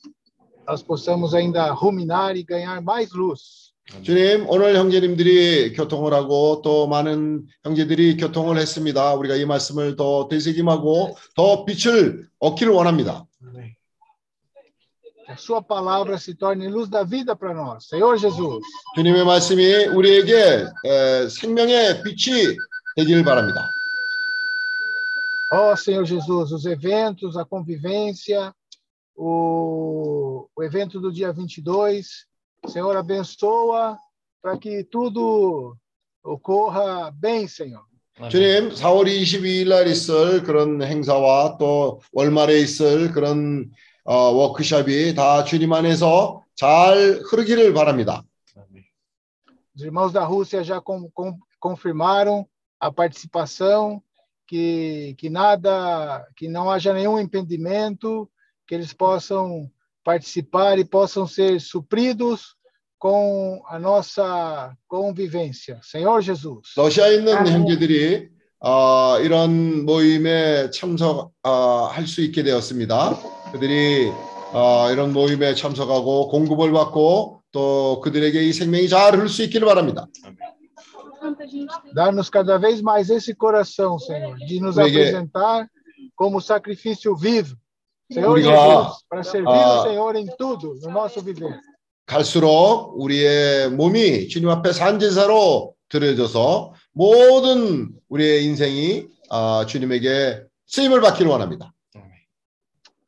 nós possamos ainda ruminar e ganhar mais luz. 주님, 오늘 형제님들이 교통을 하고 또 많은 형제들이 교통을 했습니다. 우리가 이 말씀을 더 되새김하고 더 빛을 얻기를 원합니다. A Sua palavra se torne luz da vida para nós. Senhor Jesus. 주님의 말씀이 우리에게 에, 생명의 빛이 되기를 바랍니다. Ó Senhor Jesus, os eventos, a convivência, o, o evento do dia 22, Senhor, abençoa para que tudo ocorra bem, Senhor. 주님, 4월 22일 날 있을 그런 행사와 또 월말에 있을 그런 어, 워크숍이 다 주님 안에서 잘 흐르기를 바랍니다. Os irmãos da Rússia já com, com, confirmaram a participação, que, que nada, que não haja nenhum impedimento, que eles possam participar e possam ser supridos com a nossa convivência. Senhor Jesus. 러시아에 있는 형제들이 어, 이런 모임에 참석할 수 있게 되었습니다. 그들이 어, 이런 모임에 참석하고 공급을 받고 또 그들에게 이 생명이 잘 흐를 수 있기를 바랍니다. Dá-nos cada vez mais esse coração, Senhor, de nos Obrigado. apresentar como sacrifício vivo. Senhor Obrigado. Jesus, para servir Ah. o Senhor em tudo, no nosso viver. 갈수록 우리의 몸이 주님 앞에 산제사로 드려져서 모든 우리의 인생이 아, 주님에게 쓰임을 받기를 원합니다.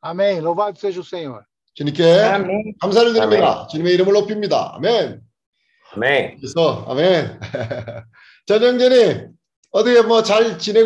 Amém. Louvado seja o Senhor. 주님께 아멘. 감사를 드립니다. 주님의 이름을 높입니다. 아멘. 아멘. 그래서 아멘. 전영재님 어떻게 뭐 잘 지내고